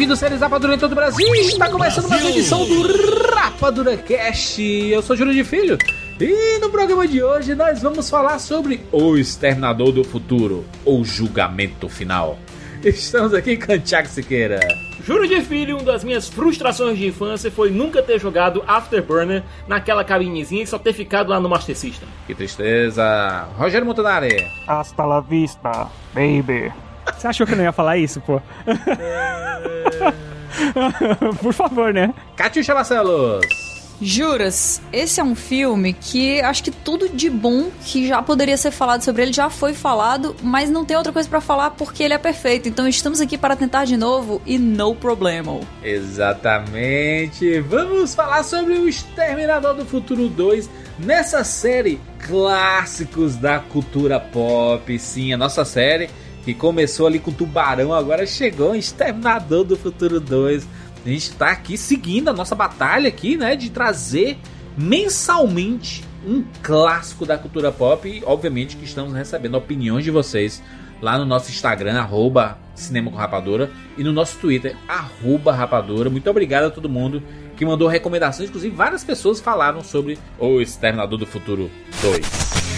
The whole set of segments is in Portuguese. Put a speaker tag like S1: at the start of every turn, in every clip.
S1: Seja bem-vindo, séries Rapadura em todo o Brasil. Está começando mais uma edição do Rapadura Cast. Eu sou Júlio de Filho. E no programa de hoje nós vamos falar sobre O Exterminador do Futuro, ou Julgamento Final. Estamos aqui com o Thiago Siqueira.
S2: Juro de filho, uma das minhas frustrações de infância foi nunca ter jogado Afterburner naquela cabinezinha e só ter ficado lá no Master System.
S1: Que tristeza. Rogério Montanari.
S3: Hasta la vista, baby.
S4: Você achou que eu não ia falar isso, pô? Por favor, né?
S1: Catiuxa Marcelos.
S5: Juras, esse é um filme que acho que tudo de bom que já poderia ser falado sobre ele já foi falado, mas não tem outra coisa pra falar porque ele é perfeito. Então estamos aqui para tentar de novo e no problema.
S1: Exatamente. Vamos falar sobre o Exterminador do Futuro 2 nessa série Clássicos da Cultura Pop. Sim, a nossa série que começou ali com Tubarão, agora chegou o Exterminador do Futuro 2. A gente tá aqui seguindo a nossa batalha aqui, né, de trazer mensalmente um clássico da cultura pop e obviamente que estamos recebendo opiniões de vocês lá no nosso Instagram, arroba Cinema com e no nosso Twitter, arroba. Muito obrigado a todo mundo que mandou recomendações, inclusive várias pessoas falaram sobre o Exterminador do Futuro 2.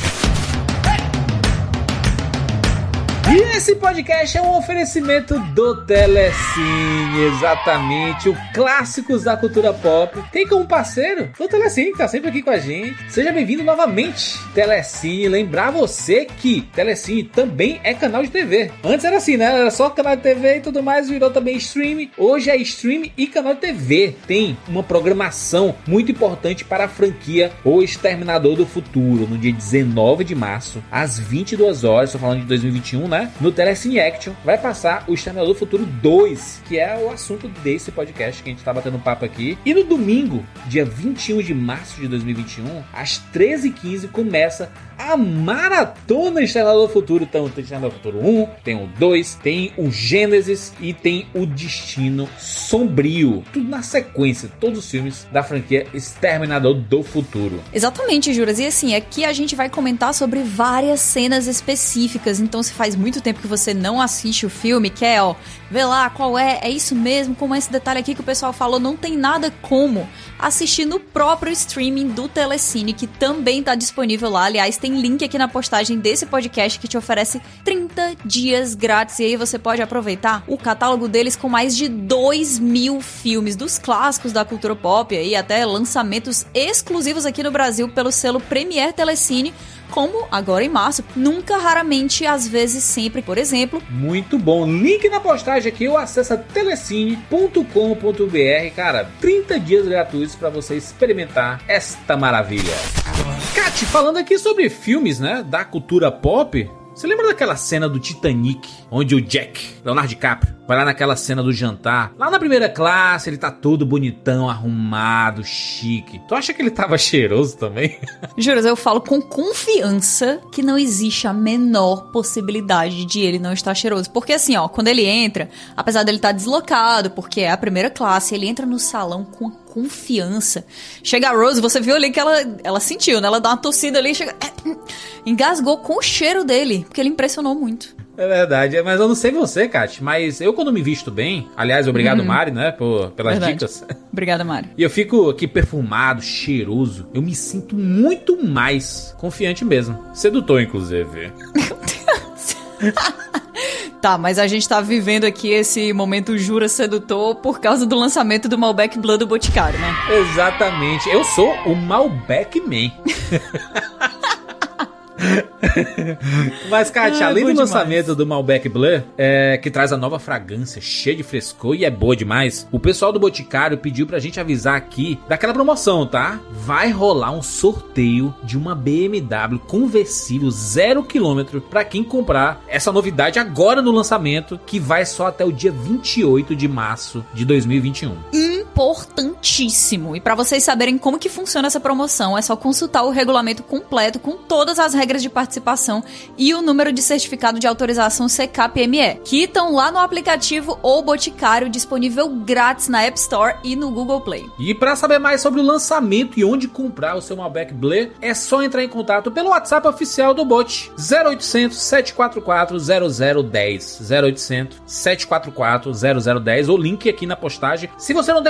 S1: E esse podcast é um oferecimento do Telecine, exatamente, o Clássicos da Cultura Pop. Tem como parceiro o Telecine, que tá sempre aqui com a gente. Seja bem-vindo novamente, Telecine. Lembrar você que Telecine também é canal de TV. Antes era assim, né? Era só canal de TV e tudo mais, virou também streaming. Hoje é streaming e canal de TV. Tem uma programação muito importante para a franquia O Exterminador do Futuro, no dia 19 de março, às 22 horas. Estou falando de 2021, né? No Telecine Action vai passar o Exterminador do Futuro 2, que é o assunto desse podcast que a gente tá batendo papo aqui. E no domingo, dia 21 de março de 2021, às 13h15, começa a maratona Exterminador do Futuro. Então tem Exterminador do Futuro 1, tem o 2, tem o Gênesis e tem o Destino Sombrio. Tudo na sequência, todos os filmes da franquia Exterminador do Futuro.
S5: Exatamente, Juras. E assim, aqui a gente vai comentar sobre várias cenas específicas. Então, se faz muito tempo que você não assiste o filme, quer, ó, ver lá qual é, é isso mesmo, como é esse detalhe aqui que o pessoal falou, não tem nada como assistir no próprio streaming do Telecine, que também tá disponível lá. Aliás, tem link aqui na postagem desse podcast que te oferece 30 dias grátis. E aí você pode aproveitar o catálogo deles com mais de 2 mil filmes, dos clássicos da cultura pop e até lançamentos exclusivos aqui no Brasil pelo selo Premier Telecine como agora em março, nunca, raramente, às vezes, sempre, por exemplo.
S1: Muito bom. Link na postagem aqui ou acessa telecine.com.br, cara. 30 dias gratuitos para você experimentar esta maravilha. Kat, falando aqui sobre filmes, né, da cultura pop, você lembra daquela cena do Titanic, onde o Jack, Leonardo DiCaprio, vai lá naquela cena do jantar? Lá na primeira classe, ele tá todo bonitão, arrumado, chique. Tu acha que ele tava cheiroso também?
S5: Juras, eu falo com confiança que não existe a menor possibilidade de ele não estar cheiroso. Porque assim, ó, quando ele entra, apesar dele estar deslocado, porque é a primeira classe, ele entra no salão com confiança. Chega a Rose, você viu ali que ela, ela sentiu, né? Ela dá uma tossida ali, chega, é, hum, engasgou com o cheiro dele, porque ele impressionou muito.
S1: É verdade, mas eu não sei você, Kat, mas eu quando me visto bem, aliás, obrigado
S5: Uhum.
S1: Mari, né, por, pelas
S5: Verdade.
S1: dicas.
S5: Obrigada, Mário.
S1: E eu fico aqui perfumado, cheiroso. Eu me sinto muito mais confiante mesmo. Sedutor, inclusive.
S5: Tá, mas a gente tá vivendo aqui esse momento jura sedutor por causa do lançamento do Malbec Blood do Boticário, né?
S1: Exatamente. Eu sou o Malbec Man. Mas, Kátia,
S5: Ah,
S1: além do
S5: demais.
S1: lançamento do Malbec Bleu, é, que traz a nova fragrância cheia de frescor e é boa demais, o pessoal do Boticário pediu pra gente avisar aqui daquela promoção, tá? Vai rolar um sorteio de uma BMW conversível zero quilômetro pra quem comprar essa novidade agora no lançamento, que vai só até o dia 28 de março de 2021.
S5: Importantíssimo. E pra vocês saberem como que funciona essa promoção, é só consultar o regulamento completo com todas as regras de participação e o número de certificado de autorização CKPME, que estão lá no aplicativo ou Boticário, disponível grátis na App Store e no Google Play.
S1: E para saber mais sobre o lançamento e onde comprar o seu Malbec Bleu, é só entrar em contato pelo WhatsApp oficial do Bot 0800 744 0010 0800 744 0010 ou link aqui na postagem. Se você não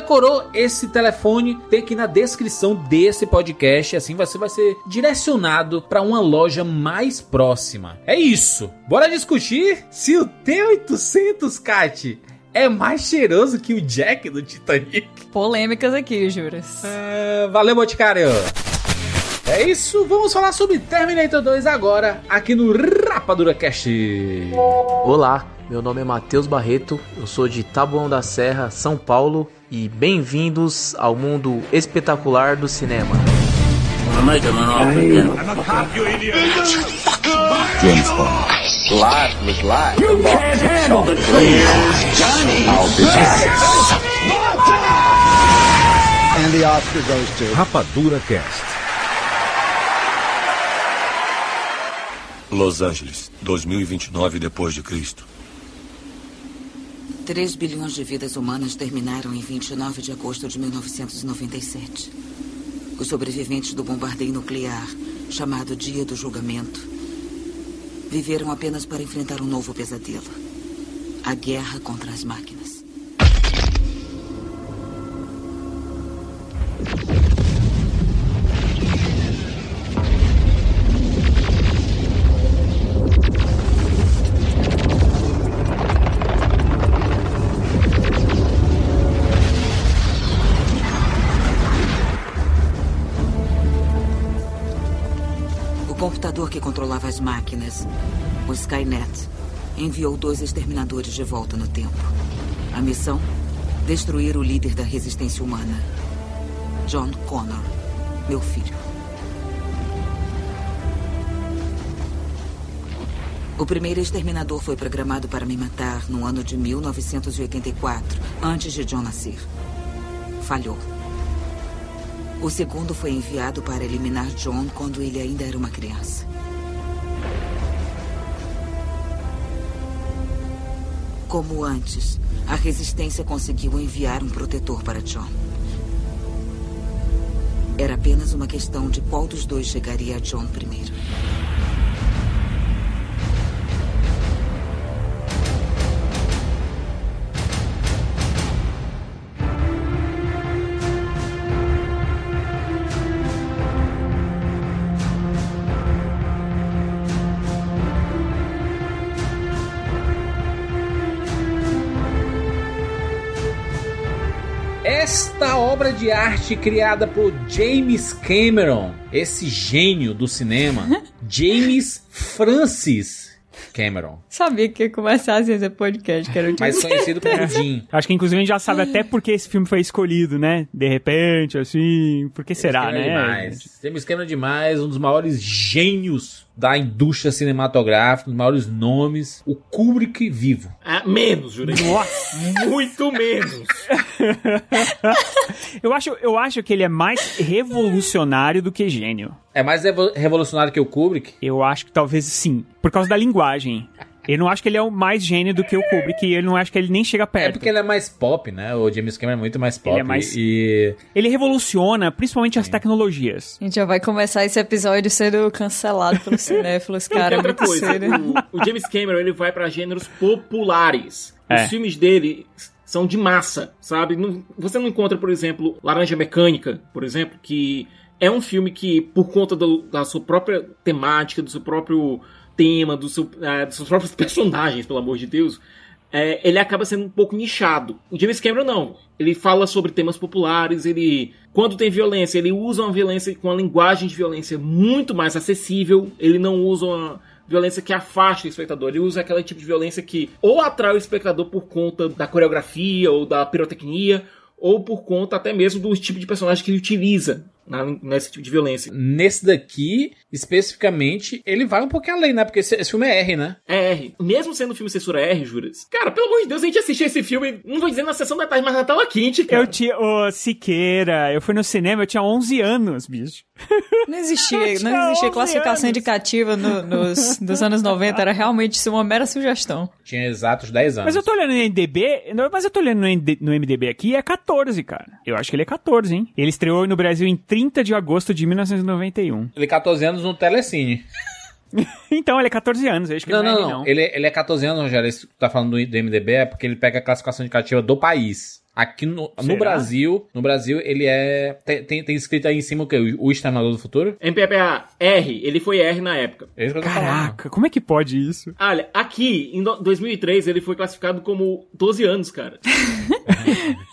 S1: esse telefone, tem aqui na descrição desse podcast, assim você vai ser direcionado para uma loja mais próxima. É isso. Bora discutir se o T800 Cat é mais cheiroso que o Jack do Titanic.
S5: Polêmicas aqui, juras.
S1: É, valeu, Boticário! É isso, vamos falar sobre Terminator 2 agora, aqui no Rapadura Cast.
S6: Olá, meu nome é Matheus Barreto, eu sou de Taboão da Serra, São Paulo e bem-vindos ao mundo espetacular do cinema.
S7: Rapadura Cast.
S8: Los Angeles, 2029 depois de Cristo.
S9: 3 bilhões de vidas humanas terminaram em 29 de agosto de 1997. Os sobreviventes do bombardeio nuclear, chamado Dia do Julgamento, viveram apenas para enfrentar um novo pesadelo: a guerra contra as máquinas. Computador que controlava as máquinas, o Skynet, enviou dois exterminadores de volta no tempo. A missão? Destruir o líder da resistência humana, John Connor, meu filho. O primeiro exterminador foi programado para me matar no ano de 1984, antes de John nascer. Falhou. O segundo foi enviado para eliminar John quando ele ainda era uma criança. Como antes, a resistência conseguiu enviar um protetor para John. Era apenas uma questão de qual dos dois chegaria a John primeiro.
S1: Obra de arte criada por James Cameron, esse gênio do cinema, James Francis Cameron,
S5: Sabia que ia começar assim esse podcast, que era o
S1: mais conhecido como Jim.
S4: Acho que inclusive a gente já sabe até por que esse filme foi escolhido, né? De repente, assim. Por que será,
S1: James Cameron é
S4: né?
S1: demais. James Cameron é demais, um dos maiores gênios da indústria cinematográfica, um dos maiores nomes, o Kubrick vivo.
S2: Ah, menos, Jurei.
S4: Nossa!
S2: Muito menos.
S4: Eu acho, eu acho que ele é mais revolucionário do que gênio.
S1: É mais revo- revolucionário que o Kubrick?
S4: Eu acho que talvez sim. Por causa da linguagem. Eu não acho que ele é o mais gênio do que o Kubrick e eu não acho que ele nem chega
S1: É
S4: perto.
S1: porque ele é mais pop, né? O James Cameron é muito mais pop.
S4: Ele é mais-
S1: E
S4: Ele revoluciona principalmente as tecnologias.
S5: A gente já vai começar esse episódio sendo cancelado pelos cinéfilos, cara.
S2: Outra
S5: muito
S2: coisa, o, o James Cameron ele vai pra gêneros populares.
S4: É.
S2: Os filmes dele são de massa, sabe? Não- você não encontra, por exemplo, Laranja Mecânica, por exemplo, que é um filme que, por conta do- da sua própria temática, do seu próprio tema, do seu, eh, dos seus próprios personagens, pelo amor de Deus, é, ele acaba sendo um pouco nichado. O James Cameron não. Ele fala sobre temas populares, ele. Quando tem violência, ele usa uma violência com uma linguagem de violência muito mais acessível. Ele não usa uma violência que afasta o espectador. Ele usa aquele tipo de violência que ou atrai o espectador por conta da coreografia ou da pirotecnia, ou por conta até mesmo do tipo de personagem que ele utiliza na, nesse tipo de violência.
S1: Nesse daqui, especificamente, ele vai um pouquinho além, né? Porque esse, esse filme é R, né?
S2: É R. Mesmo sendo um filme censura R, Juras. Cara, pelo amor de Deus, a gente assistiu esse filme, não vou dizer na sessão da tarde, mas na tela quente, cara.
S4: Eu tinha. Ô, Siqueira, eu fui no cinema, eu tinha 11 anos, bicho.
S5: Não existia, não existia
S4: 11
S5: classificação
S4: anos.
S5: indicativa no- nos, dos anos 90, era realmente isso, uma mera sugestão.
S1: Tinha exatos 10 anos.
S4: Mas eu tô olhando no MDB, não, mas eu tô olhando no, MDB aqui e é 14, cara. Eu acho que ele é 14, hein? Ele estreou no Brasil em 30 de agosto de 1991.
S1: Ele é 14 anos no Telecine.
S4: Então, ele é 14 anos, eu acho que
S1: Não,
S4: ele não,
S1: não,
S4: é
S1: não.
S4: não.
S1: Ele, ele é 14 anos, Rogério. Que tu tá falando do, do MDB é porque ele pega a classificação indicativa do país. Aqui no, no? Brasil, no Brasil, ele é. Tem, tem, tem escrito aí em cima o quê? O, o Exterminador do Futuro?
S2: MPPA R, ele foi R na época.
S1: É que.
S4: Caraca, como é que pode isso?
S2: Olha, aqui, em do- 2003, ele foi classificado como 12 anos, cara.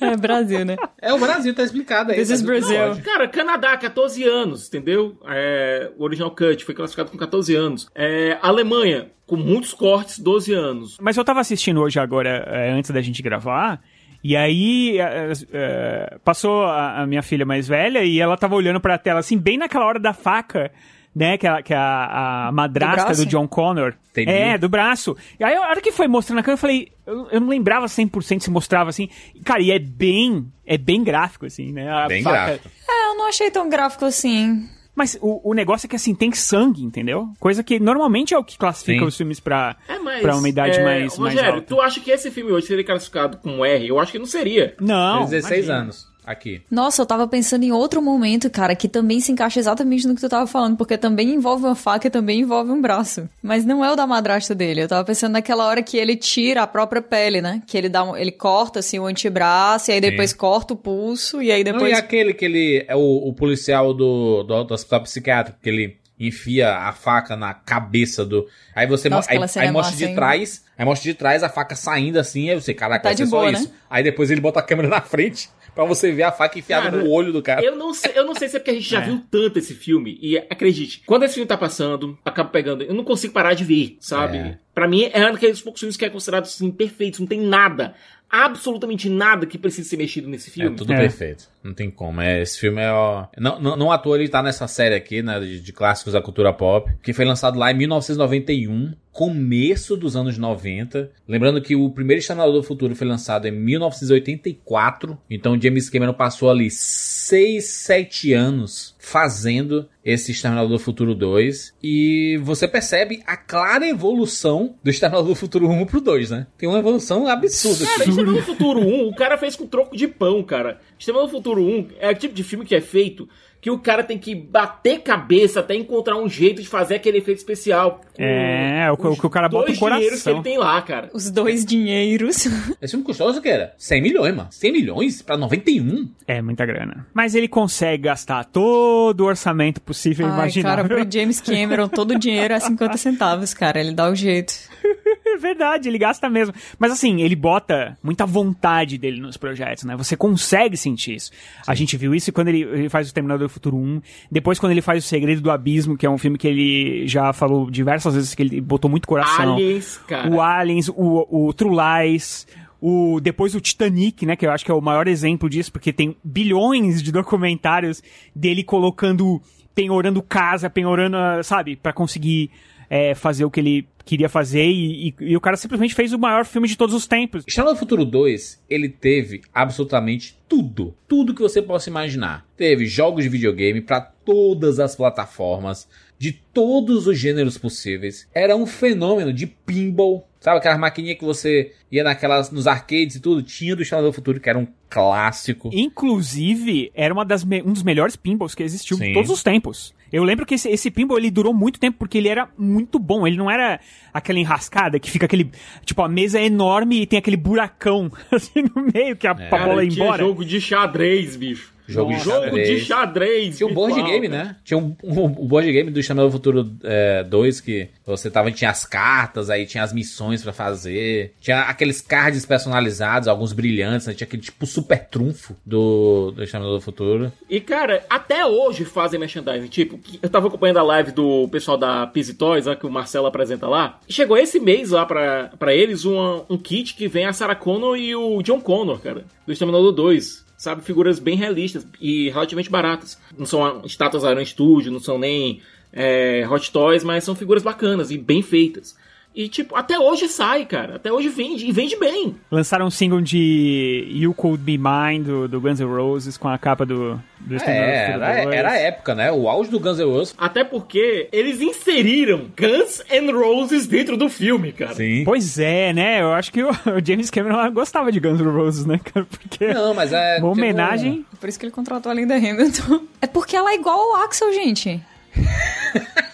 S5: É Brasil, né?
S1: É, o Brasil tá explicado aí.
S5: This is
S1: Brasil.
S2: Cara, Canadá, 14 anos, entendeu? É, o Original Cut foi classificado com 14 anos. É, Alemanha, com muitos cortes, 12 anos.
S4: Mas eu tava assistindo hoje agora, é, antes da gente gravar, e aí é, passou a, a minha filha mais velha e ela tava olhando pra tela, assim, bem naquela hora da faca, né, que a, que a, a madrasta
S5: braço?
S4: do, John Connor.
S1: Entendi.
S4: É, do braço. E aí, a hora que foi mostrando a câmera, eu falei, eu, eu não lembrava 100% se mostrava assim. Cara, e é bem, é bem gráfico, assim, né? A
S1: Bem
S4: faca-
S1: gráfico.
S5: É, eu não achei tão gráfico assim.
S4: Mas o, o negócio é que, assim, tem sangue, entendeu? Coisa que normalmente é o que classifica
S1: Sim.
S4: os filmes pra,
S2: É, mas,
S4: pra uma idade
S2: é,
S4: mais, mais
S2: Rogério,
S4: alta.
S2: tu acha que esse filme hoje seria classificado como R? Eu acho que não seria.
S4: Não,
S1: Tem 16
S4: imagina.
S1: anos. Aqui.
S5: Nossa, eu tava pensando em outro momento, cara, que também se encaixa exatamente no que tu tava falando, porque também envolve uma faca e também envolve um braço. Mas não é o da madrasta dele. Eu tava pensando naquela hora que ele tira a própria pele, né? Que ele dá um, ele corta assim o antebraço e aí depois corta o pulso e aí
S1: Não,
S5: depois
S1: e aquele que ele é o, o policial do, do, do hospital psiquiátrico, que ele enfia a faca na cabeça do. Aí você
S5: Nossa,
S1: aí, aí
S5: é
S1: mostra de
S5: hein?
S1: trás. Aí mostra de trás a faca saindo assim, aí você, caraca,
S5: Tá
S1: vai
S5: de
S1: ser só
S5: boa,
S1: isso.
S5: né?
S1: Aí depois ele bota a câmera na frente pra você ver a faca enfiada
S2: Cara,
S1: no olho do cara.
S2: Eu não sei, eu não sei se é porque a gente já
S4: É.
S2: viu tanto esse filme. E acredite, quando esse filme tá passando, acaba pegando. Eu não consigo parar de ver, sabe?
S1: É.
S2: Pra mim, é um daqueles poucos filmes que é considerado assim, perfeitos. Não tem nada, absolutamente nada que precise ser mexido nesse
S1: É
S2: filme.
S1: tudo
S4: É.
S1: perfeito. Não tem como. É, esse filme é. Ó... Não, não, não à toa ele tá nessa série aqui, né? De, de clássicos da cultura pop. Que foi lançado lá em 1991, começo dos anos 90. Lembrando que o primeiro Exterminador do Futuro foi lançado em 1984. Então o James Cameron passou ali 6, 7 anos fazendo esse Exterminador do Futuro 2. E você percebe a clara evolução do Exterminador do Futuro 1 pro 2, né? Tem uma evolução absurda.
S2: Cara. Exterminador do Futuro 1, o cara fez com troco de pão, cara. Exterminador do Futuro 1 é o tipo de filme que é feito que o cara tem que bater cabeça até encontrar um jeito de fazer aquele efeito especial. com
S4: É, o que- o
S2: os
S4: que o cara bota
S2: dois
S4: o coração.
S2: dinheiros que ele tem lá, cara.
S5: os dois dinheiros.
S1: Esse filme custou o que era? 100 milhões, mano. 100 milhões pra 91?
S4: É muita grana. Mas ele consegue gastar todo o orçamento possível e
S5: Ai,
S4: imaginável.
S5: cara, pro James Cameron todo o dinheiro é 50 centavos, cara. Ele dá o jeito.
S4: É verdade, ele gasta mesmo. Mas assim, ele bota muita vontade dele nos projetos, né? Você consegue sentir isso. A gente viu isso quando ele, ele faz o Terminador do Futuro 1. Depois, quando ele faz o Segredo do Abismo, que é um filme que ele já falou diversas vezes que ele botou muito coração.
S2: Aliens, cara.
S4: O Aliens, o, o True Lies. O, depois o Titanic, né? Que eu acho que é o maior exemplo disso, porque tem bilhões de documentários dele colocando, penhorando casa, penhorando, sabe, Pra conseguir é, fazer o que ele queria fazer e, e- e o cara simplesmente fez o maior filme de todos os tempos.
S1: Exterminador do Futuro 2, ele teve absolutamente tudo. Tudo que você possa imaginar. Teve jogos de videogame pra todas as plataformas, de todos os gêneros possíveis. Era um fenômeno de pinball. Sabe aquelas maquininhas que você ia naquelas, nos arcades e tudo? Tinha do Exterminador do Futuro, que era um clássico.
S4: Inclusive, era uma das um dos melhores pinballs que existiu
S1: Sim.
S4: de todos os tempos. Eu lembro que esse, esse pinball ele durou muito tempo porque ele era muito bom. Ele não era aquela enrascada que fica aquele. Tipo, a mesa é enorme e tem aquele buracão assim no meio que a, pra
S2: Cara,
S4: bola
S2: tinha
S4: embora.
S2: jogo de xadrez, bicho.
S1: Jogo de
S2: Jogo
S1: xadrez.
S2: de xadrez.
S1: Tinha um board
S2: virtual,
S1: game,
S2: cara.
S1: né? Tinha um, um, um board game do Exterminador do Futuro é, 2 que você tava, tinha as cartas, aí tinha as missões pra fazer. Tinha aqueles cards personalizados, alguns brilhantes, né? Tinha aquele tipo super trunfo do, do Exterminador do Futuro.
S2: E, cara, até hoje fazem merchandising. Tipo, eu tava acompanhando a live do pessoal da Pizzy Toys, né, que o Marcelo apresenta lá. E chegou esse mês lá pra, pra eles uma- um kit que vem a Sarah Connor e o John Connor, cara, do Exterminador 2. Sabe, figuras bem realistas e relativamente baratas. Não são estátuas Aran Studio, não são nem é, Hot Toys, mas são figuras bacanas e bem feitas. E, tipo, até hoje sai, cara. Até hoje vende, e vende bem.
S4: Lançaram um single de You Could Be Mine, do, do Guns N' Roses, com a capa do, do
S1: É, era,
S4: 2.
S1: era a época, né? O auge do Guns N' Roses.
S2: Até porque eles inseriram Guns N' Roses dentro do filme, cara.
S1: Sim.
S4: Pois é, né? Eu acho que o, o James Cameron gostava de Guns N' Roses, né, cara? Porque
S1: Não, mas é.
S4: uma
S1: um-
S4: homenagem...
S5: Por isso que ele contratou a Linda Hamilton. É porque ela é igual ao Axel, gente.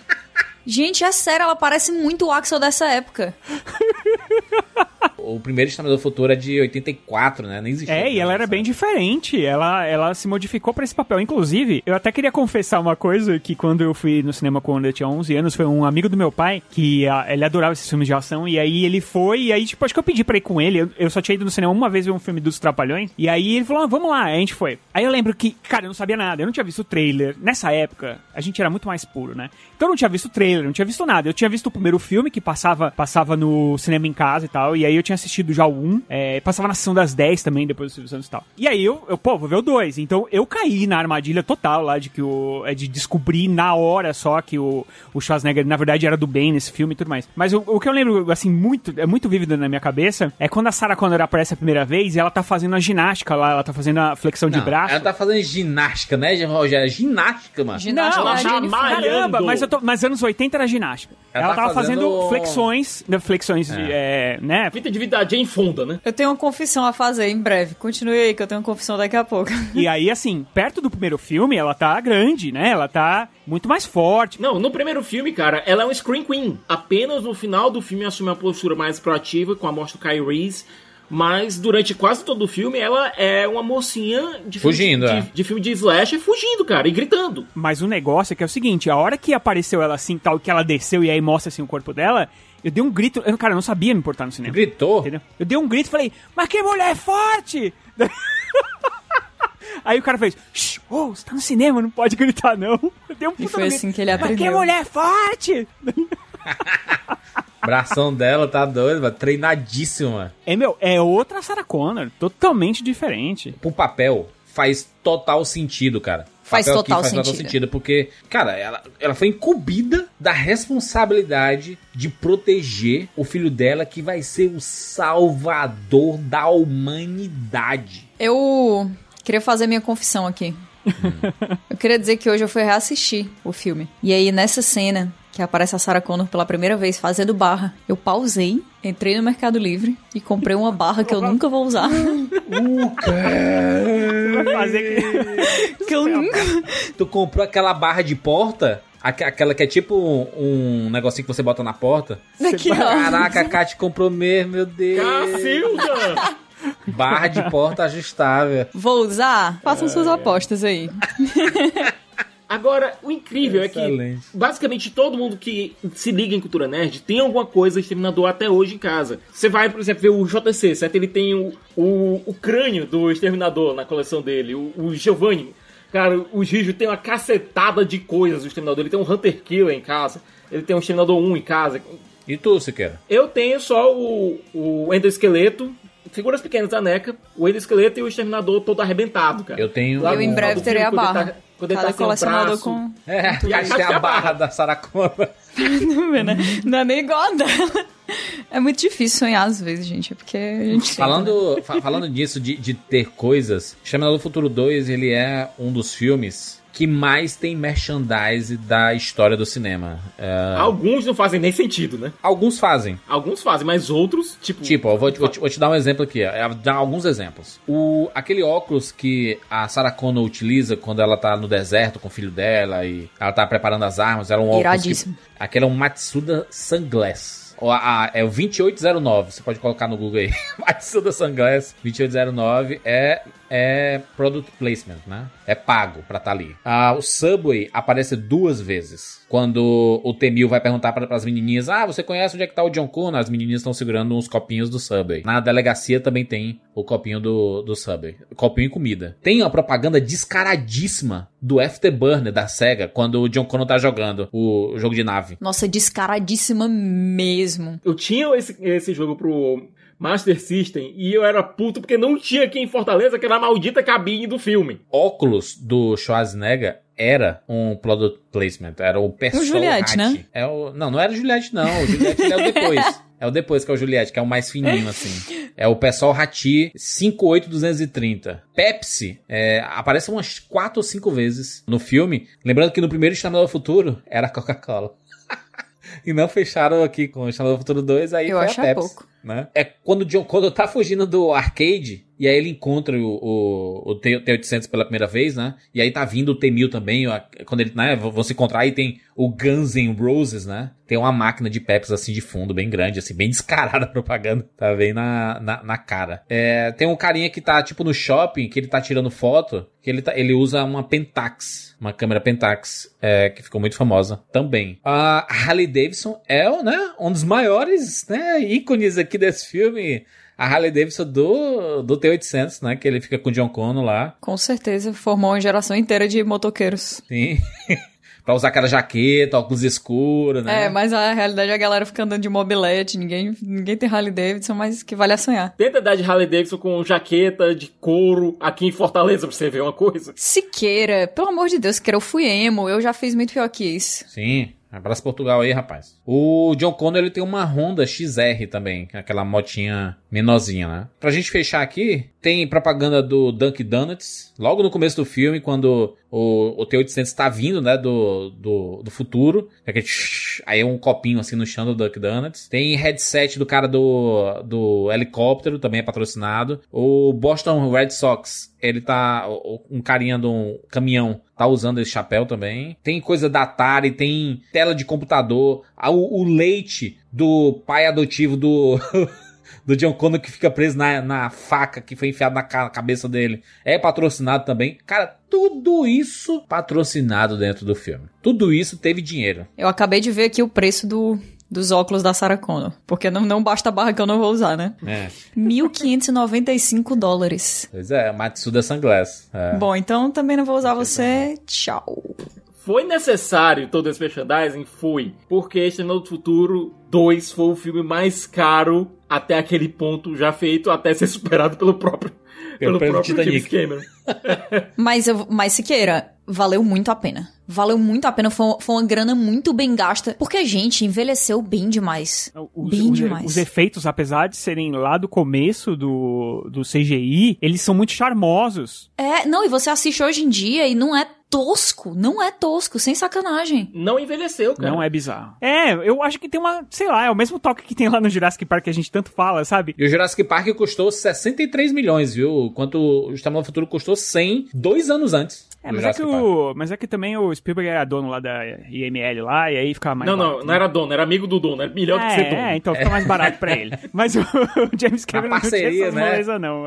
S5: gente, é sério, ela parece muito o Axel dessa época.
S1: O primeiro Exterminador do Futuro é de 84, né? Nem existia.
S4: É, e ela era bem diferente. Ela, ela se modificou pra esse papel. Inclusive, eu até queria confessar uma coisa que quando eu fui no cinema quando eu tinha 11 anos, foi um amigo do meu pai que ah, ele adorava esses filmes de ação e aí ele foi e aí tipo, acho que eu pedi pra ir com ele. Eu, eu só tinha ido no cinema uma vez ver um filme dos Trapalhões e aí ele falou: ah, "Vamos lá". Aí a gente foi. Aí eu lembro que, cara, eu não sabia nada. Eu não tinha visto o trailer. Nessa época, a gente era muito mais puro, né? Então eu não tinha visto o trailer, não tinha visto nada. Eu tinha visto o primeiro filme que passava passava no cinema em casa e tal, e aí eu tinha assistido já o 1, é, passava na sessão das 10 também, depois do Silvio Santos e tal. E aí eu, eu, pô, vou ver o 2. Então eu caí na armadilha total lá de que o. É de descobrir na hora só que o, o Schwarzenegger, na verdade, era do bem nesse filme e tudo mais. Mas o, o que eu lembro, assim, muito, é muito vívido na minha cabeça, é quando a Sarah Connor aparece a primeira vez e ela tá fazendo a ginástica lá, ela tá fazendo a flexão de
S1: Não,
S4: braço.
S1: Ela tá fazendo ginástica, né, Rogério? Ginástica, mano.
S5: Ginástica
S4: Não,
S2: ela tá malhando.
S4: Caramba, mas, eu tô, mas anos 80 era ginástica. Ela,
S1: Ela tá
S4: tava fazendo,
S1: fazendo-
S4: flexões, né, flexões, de, é, né?
S2: Fita de vida da Jane Fonda, né?
S5: Eu tenho uma confissão a fazer em breve. Continue aí, que eu tenho uma confissão daqui a pouco.
S4: E aí, assim, perto do primeiro filme, ela tá grande, né? Ela tá muito mais forte.
S2: Não, no primeiro filme, cara, ela é um Screen Queen. Apenas no final do filme assume uma postura mais proativa com a morte do Reese. Mas durante quase todo o filme, ela é uma mocinha de
S1: Fugindo,
S2: filme,
S1: é.
S2: de, de filme de slasher fugindo, cara, e gritando.
S4: Mas o negócio é que é o seguinte, a hora que apareceu ela assim, tal, que ela desceu e aí mostra assim o corpo dela, eu dei um grito, eu, cara, eu não sabia me importar no cinema.
S1: Gritou.
S4: Entendeu? Eu dei um grito e falei, mas que mulher forte! Aí o cara fez, Shh, oh, você tá no cinema, não pode gritar não. Eu dei um
S5: E
S4: puta
S5: foi
S4: grito,
S5: assim que ele
S4: Mas que
S5: aprendeu.
S4: mulher forte!
S1: Bração dela tá doido, mano. Treinadíssima.
S4: É, meu, é outra Sarah Connor, totalmente diferente.
S1: Pro papel, faz total sentido, cara.
S5: Faz total
S1: faz total
S5: sentido.
S1: sentido, porque, cara, ela, ela foi incumbida da responsabilidade de proteger o filho dela, que vai ser o salvador da humanidade.
S5: Eu queria fazer minha confissão aqui. eu queria dizer que hoje eu fui reassistir o filme. E aí, nessa cena que aparece a Sarah Connor pela primeira vez fazendo barra, eu pausei, entrei no Mercado Livre e comprei uma barra que eu nunca vou usar.
S4: Vai fazer que...
S5: que eu nunca...
S1: Tu comprou aquela barra de porta? Aque- Aquela que é tipo um negocinho que você bota na porta?
S5: Aqui, ó.
S1: Caraca, a Kátia comprou mesmo, meu Deus.
S2: Cacilda!
S1: Barra de porta ajustável.
S5: Vou usar? Façam suas apostas aí.
S2: Agora, o incrível é
S1: Excelente.
S2: que basicamente todo mundo que se liga em cultura nerd tem alguma coisa exterminador até hoje em casa. Você vai, por exemplo, ver o JC, certo? Ele tem o, o, o crânio do exterminador na coleção dele, o, o Giovanni. Cara, o Gijo tem uma cacetada de coisas do exterminador. Ele tem um Hunter Killer em casa, ele tem um exterminador 1 em casa.
S1: E tu, Siqueira?
S2: Eu tenho só o, o endoesqueleto, figuras pequenas da NECA, o endoesqueleto e o exterminador todo arrebentado, cara.
S1: Eu tenho.
S2: Lá
S5: Eu em breve terei a
S2: ele
S5: barra.
S2: tá- quando ele
S5: Cada
S2: tá
S5: colecionador com...
S1: É,
S2: E a
S1: a,
S2: Kátia
S1: a
S2: tem a
S1: barra
S2: barra.
S1: da Sarah Connor.
S5: Não, vê, né? Não é nem igual a dela. É muito difícil sonhar às vezes, gente. É porque a gente tenta, né?
S1: Falando, fa- falando disso, de, de ter coisas, Exterminador do Futuro 2, ele é um dos filmes que mais tem merchandise da história do cinema. É,
S2: Alguns não fazem nem sentido, né?
S1: alguns fazem.
S2: Alguns fazem, mas outros, tipo.
S1: Tipo, eu vou, te- vou te, vou te dar um exemplo aqui, ó, é, dar alguns exemplos. O, aquele óculos que a Sarah Connor utiliza quando ela tá no deserto com o filho dela e ela tá preparando as armas, era um óculos
S5: Iradíssimo.
S1: que... Aquele é um Matsuda Sunglass. A- é o 2809, você pode colocar no Google aí. Matsuda Sunglass 2809 é é product placement, né? É pago pra estar ali. Ah, o Subway aparece duas vezes. Quando o Temil vai perguntar para as menininhas: Ah, você conhece onde é que tá o John Connor? As menininhas estão segurando uns copinhos do Subway. Na delegacia também tem o copinho do, do Subway. Copinho e comida. Tem a propaganda descaradíssima do Afterburner da SEGA quando o John Connor tá jogando o jogo de nave.
S5: Nossa, descaradíssima mesmo.
S2: Eu tinha esse, esse jogo pro Master System e eu era puto porque não tinha aqui em Fortaleza que era a maldita cabine do filme.
S1: Óculos do Schwarzenegger era um product placement, era o Persol
S5: O Juliette, né?
S1: É o, não, não era o Juliette não, o Juliette é o depois. É o depois que é o Juliette, que é o mais fininho assim. É o Persol Hati 58230. Pepsi é, aparece umas 4 ou 5 vezes no filme. Lembrando que no primeiro Exterminador do Futuro era Coca-Cola. e não fecharam aqui com o Exterminador do Futuro 2, aí
S5: Eu
S1: foi
S5: acho
S1: a
S5: é
S1: Pepsi.
S5: pouco.
S1: Né? É quando John Connor tá fugindo do arcade e aí ele encontra o, o, o T- T-800 pela primeira vez, né? E aí tá vindo o T-1000 também, quando ele, né, vão se encontrar aí tem o Guns N' Roses, né? Tem uma máquina de Pepsi assim de fundo, bem grande, assim, bem descarada a propaganda, tá bem na, na, na cara. É, tem um carinha que tá tipo no shopping, que ele tá tirando foto, que ele, tá, ele usa uma Pentax, uma câmera Pentax, é, que ficou muito famosa também. A Harley Davidson é né, um dos maiores né, ícones aqui desse filme. A Harley Davidson do, do T-800, né? Que ele fica com o John Connor lá.
S5: Com certeza, formou uma geração inteira de motoqueiros.
S1: Sim. pra usar aquela jaqueta, óculos escuros, né?
S5: É, mas a realidade é a galera fica andando de mobilete, ninguém, ninguém tem Harley Davidson, mas que vale a sonhar.
S2: Tenta dar de Harley Davidson com jaqueta de couro aqui em Fortaleza pra você ver uma coisa.
S5: Siqueira, pelo amor de Deus, Siqueira, eu fui emo, eu já fiz muito pior que isso.
S1: Sim. Abraço Portugal aí, rapaz. O John Connor, ele tem uma Honda XR também, que aquela motinha menorzinha, né? Pra gente fechar aqui, tem propaganda do Dunkin' Donuts, logo no começo do filme, quando o, o T-800 tá vindo, né, do, do, do futuro. É aquele shhh, aí é um copinho assim no chão do Dunkin' Donuts. Tem headset do cara do, do helicóptero, também é patrocinado. O Boston Red Sox, ele tá, um carinha de um caminhão tá usando esse chapéu também. Tem coisa da Atari, tem tela de computador. O, o leite do pai adotivo do. Do John Connor que fica preso na, na faca que foi enfiada na ca- cabeça dele. É patrocinado também. Cara, tudo isso patrocinado dentro do filme. Tudo isso teve dinheiro.
S5: Eu acabei de ver aqui o preço do, dos óculos da Sarah Connor, porque não, não basta a barra que eu não vou usar, né?
S1: É.
S5: 1.595 dólares.
S1: Pois é, Matsuda Sunglass. É.
S5: Bom, então também não vou usar você. Tchau.
S2: Foi necessário todo esse merchandising? Foi. Porque Exterminador do Futuro 2 foi o filme mais caro até aquele ponto já feito, até ser superado pelo próprio, pelo
S1: próprio
S2: James
S1: Titanic.
S5: É.
S2: Cameron.
S5: Mas, eu, mas Siqueira, valeu muito a pena. Valeu muito a pena, foi, foi uma grana muito bem gasta. Porque a gente envelheceu bem demais.
S4: Os,
S5: bem
S4: os-
S5: demais.
S4: os efeitos, apesar de serem lá do começo do, do CGI, eles são muito charmosos.
S5: É, não, e você assiste hoje em dia e não é tosco. Não é tosco, sem sacanagem.
S2: Não envelheceu, cara.
S4: Não é bizarro. É, eu acho que tem uma, sei lá, é o mesmo toque que tem lá no Jurassic Park que a gente tanto fala, sabe?
S1: E o Jurassic Park custou 63 milhões, viu? Enquanto o Exterminador do Futuro custou 100 dois anos antes.
S4: É, mas é, que o, mas é que também o Spielberg era dono lá da IML lá, e aí ficava mais
S2: Não, não,
S4: barato,
S2: não era dono, era amigo do dono, era melhor do que ser
S4: É,
S2: dono.
S4: é, então fica mais barato pra ele. Mas o, o James Cameron não
S1: parceria,
S4: tinha essas
S1: né?
S4: moleza, não.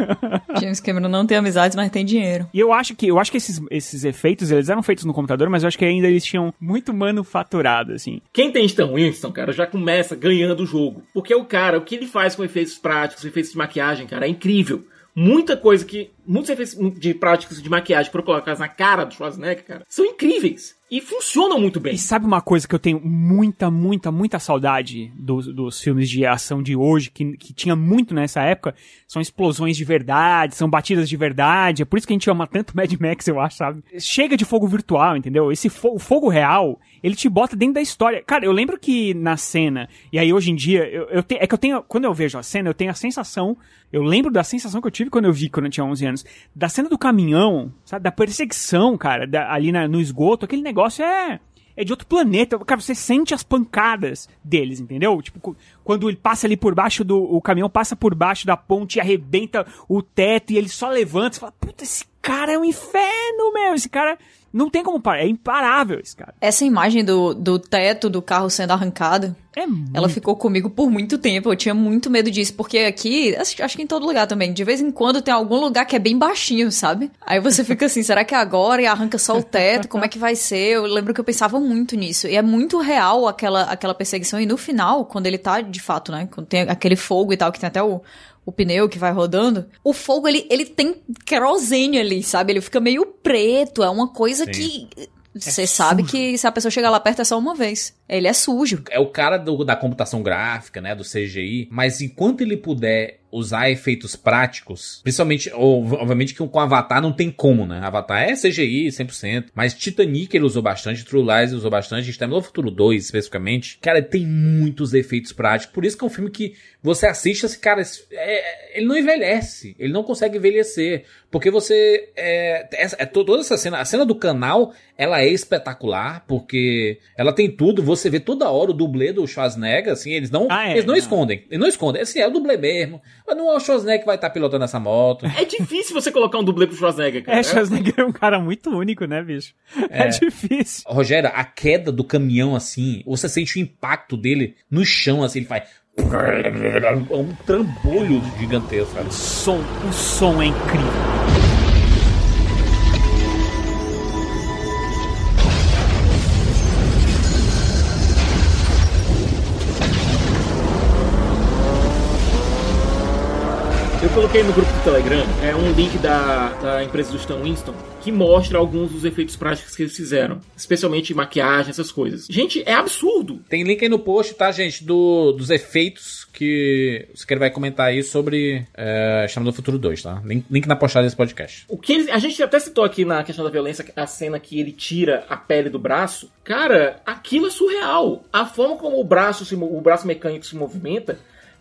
S5: James Cameron não tem amizades, mas tem dinheiro.
S4: E eu acho que eu acho que esses, esses efeitos, eles eram feitos no computador, mas eu acho que ainda eles tinham muito manufaturado, assim.
S2: Quem tem Stan Winston, cara, já começa ganhando o jogo. Porque o cara, o que ele faz com efeitos práticos, efeitos de maquiagem, cara, é incrível. Muita coisa que. Muitos efeitos de práticos de maquiagem pra colocar na cara do Schwarzenegger, cara, são incríveis. E funcionam muito bem.
S4: E sabe uma coisa que eu tenho muita, muita, muita saudade dos, dos filmes de ação de hoje, que, que tinha muito nessa época? São explosões de verdade, são batidas de verdade. É por isso que a gente ama tanto Mad Max, eu acho, sabe? Chega de fogo virtual, entendeu? Esse fo o fogo real, ele te bota dentro da história. Cara, eu lembro que na cena, e aí hoje em dia, eu, eu te- é que eu tenho, quando eu vejo a cena, eu tenho a sensação, eu lembro da sensação que eu tive quando eu vi, quando eu tinha 11 anos, da cena do caminhão, sabe? Da perseguição, cara, da- ali na- no esgoto, aquele negócio é. É de outro planeta. Cara, você sente as pancadas deles, entendeu? Tipo, quando ele passa ali por baixo do. O caminhão passa por baixo da ponte e arrebenta o teto e ele só levanta. Você fala, puta, esse cara é um inferno, meu. Esse cara. Não tem como parar. É imparável esse cara.
S5: Essa imagem do, do teto do carro sendo arrancado,
S4: É muito...
S5: ela ficou comigo por muito tempo. Eu tinha muito medo disso, porque aqui, acho, acho que em todo lugar também, de vez em quando tem algum lugar que é bem baixinho, sabe? Aí você fica assim, será que é agora e arranca só o teto? Como é que vai ser? Eu lembro que eu pensava muito nisso. E é muito real aquela, aquela perseguição. E no final, quando ele tá, de fato, né? Quando tem aquele fogo e tal, que tem até o, o pneu que vai rodando, o fogo, ele, ele tem querosene ali, sabe? Ele fica meio preto, é uma coisa
S1: Sim.
S5: que... Você sabe que se a pessoa chegar lá perto é só uma vez. Ele é sujo.
S1: É o cara do- da computação gráfica, né? Do CGI. Mas enquanto ele puder usar efeitos práticos, principalmente, ou, obviamente que com Avatar não tem como, né? Avatar é CGI 100%, mas Titanic ele usou bastante, True Lies ele usou bastante, Exterminador do Futuro 2 especificamente. Cara, tem muitos efeitos práticos, por isso que é um filme que você assiste assim, cara, esse- é- ele não envelhece, ele não consegue envelhecer, porque você, é, essa- é to- toda essa cena, a cena do canal, ela é espetacular, porque ela tem tudo, você vê toda hora o dublê do Schwarzenegger, assim, eles não,
S4: Ah, é,
S1: eles não,
S4: não.
S1: escondem, eles não escondem, assim, é o dublê mesmo, mas não é o Schwarzenegger que vai estar pilotando essa moto.
S2: É difícil você colocar um dublê pro Schwarzenegger, cara.
S4: É, Schwarzenegger é um cara muito único, né, bicho? É, difícil.
S1: Rogério, a queda do caminhão, assim, você sente o impacto dele no chão, assim, ele faz. É um trambolho gigantesco, cara.
S4: O som, o som é incrível.
S2: Coloquei no grupo do Telegram é um link da, da empresa do Stan Winston que mostra alguns dos efeitos práticos que eles fizeram, especialmente maquiagem, essas coisas. Gente, é absurdo.
S1: Tem link aí no post, tá, gente? Do, dos efeitos que o Siqueira vai comentar aí sobre é, Chama do Futuro 2, tá? Link, link na postagem desse podcast.
S2: O que ele- a gente até citou aqui na questão da violência a cena que ele tira a pele do braço. Cara, aquilo é surreal. A forma como o braço, se o braço mecânico se movimenta,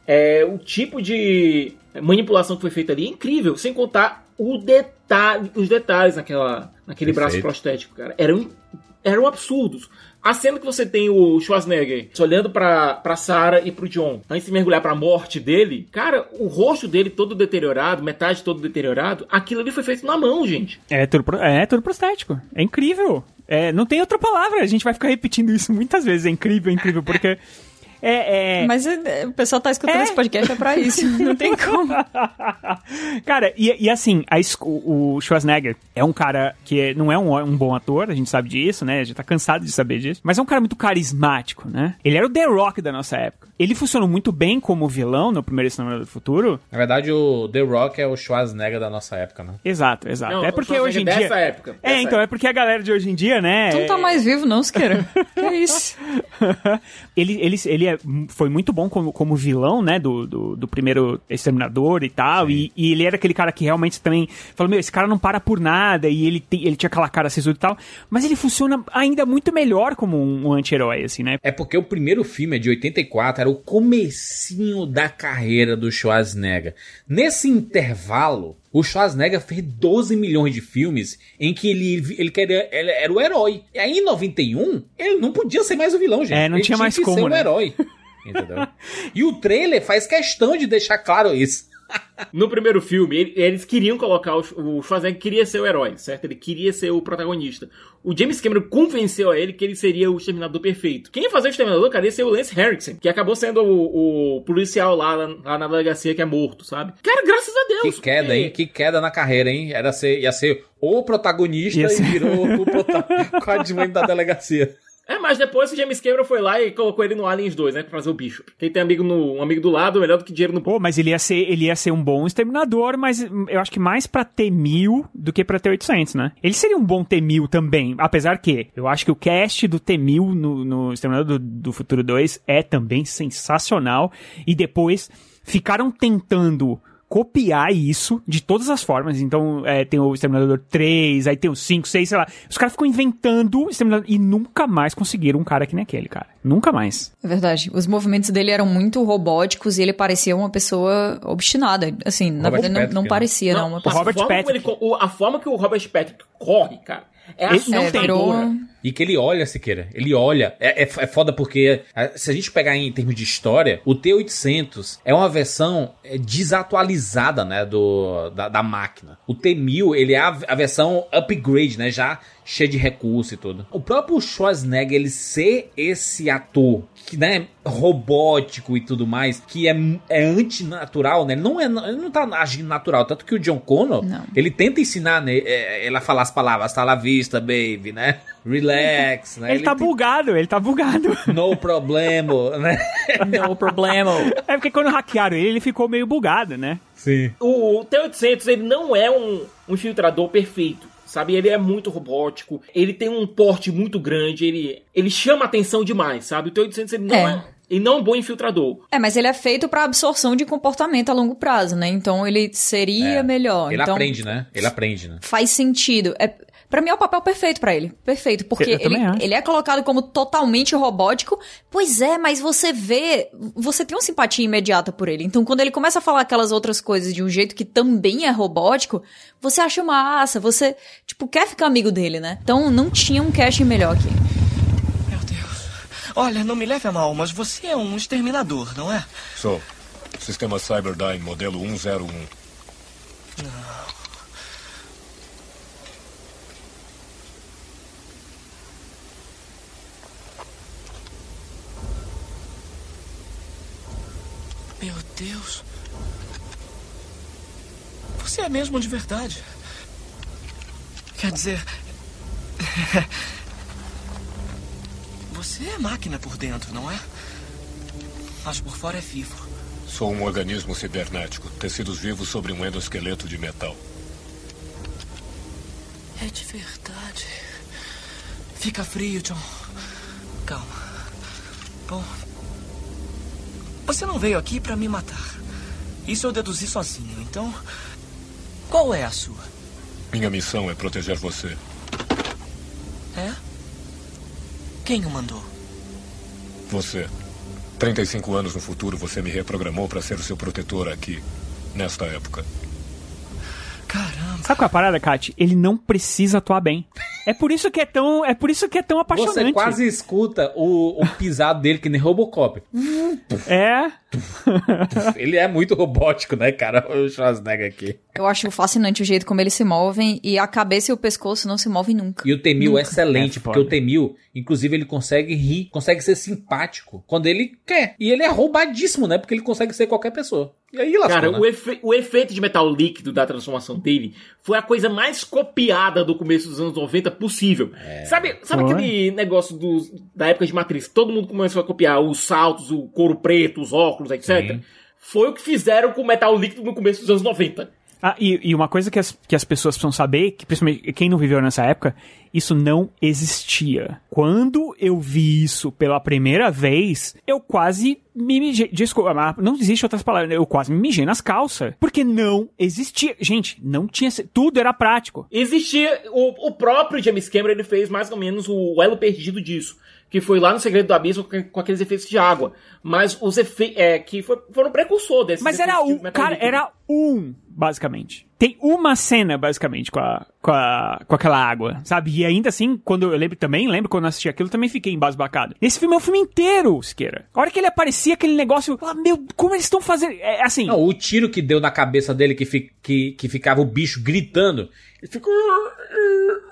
S2: é, o tipo de manipulação que foi feita ali é incrível. Sem contar o detalhe, os detalhes naquela, naquele braço
S1: Perfeito.
S2: prostético, cara. Eram, eram absurdos. A cena que você tem o Schwarzenegger olhando pra, pra Sarah e pro John, antes de mergulhar pra morte dele, cara, o rosto dele todo deteriorado, metade todo deteriorado, aquilo ali foi feito na mão, gente.
S4: É tudo, pro- é tudo prostético. É incrível. É, não tem outra palavra. A gente vai ficar repetindo isso muitas vezes. É incrível, é incrível, porque. É, é...
S5: Mas é, o pessoal tá escutando
S4: É.
S5: esse podcast é pra isso. Não tem como.
S4: cara, e, e assim, a o Schwarzenegger é um cara que é- não é um, um bom ator, a gente sabe disso, né? A gente tá cansado de saber disso. Mas é um cara muito carismático, né? Ele era o The Rock da nossa época. Ele funcionou muito bem como vilão no primeiro Exterminador do Futuro.
S1: Na verdade, o The Rock é o Schwarzenegger da nossa época, né?
S4: Exato, exato.
S2: Não,
S4: é porque hoje em
S2: Schwarzenegger
S4: dia.
S2: dessa época,
S4: É, então, é porque a galera de hoje em dia, né?
S5: Tu não tá
S4: é-
S5: mais vivo, não, Siqueira. Que isso?
S4: ele ele, ele é, foi muito bom como, como vilão, né? Do, do, do primeiro Exterminador e tal. E, e ele era aquele cara que realmente também falou: Meu, esse cara não para por nada. E ele, tem- ele tinha aquela cara sisuda e tal. Mas ele funciona ainda muito melhor como um, um anti-herói, assim, né?
S1: É porque o primeiro filme é de 84, era o comecinho da carreira do Schwarzenegger. Nesse intervalo, o Schwarzenegger fez 12 milhões de filmes em que ele, ele, queria, ele era o herói. E aí em 91, ele não podia ser mais o vilão, gente.
S4: É, não
S1: ele
S4: tinha mais
S1: que
S4: como,
S1: ser o
S4: né?
S1: herói. Entendeu? e o trailer faz questão de deixar claro isso.
S2: No primeiro filme, ele- eles queriam colocar o, o Schwarzenegger queria ser o herói, certo? Ele queria ser o protagonista. O James Cameron convenceu a ele que ele seria o Exterminador perfeito. Quem ia fazer o Exterminador, cara, ia ser o Lance Henriksen, que acabou sendo o, o policial lá, lá na delegacia que é morto, sabe? Cara, graças a Deus.
S1: Que queda,
S2: É.
S1: hein? Que queda na carreira, hein? Era ser, ia ser o protagonista
S4: Ia ser-
S1: e virou o prota- coadjuvante da delegacia.
S2: É, mas depois o James Cameron foi lá e colocou ele no Aliens 2, né? Pra fazer o bicho. Quem tem amigo no, um amigo do lado, melhor do que dinheiro no
S4: Pô, mas ele ia ser, ele ia ser um bom exterminador, mas eu acho que mais pra ter mil do que pra ter 800, né? Ele seria um bom T-1000 também, apesar que eu acho que o cast do T-1000 no, no Exterminador do, do Futuro 2 é também sensacional. E depois ficaram tentando copiar isso de todas as formas. Então, é, tem o Exterminador 3, aí tem o 5, 6, sei lá. Os caras ficam inventando Exterminador e nunca mais conseguiram um cara que nem aquele, cara. Nunca mais.
S5: É verdade. Os movimentos dele eram muito robóticos e ele parecia uma pessoa obstinada. Assim, na
S1: Robert
S5: verdade, não,
S1: Patrick,
S5: não
S1: né?
S5: parecia, não. Uma
S2: a,
S5: pessoa...
S4: Robert
S2: forma
S4: Patrick.
S2: ele a forma que o Robert Patrick corre, cara, É
S4: Ele não tem.
S2: assustadora.
S1: E que ele olha, Siqueira. Ele olha. É, é, é foda porque, se a gente pegar em termos de história, o T800 é uma versão é, desatualizada, né, do, da, da máquina. O T1000, ele é a, a versão upgrade, né, já cheia de recurso e tudo. O próprio Schwarzenegger, ele ser esse ator né, robótico e tudo mais, que é, é antinatural, né, ele não, é, ele não tá agindo natural. Tanto que o John Connor,
S5: Não.
S1: ele tenta ensinar né, é, ele a falar as palavras, tá la vista, baby, né, relax, né.
S4: Ele, tá
S1: tem-
S4: bugado, ele tá bugado.
S1: No problema, né?
S5: No problema.
S4: É porque quando hackearam ele, ele ficou meio bugado, né?
S1: Sim.
S2: O T-800, ele não é um, um infiltrador perfeito. Sabe, ele é muito robótico, ele tem um porte muito grande, ele, ele chama atenção demais, sabe? O T-800 ele não
S5: É.
S2: é. ele não é um bom infiltrador.
S5: É, mas ele é feito pra absorção de comportamento a longo prazo, né? Então ele seria
S1: É.
S5: melhor.
S1: Ele
S5: então,
S1: aprende, né? Ele aprende, né?
S5: Faz sentido. É, para mim é o papel perfeito pra ele. Perfeito, porque
S4: Eu- eu
S5: ele, ele é colocado como totalmente robótico. Pois é, mas você vê, você tem uma simpatia imediata por ele. Então quando ele começa a falar aquelas outras coisas de um jeito que também é robótico, você acha massa, você, tipo, quer ficar amigo dele, né? Então não tinha um casting melhor aqui.
S10: Meu Deus. Olha, não me leve a mal, mas você é um exterminador, não é?
S8: Sou. Sistema Cyberdyne, modelo 101.
S10: Meu Deus. Você é mesmo de verdade. Quer dizer. Você é máquina por dentro, não é? Mas por fora é vivo.
S8: Sou um organismo cibernético, tecidos vivos sobre um endoesqueleto de metal.
S10: É de verdade. Fica frio, John. Calma. Bom. Você não veio aqui pra me matar. Isso eu deduzi sozinho, então. Qual é a sua?
S8: Minha missão é proteger você.
S10: É? Quem o mandou?
S8: Você. 35 anos no futuro, você me reprogramou para ser o seu protetor aqui, nesta época.
S10: Caramba.
S4: Sabe qual é a parada, Kat? Ele não precisa atuar bem. É por isso que é tão, é por isso que é tão apaixonante.
S1: Você quase escuta o, o pisado dele que nem Robocop.
S4: É.
S1: Ele é muito robótico, né, cara? O Schwarzenegger aqui.
S5: Eu acho fascinante o jeito como eles se movem e a cabeça e o pescoço não se movem nunca.
S1: E o T-1000 é excelente,
S4: É
S1: porque o T-1000, inclusive, ele consegue rir, consegue ser simpático quando ele quer. E ele é roubadíssimo, né? Porque ele consegue ser qualquer pessoa. E aí lascou,
S2: Cara,
S1: né?
S2: o, efe- o efeito de metal líquido da transformação dele foi a coisa mais copiada do começo dos anos 90 possível. Sabe, sabe
S4: Foi.
S2: aquele negócio dos- da época de Matrix? Todo mundo começou a copiar os saltos, o couro preto, os óculos, etc.
S1: Sim.
S2: Foi o que fizeram com o metal líquido no começo dos anos 90.
S4: Ah, e, e uma coisa que as, que as pessoas precisam saber, que principalmente quem não viveu nessa época, isso não existia. Quando eu vi isso pela primeira vez, eu quase me mijei. Desculpa, não existe outras palavras. Eu quase me mijei nas calças. Porque não existia. Gente, não tinha. Tudo era prático.
S2: Existia, o, o próprio James Cameron ele fez mais ou menos o, elo perdido disso. Que foi lá no Segredo do Abismo com, aqueles efeitos de água. Mas os efeitos. É, que foi, foram precursor desses
S4: Mas era um. Cara, era um, basicamente. Tem uma cena, basicamente, com, a, com, a, com aquela água, sabe? E ainda assim, quando eu lembro também, lembro quando eu assisti aquilo, também fiquei embasbacado. Esse filme é o filme inteiro, Siqueira. A hora que ele aparecia, aquele negócio. Ah, meu, como eles estão fazendo. É assim.
S1: Não, o tiro que deu na cabeça dele, que, fi- que, que ficava o bicho gritando, ele ficou...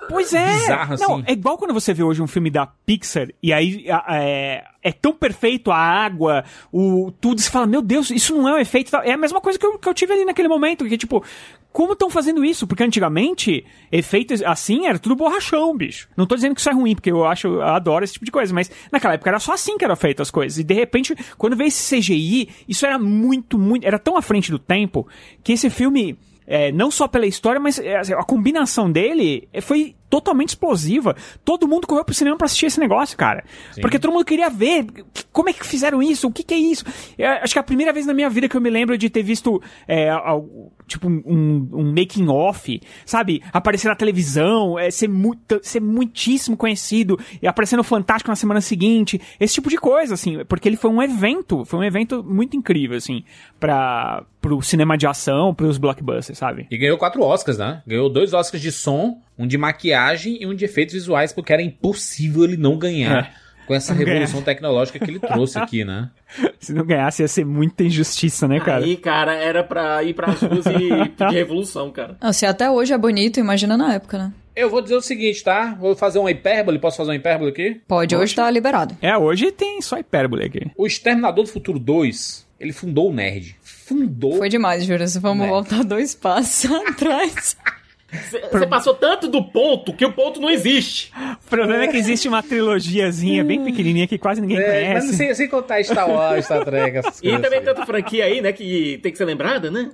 S4: Pois é.
S1: Bizarro,
S4: Não,
S1: assim.
S4: é igual quando você vê hoje um filme da Pixar e aí é, é tão perfeito a água, o tudo, você fala, meu Deus, isso não é um efeito. É a mesma coisa que eu, que eu tive ali naquele momento, que tipo, como estão fazendo isso? Porque antigamente, efeitos assim era tudo borrachão, bicho. Não tô dizendo que isso é ruim, porque eu acho, eu adoro esse tipo de coisa, mas naquela época era só assim que eram feitas as coisas. E de repente, quando veio esse CGI, isso era muito, muito, era tão à frente do tempo que esse filme é, não só pela história, mas é, assim, a combinação dele é, foi totalmente explosiva. Todo mundo correu pro cinema pra assistir esse negócio, cara. Porque todo mundo queria ver como é que fizeram isso, o que que é isso. Eu acho que é a primeira vez na minha vida que eu me lembro de ter visto, é, tipo, um, um making off, sabe? Aparecer na televisão, é, ser, muito, ser muitíssimo conhecido, e aparecer no Fantástico na semana seguinte, esse tipo de coisa, assim, porque ele foi um evento, foi um evento muito incrível, assim, pra, pro cinema de ação, pros blockbusters, sabe?
S1: E ganhou quatro Oscars, né? Ganhou dois Oscars de som, Um de maquiagem e um de efeitos visuais, porque era impossível ele não ganhar com essa
S4: Não
S1: revolução tecnológica que ele trouxe aqui, né?
S4: Se não ganhasse, ia ser muita injustiça, né, cara?
S2: Aí, cara, era pra ir pras ruas e pedir revolução, cara.
S5: Ah, se até hoje é bonito, imagina na época, né?
S1: Eu vou dizer o seguinte, tá? Vou fazer uma hipérbole. Posso fazer uma hipérbole aqui?
S5: Pode, hoje tá liberado.
S4: É, hoje tem só hipérbole aqui.
S1: O Exterminador do Futuro 2, ele fundou o Nerd. Fundou.
S5: Foi demais, Júlio. Vamos
S1: Né?
S5: voltar dois passos atrás.
S2: Você passou tanto do ponto que o ponto não existe.
S4: O problema é que existe uma trilogiazinha bem pequenininha que quase ninguém
S1: É, mas
S4: conhece.
S1: sem, sem contar Star Wars, Star Trek, essas
S2: E
S1: coisas.
S2: também
S1: assim.
S2: tanta franquia aí, né, que tem que ser lembrada, né?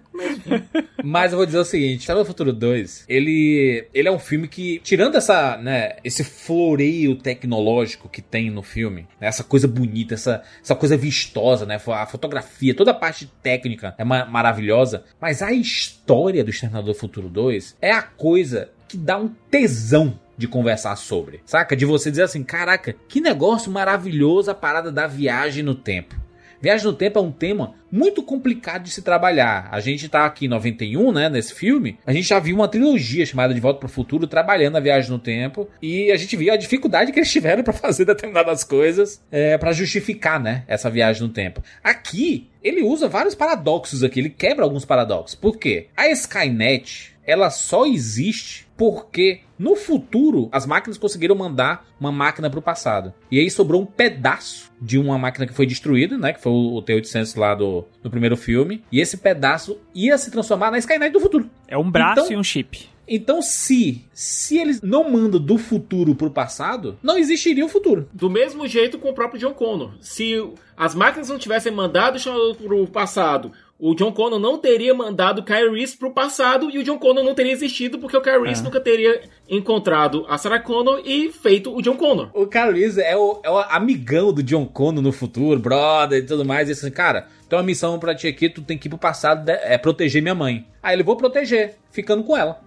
S1: Mas eu vou dizer o seguinte, Exterminador do Futuro 2, ele, ele é um filme que, tirando essa, né, esse floreio tecnológico que tem no filme, né, essa coisa bonita, essa, essa coisa vistosa, né, a fotografia, toda a parte técnica é ma- maravilhosa, mas a história do Exterminador do Futuro 2 é a coisa que dá um tesão de conversar sobre, saca? De você dizer assim, caraca, que negócio maravilhoso a parada da viagem no tempo. Viagem no tempo é um tema muito complicado de se trabalhar. A gente tá aqui em 91, né, nesse filme. A gente já viu uma trilogia chamada De Volta para o Futuro trabalhando a viagem no tempo e a gente viu a dificuldade que eles tiveram para fazer determinadas coisas é, para justificar, né, essa viagem no tempo. Aqui ele usa vários paradoxos aqui, ele quebra alguns paradoxos. Por quê? A Skynet, ela só existe porque no futuro as máquinas conseguiram mandar uma máquina para o passado. E aí sobrou um pedaço de uma máquina que foi destruída, né? Que foi o o T-800 lá do, do primeiro filme. E esse pedaço ia se transformar na Skynet do futuro.
S4: É um braço
S1: Então-
S4: e um chip.
S1: Então, se se eles não mandam do futuro pro passado, não existiria o futuro.
S2: Do mesmo jeito com o próprio John Connor. Se as máquinas não tivessem mandado o pro passado, o John Connor não teria mandado o Kyle Reese pro passado e o John Connor não teria existido porque o Kyle Reese
S1: É.
S2: nunca teria encontrado a Sarah Connor e feito o John Connor.
S1: O Carlos é o, é o amigão do John Connor no futuro, brother e tudo mais. E assim, cara, tem uma missão pra ti aqui, tu tem que ir pro passado, é proteger minha mãe. Aí ele, vou proteger, ficando com ela.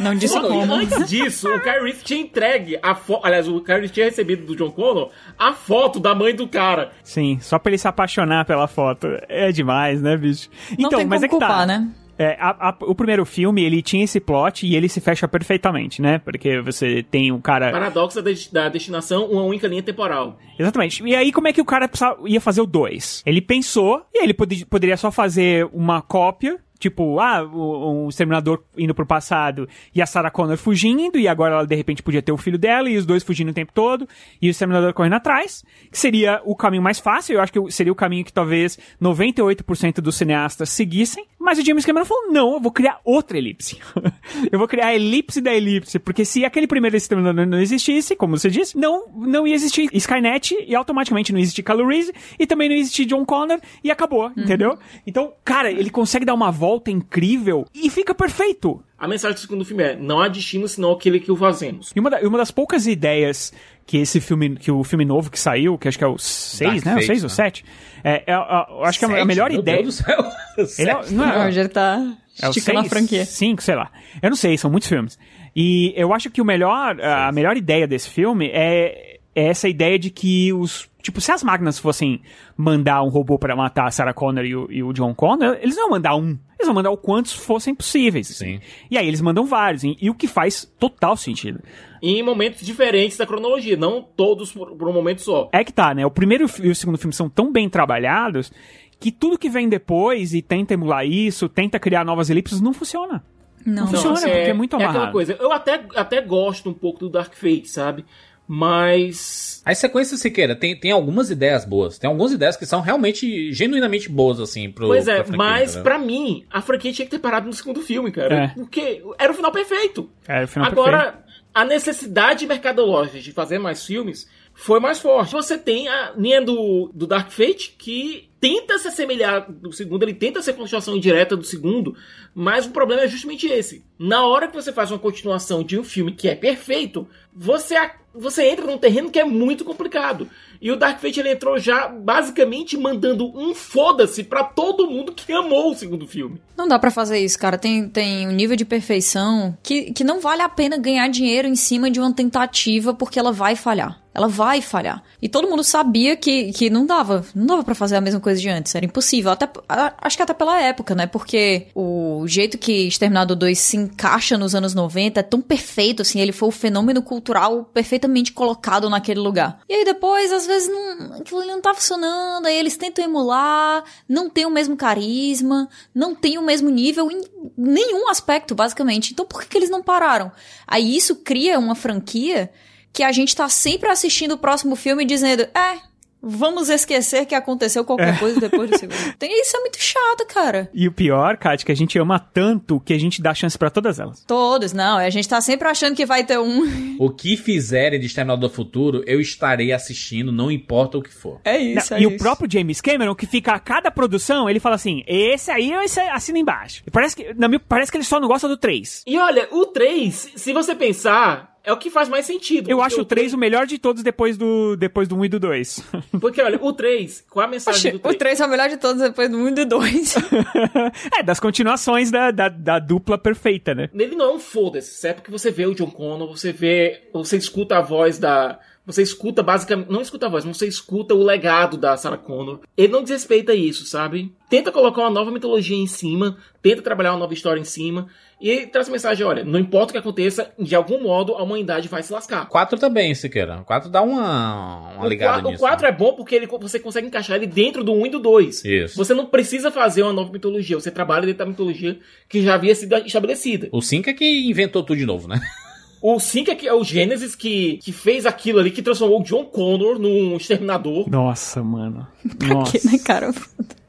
S5: Não disse como.
S2: antes disso, o Reese tinha entregue a foto. Aliás, o Reese tinha recebido do John Connor a foto da mãe do cara.
S4: Sim, só pra ele se apaixonar pela foto. É demais, né, bicho?
S5: Não tem como
S4: é que
S5: culpar,
S4: tá.
S5: né?
S4: É, a- a- o primeiro filme, ele tinha esse plot e ele se fecha perfeitamente, né? Porque você tem um cara...
S2: Paradoxo da, da destinação, uma única linha temporal.
S4: Exatamente. E aí, como é que o cara ia fazer o 2? Ele pensou, e ele pode- poderia só fazer uma cópia, tipo, ah, o, o Exterminador indo pro passado e a Sarah Connor fugindo, e agora ela de repente podia ter o filho dela e os dois fugindo o tempo todo, e o Exterminador correndo atrás, que seria o caminho mais fácil, eu acho que seria o caminho que talvez 98% dos cineastas seguissem, mas o James Cameron falou, não, eu vou criar outra elipse. eu vou criar a elipse da elipse, porque se aquele primeiro Exterminador não existisse, como você disse, não, não ia existir Skynet e automaticamente não ia existir Kylo Reese e também não ia existir John Connor e acabou, entendeu? Então, cara, ele consegue dar uma volta incrível e fica perfeito.
S2: A mensagem do segundo filme é: não há destino senão aquele que o fazemos.
S4: E uma, da- uma das poucas ideias que esse filme, que o filme novo que saiu, que acho que é o 6,
S1: Dark
S4: né? O
S1: Fate,
S4: 6 ou
S1: né?
S4: 7, é, é, é, eu acho que a, a melhor
S1: Meu
S4: ideia.
S1: Deus do céu.
S4: Ele é- não é-
S5: O Roger tá
S4: É o
S5: esticando a
S4: seis,
S5: franquia.
S4: Cinco, sei lá. Eu não sei, são muitos filmes. E eu acho que o melhor, a melhor ideia desse filme é, é essa ideia de que os. Tipo, se as máquinas fossem mandar um robô pra matar a Sarah Connor e o, e o John Connor, eles não iam mandar um. Eles vão mandar o quantos fossem possíveis. assim.
S1: Sim.
S4: E aí eles mandam vários. E, e o que faz total sentido.
S2: Em momentos diferentes da cronologia, não todos por, por um momento só.
S4: É que tá, né? O primeiro e o segundo filme são tão bem trabalhados que tudo que vem depois e tenta emular isso, tenta criar novas elipses, não funciona.
S5: Não,
S4: funciona, porque é muito
S2: É aquela
S4: amarrado.
S2: coisa. Eu até, até gosto um pouco do Dark Fate, sabe? Mas.
S1: As sequências, Siqueira, tem, tem algumas ideias boas. Tem algumas ideias que são realmente, genuinamente boas, assim, pro.
S2: Pois é,
S1: franquia,
S2: mas
S1: entendeu?
S2: pra mim, a franquia tinha que ter parado no segundo filme, cara.
S4: É.
S2: Porque era o final perfeito.
S4: É, o final
S2: Agora,
S4: perfeito.
S2: a necessidade mercadológica de fazer mais filmes foi mais forte. Você tem a linha do, do Dark Fate que tenta se assemelhar do segundo, ele tenta ser continuação indireta do segundo, mas o problema é justamente esse. Na hora que você faz uma continuação de um filme que é perfeito, você, você entra num terreno que é muito complicado. E o Dark Fate ele entrou já basicamente mandando um foda-se pra todo mundo que amou o segundo filme.
S5: Não dá pra fazer isso, cara. Tem, tem um nível de perfeição que, que não vale a pena ganhar dinheiro em cima de uma tentativa porque ela vai falhar. Ela vai falhar. E todo mundo sabia que, que não dava. Não dava pra fazer a mesma coisa coisa de antes. Era impossível. Até, acho que até pela época, né? Porque o jeito que Exterminador 2 se encaixa nos anos 90 é tão perfeito, assim. Ele foi o fenômeno cultural perfeitamente colocado naquele lugar. E aí depois, às vezes, não, aquilo não tá funcionando. Aí eles tentam emular, não tem o mesmo carisma, não tem o mesmo nível em nenhum aspecto, basicamente. Então por que, que eles não pararam? Aí isso cria uma franquia que a gente tá sempre assistindo o próximo filme dizendo, é, vamos esquecer que aconteceu qualquer coisa depois do segundo. Tem, isso é muito chato, cara.
S4: E o pior, Kat, que a gente ama tanto que a gente dá chance pra todas elas.
S5: Todos, não. A gente tá sempre achando que vai ter um.
S1: O que fizerem de Exterminador do Futuro, eu estarei assistindo, não importa o que for.
S5: É isso,
S4: Não,
S5: é
S4: e
S5: isso.
S4: o próprio James Cameron, que fica a cada produção, ele fala assim: esse aí esse assina embaixo. E Parece que, minha, parece que ele só não gosta do 3.
S2: E olha, o 3, se você pensar, é o que faz mais sentido.
S4: Eu acho o 3 o melhor de todos depois do, depois do 1 e do 2.
S2: Porque olha, o 3, qual é a mensagem do 3?
S5: O 3 é o melhor de todos depois do 1 e do 2.
S4: é, das continuações da, da, da dupla perfeita, né?
S2: Nele não é um foda-se, é porque você vê o John Connor, você vê, você escuta a voz da, você escuta basicamente, não escuta a voz, mas você escuta o legado da Sarah Connor. Ele não desrespeita isso, sabe? Tenta colocar uma nova mitologia em cima, tenta trabalhar uma nova história em cima e traz a mensagem, olha, não importa o que aconteça, de algum modo a humanidade vai se lascar.
S1: 4 também, Siqueira. 4 dá uma, uma
S2: O
S1: ligada
S2: qua- o
S1: nisso.
S2: 4 é bom porque ele, você consegue encaixar ele dentro do 1 e do 2.
S1: Isso.
S2: Você não precisa fazer uma nova mitologia, você trabalha dentro da mitologia que já havia sido estabelecida.
S1: O 5 é que inventou tudo de novo, né?
S2: O 5 é, que é o Gênesis que, que fez aquilo ali, que transformou o John Connor num exterminador.
S4: Nossa, mano.
S5: que, né, cara?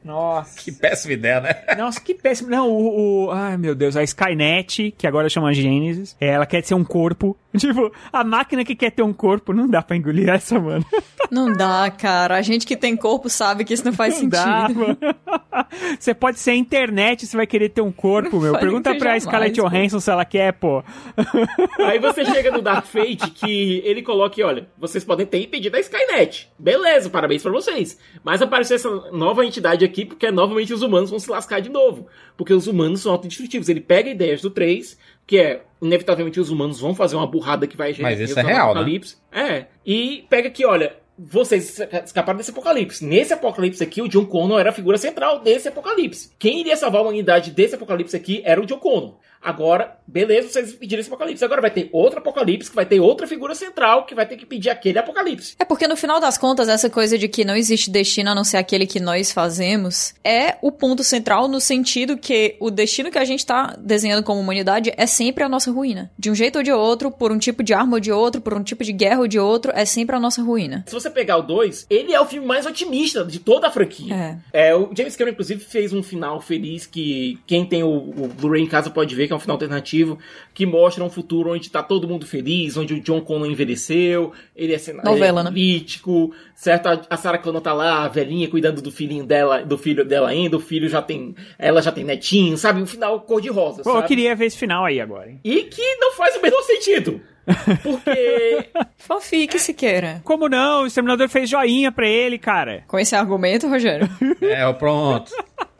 S4: Nossa.
S1: Que péssima ideia, né?
S4: Nossa, que péssimo. Não, o, o- Ai, meu Deus. A Skynet, que agora chama Gênesis, ela quer ser um corpo. Tipo, a máquina que quer ter um corpo, não dá pra engolir essa, mano.
S5: Não dá, cara. A gente que tem corpo sabe que isso não faz
S4: Não
S5: sentido.
S4: dá, mano. Você pode ser a internet, você vai querer ter um corpo, meu. Pergunta pra
S5: jamais,
S4: Scarlett
S5: pô.
S4: Johansson se ela quer, pô.
S2: Aí você chega no Dark Fate que ele coloca, e olha, vocês podem ter impedido a Skynet. Beleza, parabéns pra vocês. Mas apareceu essa nova entidade aqui porque novamente os humanos vão se lascar de novo. Porque os humanos são autodestrutivos. Ele pega ideias do 3, que é, inevitavelmente os humanos vão fazer uma burrada que vai
S1: Mas isso é real, né?
S2: apocalipse. É. E pega aqui, olha, vocês escaparam desse apocalipse. Nesse apocalipse aqui, o John Connor era a figura central desse apocalipse. Quem iria salvar a humanidade desse apocalipse aqui era o John Connor. Agora, beleza, vocês pediram esse apocalipse. Agora vai ter outro apocalipse, que vai ter outra figura central, que vai ter que pedir aquele apocalipse.
S5: É porque no final das contas, essa coisa de que não existe destino a não ser aquele que nós fazemos é o ponto central no sentido que o destino que a gente tá desenhando como humanidade é sempre a nossa ruína. De um jeito ou de outro, por um tipo de arma ou de outro, por um tipo de guerra ou de outro, é sempre a nossa ruína.
S2: Se você pegar o 2, ele é o filme mais otimista de toda a franquia.
S5: É.
S2: É, o James Cameron, inclusive, fez um final feliz que quem tem o, o Blu-ray em casa pode ver, que é um final alternativo, que mostra um futuro onde tá todo mundo feliz, onde o John Connor envelheceu, ele é
S5: Novela,
S2: é
S5: né?
S2: político, certo? A- A Sarah Connor tá lá, a velhinha, cuidando do filhinho dela, do filho dela ainda, o filho já tem, ela já tem netinho, sabe? Um final cor-de-rosa,
S4: Pô, eu
S2: sabe?
S4: queria ver esse final aí agora, hein?
S2: E que não faz o menor sentido. Porque
S5: Fanfic, Siqueira.
S4: Como não? O Exterminador fez joinha pra ele, cara.
S5: Com esse argumento, Rogério?
S1: É, pronto.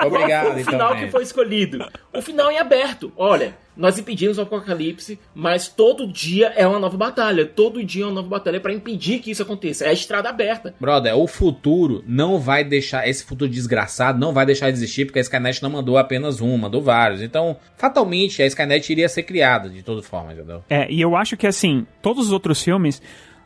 S1: Obrigado,
S2: Qual foi o
S1: então.
S2: final
S1: gente.
S2: que foi escolhido? O final é aberto. Olha, nós impedimos o apocalipse, mas todo dia é uma nova batalha. Todo dia é uma nova batalha para impedir que isso aconteça. É a estrada aberta.
S1: Brother, o futuro não vai deixar, esse futuro desgraçado não vai deixar de existir, porque a Skynet não mandou apenas um, mandou vários. Então, fatalmente, a Skynet iria ser criada de toda forma, entendeu?
S4: É, e eu acho que assim, todos os outros filmes.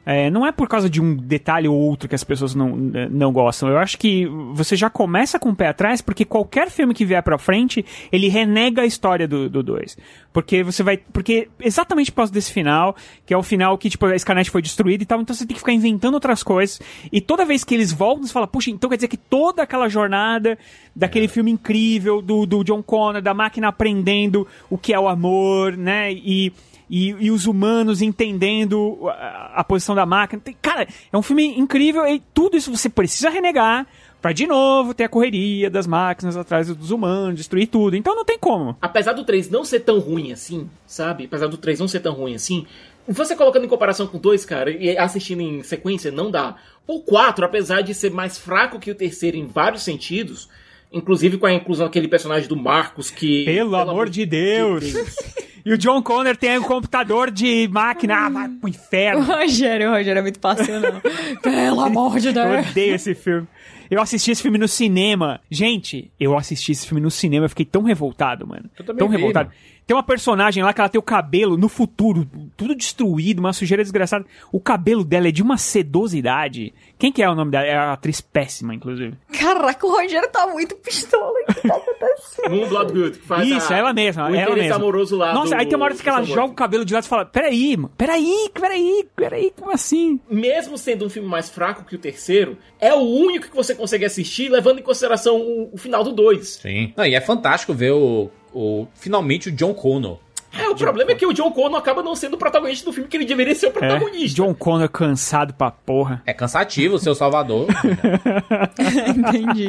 S4: É, não é por causa de um detalhe ou outro que as pessoas não, não gostam. Eu acho que você já começa com o pé atrás, porque qualquer filme que vier pra frente, ele renega a história do 2. Porque você vai. Porque exatamente por causa desse final, que é o final que, tipo, a Skynet foi destruída e tal, então você tem que ficar inventando outras coisas. E toda vez que eles voltam, você fala, puxa, então quer dizer que toda aquela jornada daquele filme incrível do, do John Connor, da máquina aprendendo o que é o amor, né? E. E, e os humanos entendendo a, a posição da máquina. Tem- Cara, é um filme incrível e tudo isso você precisa renegar pra de novo ter a correria das máquinas atrás dos humanos, destruir tudo. Então não tem como.
S2: Apesar do 3 não ser tão ruim assim, sabe? Apesar do 3 não ser tão ruim assim, você colocando em comparação com o 2, cara, e assistindo em sequência, não dá. O 4, apesar de ser mais fraco que o terceiro em vários sentidos, inclusive com a inclusão daquele personagem do Marcos que.
S4: Pelo, amor de Deus. E o John Connor tem um computador de máquina. Ah, vai pro
S5: O
S4: inferno.
S5: Rogério, o Rogério é muito passional. Pelo amor de
S4: Eu
S5: Deus.
S4: odeio esse filme. Eu assisti esse filme no cinema. Gente, eu assisti esse filme no cinema, eu fiquei tão revoltado, mano.
S1: Eu também
S4: tão
S1: vi,
S4: revoltado.
S1: mano.
S4: Tem uma personagem lá que ela tem o cabelo no futuro, tudo destruído, uma sujeira desgraçada. O cabelo dela é de uma sedosidade. Quem que é o nome dela? É a atriz péssima, inclusive.
S5: Caraca, o Rogério tá muito pistola. O que tá acontecendo?
S2: Moon Bloodgood, que faz
S4: Isso,
S2: a-
S4: ela mesma,
S2: o
S4: ela mesma.
S2: amoroso lá
S4: Nossa,
S2: do-
S4: aí tem uma hora que ela joga o cabelo de lado e fala: Peraí, mano, peraí, peraí, peraí, como assim?
S2: mesmo sendo um filme mais fraco que o terceiro, é o único que você consegue assistir levando em consideração o, o final do 2.
S1: Sim. Não, e é fantástico ver o, o finalmente o John Connor.
S2: É, o problema é que o John Connor acaba não sendo o protagonista do filme que ele deveria ser o
S4: É,
S2: protagonista.
S4: John Connor cansado pra porra.
S1: É cansativo o seu Salvador.
S5: Entendi.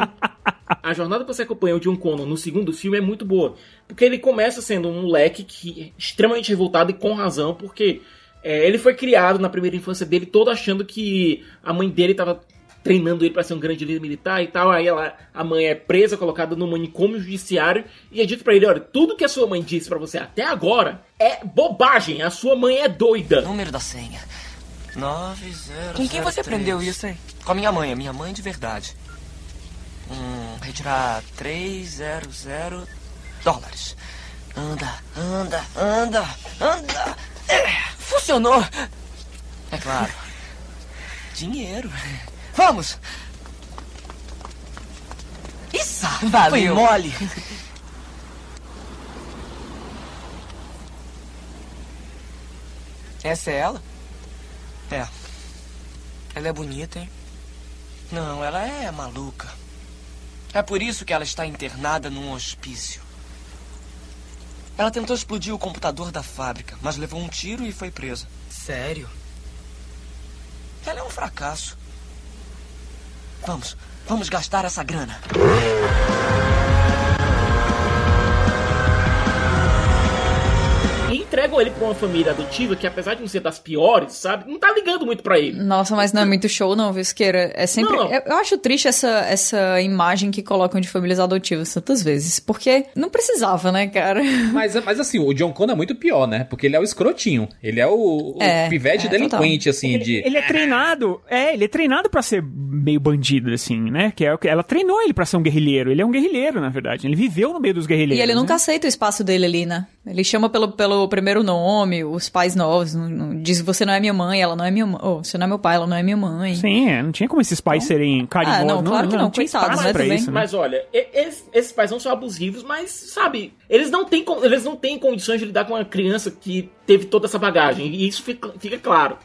S2: A jornada que você acompanha o John Connor no segundo filme é muito boa. Porque ele começa sendo um moleque que é extremamente revoltado e com razão, porque é, ele foi criado na primeira infância dele todo achando que a mãe dele estava treinando ele para ser um grande líder militar e tal. Aí ela, a mãe é presa, colocada no manicômio judiciário e é dito pra ele: olha, tudo que a sua mãe disse pra você até agora é bobagem. A sua mãe é doida.
S10: Número da senha. 90.
S11: Com quem você aprendeu
S10: isso, hein? Com a minha mãe, a minha mãe de verdade. Hum, retirar 300 dólares. Anda, anda, anda, anda. É, funcionou. É claro. Dinheiro. Vamos. Isso, foi
S11: Valeu.
S10: mole. Essa é ela? É. Ela é bonita, hein? Não, ela é maluca. É por isso que ela está internada num hospício. Ela tentou explodir o computador da fábrica, mas levou um tiro e foi presa. Sério? Ela é um fracasso. Vamos, vamos gastar essa grana.
S2: E ele pra uma família adotiva que, apesar de não ser das piores, sabe, não tá ligando muito pra ele.
S5: Nossa, mas não é muito show, não, Visqueira. É sempre.
S2: Não.
S5: Eu, eu acho triste essa, essa imagem que colocam de famílias adotivas tantas vezes. Porque não precisava, né, cara?
S1: mas, mas assim, o John Connor é muito pior, né? Porque ele é o escrotinho. Ele é o, o
S5: É,
S1: pivete
S5: é,
S1: delinquente, assim,
S4: Ele,
S1: de.
S4: ele é treinado, é, ele é treinado pra ser meio bandido, assim, né? Que é o que ela treinou ele pra ser um guerrilheiro. Ele é um guerrilheiro, na verdade. Ele viveu no meio dos guerrilheiros.
S5: E ele nunca
S4: né?
S5: aceita o espaço dele ali, né? Ele chama pelo, pelo primeiro nome, os pais novos. não- não- diz: você não é minha mãe, ela não é minha mãe. Oh, você não é meu pai, ela não é minha mãe.
S4: Sim, é, não tinha como esses pais serem carinhosos.
S5: Ah, não, claro que não,
S4: tinha
S5: coitados, né,
S4: pra
S5: também.
S4: isso, né?
S2: Mas olha, esses, pais não são abusivos, mas, sabe, eles não, têm, eles não têm condições de lidar com uma criança que teve toda essa bagagem. E isso fica, fica claro.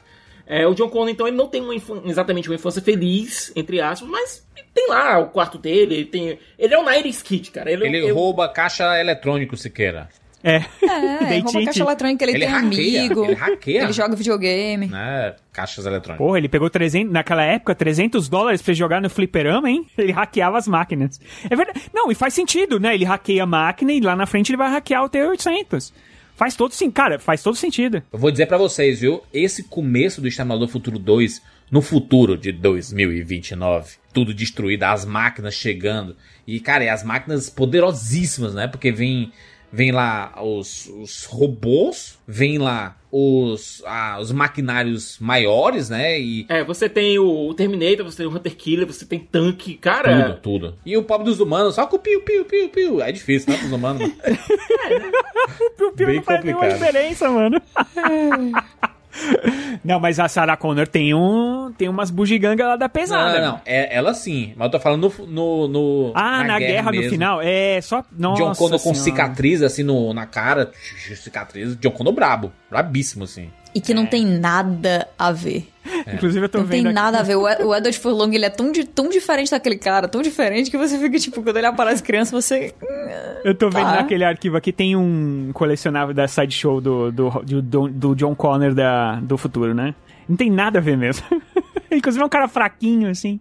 S2: É, o John Connor, então, ele não tem uma exatamente uma infância feliz, entre aspas, mas tem lá o quarto dele, ele tem. Ele é um 90s Kid, cara. Ele,
S1: Ele
S2: eu-
S1: rouba caixa eletrônico, Siqueira.
S4: É.
S5: É, rouba
S4: tinha
S5: caixa
S4: que-
S5: eletrônica, ele,
S1: Ele
S5: tem
S1: hackeia,
S5: amigo.
S1: ele hackeia.
S5: Ele joga videogame.
S1: Né? Caixas eletrônicas.
S4: Porra, ele pegou 300, naquela época, 300 dólares pra jogar no fliperama, hein? Ele hackeava as máquinas. É verdade. Não, e faz sentido, né? Ele hackeia a máquina e lá na frente ele vai hackear o T-800. Faz todo sim, cara, faz todo sentido.
S1: Eu vou dizer pra vocês, viu? Esse começo do Exterminador Futuro 2, no futuro de 2029, tudo destruído, as máquinas chegando. E, cara, e as máquinas poderosíssimas, né? Porque vem, vem lá os, os robôs, vem lá os, ah, os maquinários maiores, né? E
S2: É, você tem o Terminator, você tem o Hunter Killer, você tem tanque, cara.
S1: tudo, tudo. E o pobre dos humanos, só com o piu, piu, piu, piu. É difícil, né? Pros humanos.
S4: O pior
S1: Bem
S4: não faz nenhuma
S1: complicado.
S4: diferença, mano. não, mas a Sarah Connor tem um. Tem umas bugigangas lá da
S1: Não,
S4: pesada.
S1: não, não. É, ela sim. Mas eu tô falando no. no, no-
S4: Ah, na, guerra, no
S1: mesmo.
S4: final. É, só. Nossa
S1: John Connor com
S4: Senhora.
S1: cicatriz assim no, na cara. Cicatriz. John Connor brabo. Brabíssimo, assim.
S5: E que não tem nada a ver.
S4: Inclusive, eu tô
S5: Não tem
S4: vendo. aqui-
S5: nada a ver. O Ed- o Edward Furlong, ele é tão, di- tão diferente daquele cara, tão diferente, que você fica, tipo, quando ele aparece criança, você...
S4: Eu tô vendo
S5: Tá.
S4: naquele arquivo aqui, tem um colecionável da sideshow do, do, do, do, do John Connor da, do futuro, né? Não tem nada a ver mesmo. Inclusive é um cara fraquinho, assim.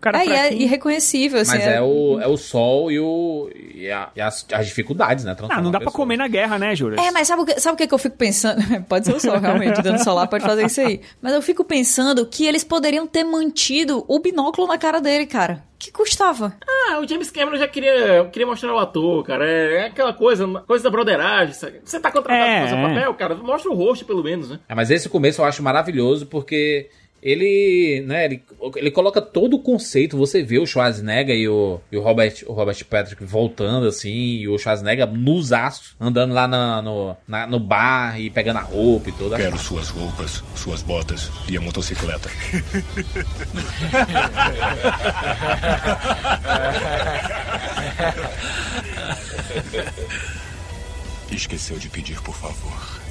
S4: Cara
S5: É, e é irreconhecível, assim.
S1: Mas é, o, é o sol e, o, e, a- e as, as dificuldades, né?
S4: Ah, não dá pra comer na guerra, né, Juras?
S5: É, mas sabe o que, sabe o que, que eu fico pensando? pode ser o sol, realmente, dando solar pode fazer isso aí. Mas eu fico pensando que eles poderiam ter mantido o binóculo na cara dele, cara. Que custava?
S2: Ah, o James Cameron já queria, queria mostrar o ator, cara. É, é aquela coisa, coisa da broderagem. sabe? Você tá contratado
S4: É,
S2: pra fazer o
S4: é.
S2: papel, cara, mostra o rosto pelo menos, né?
S1: É, mas esse começo eu acho maravilhoso porque ele, né, ele, ele coloca todo o conceito, você vê o Schwarzenegger e o, e o Robert, o Robert Patrick voltando assim, e o Schwarzenegger nos aços, andando lá na, no, na, no bar e pegando a roupa e tudo.
S8: Quero suas roupas, suas botas e a motocicleta. Esqueceu de pedir, por favor.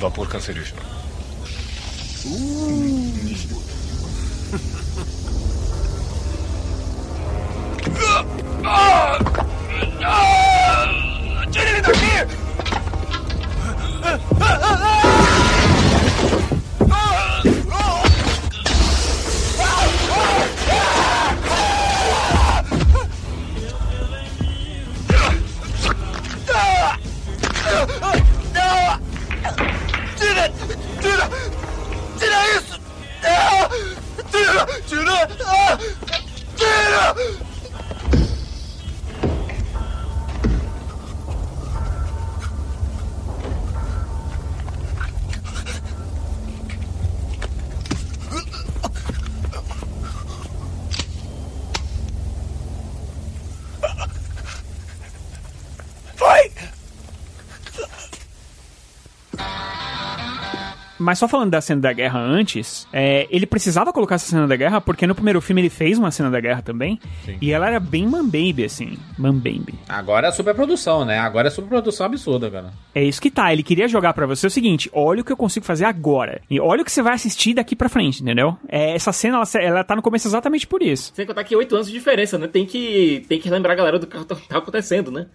S8: Vapor cancerígeno.
S10: Tira
S4: Mas só falando da cena da guerra antes, é, ele precisava colocar essa cena da guerra porque no primeiro filme ele fez uma cena da guerra também. E ela era bem mambaby, assim. Mambaby.
S1: Agora é superprodução, né? Agora é superprodução absurda, cara.
S4: É isso que tá. Ele queria jogar pra você o seguinte: olha o que eu consigo fazer agora. E olha o que você vai assistir daqui pra frente, entendeu? É, essa cena, ela, ela tá no começo exatamente por isso.
S2: Sem contar que oito anos de diferença, né? Tem que, tem que lembrar a galera do que tá tá acontecendo, né?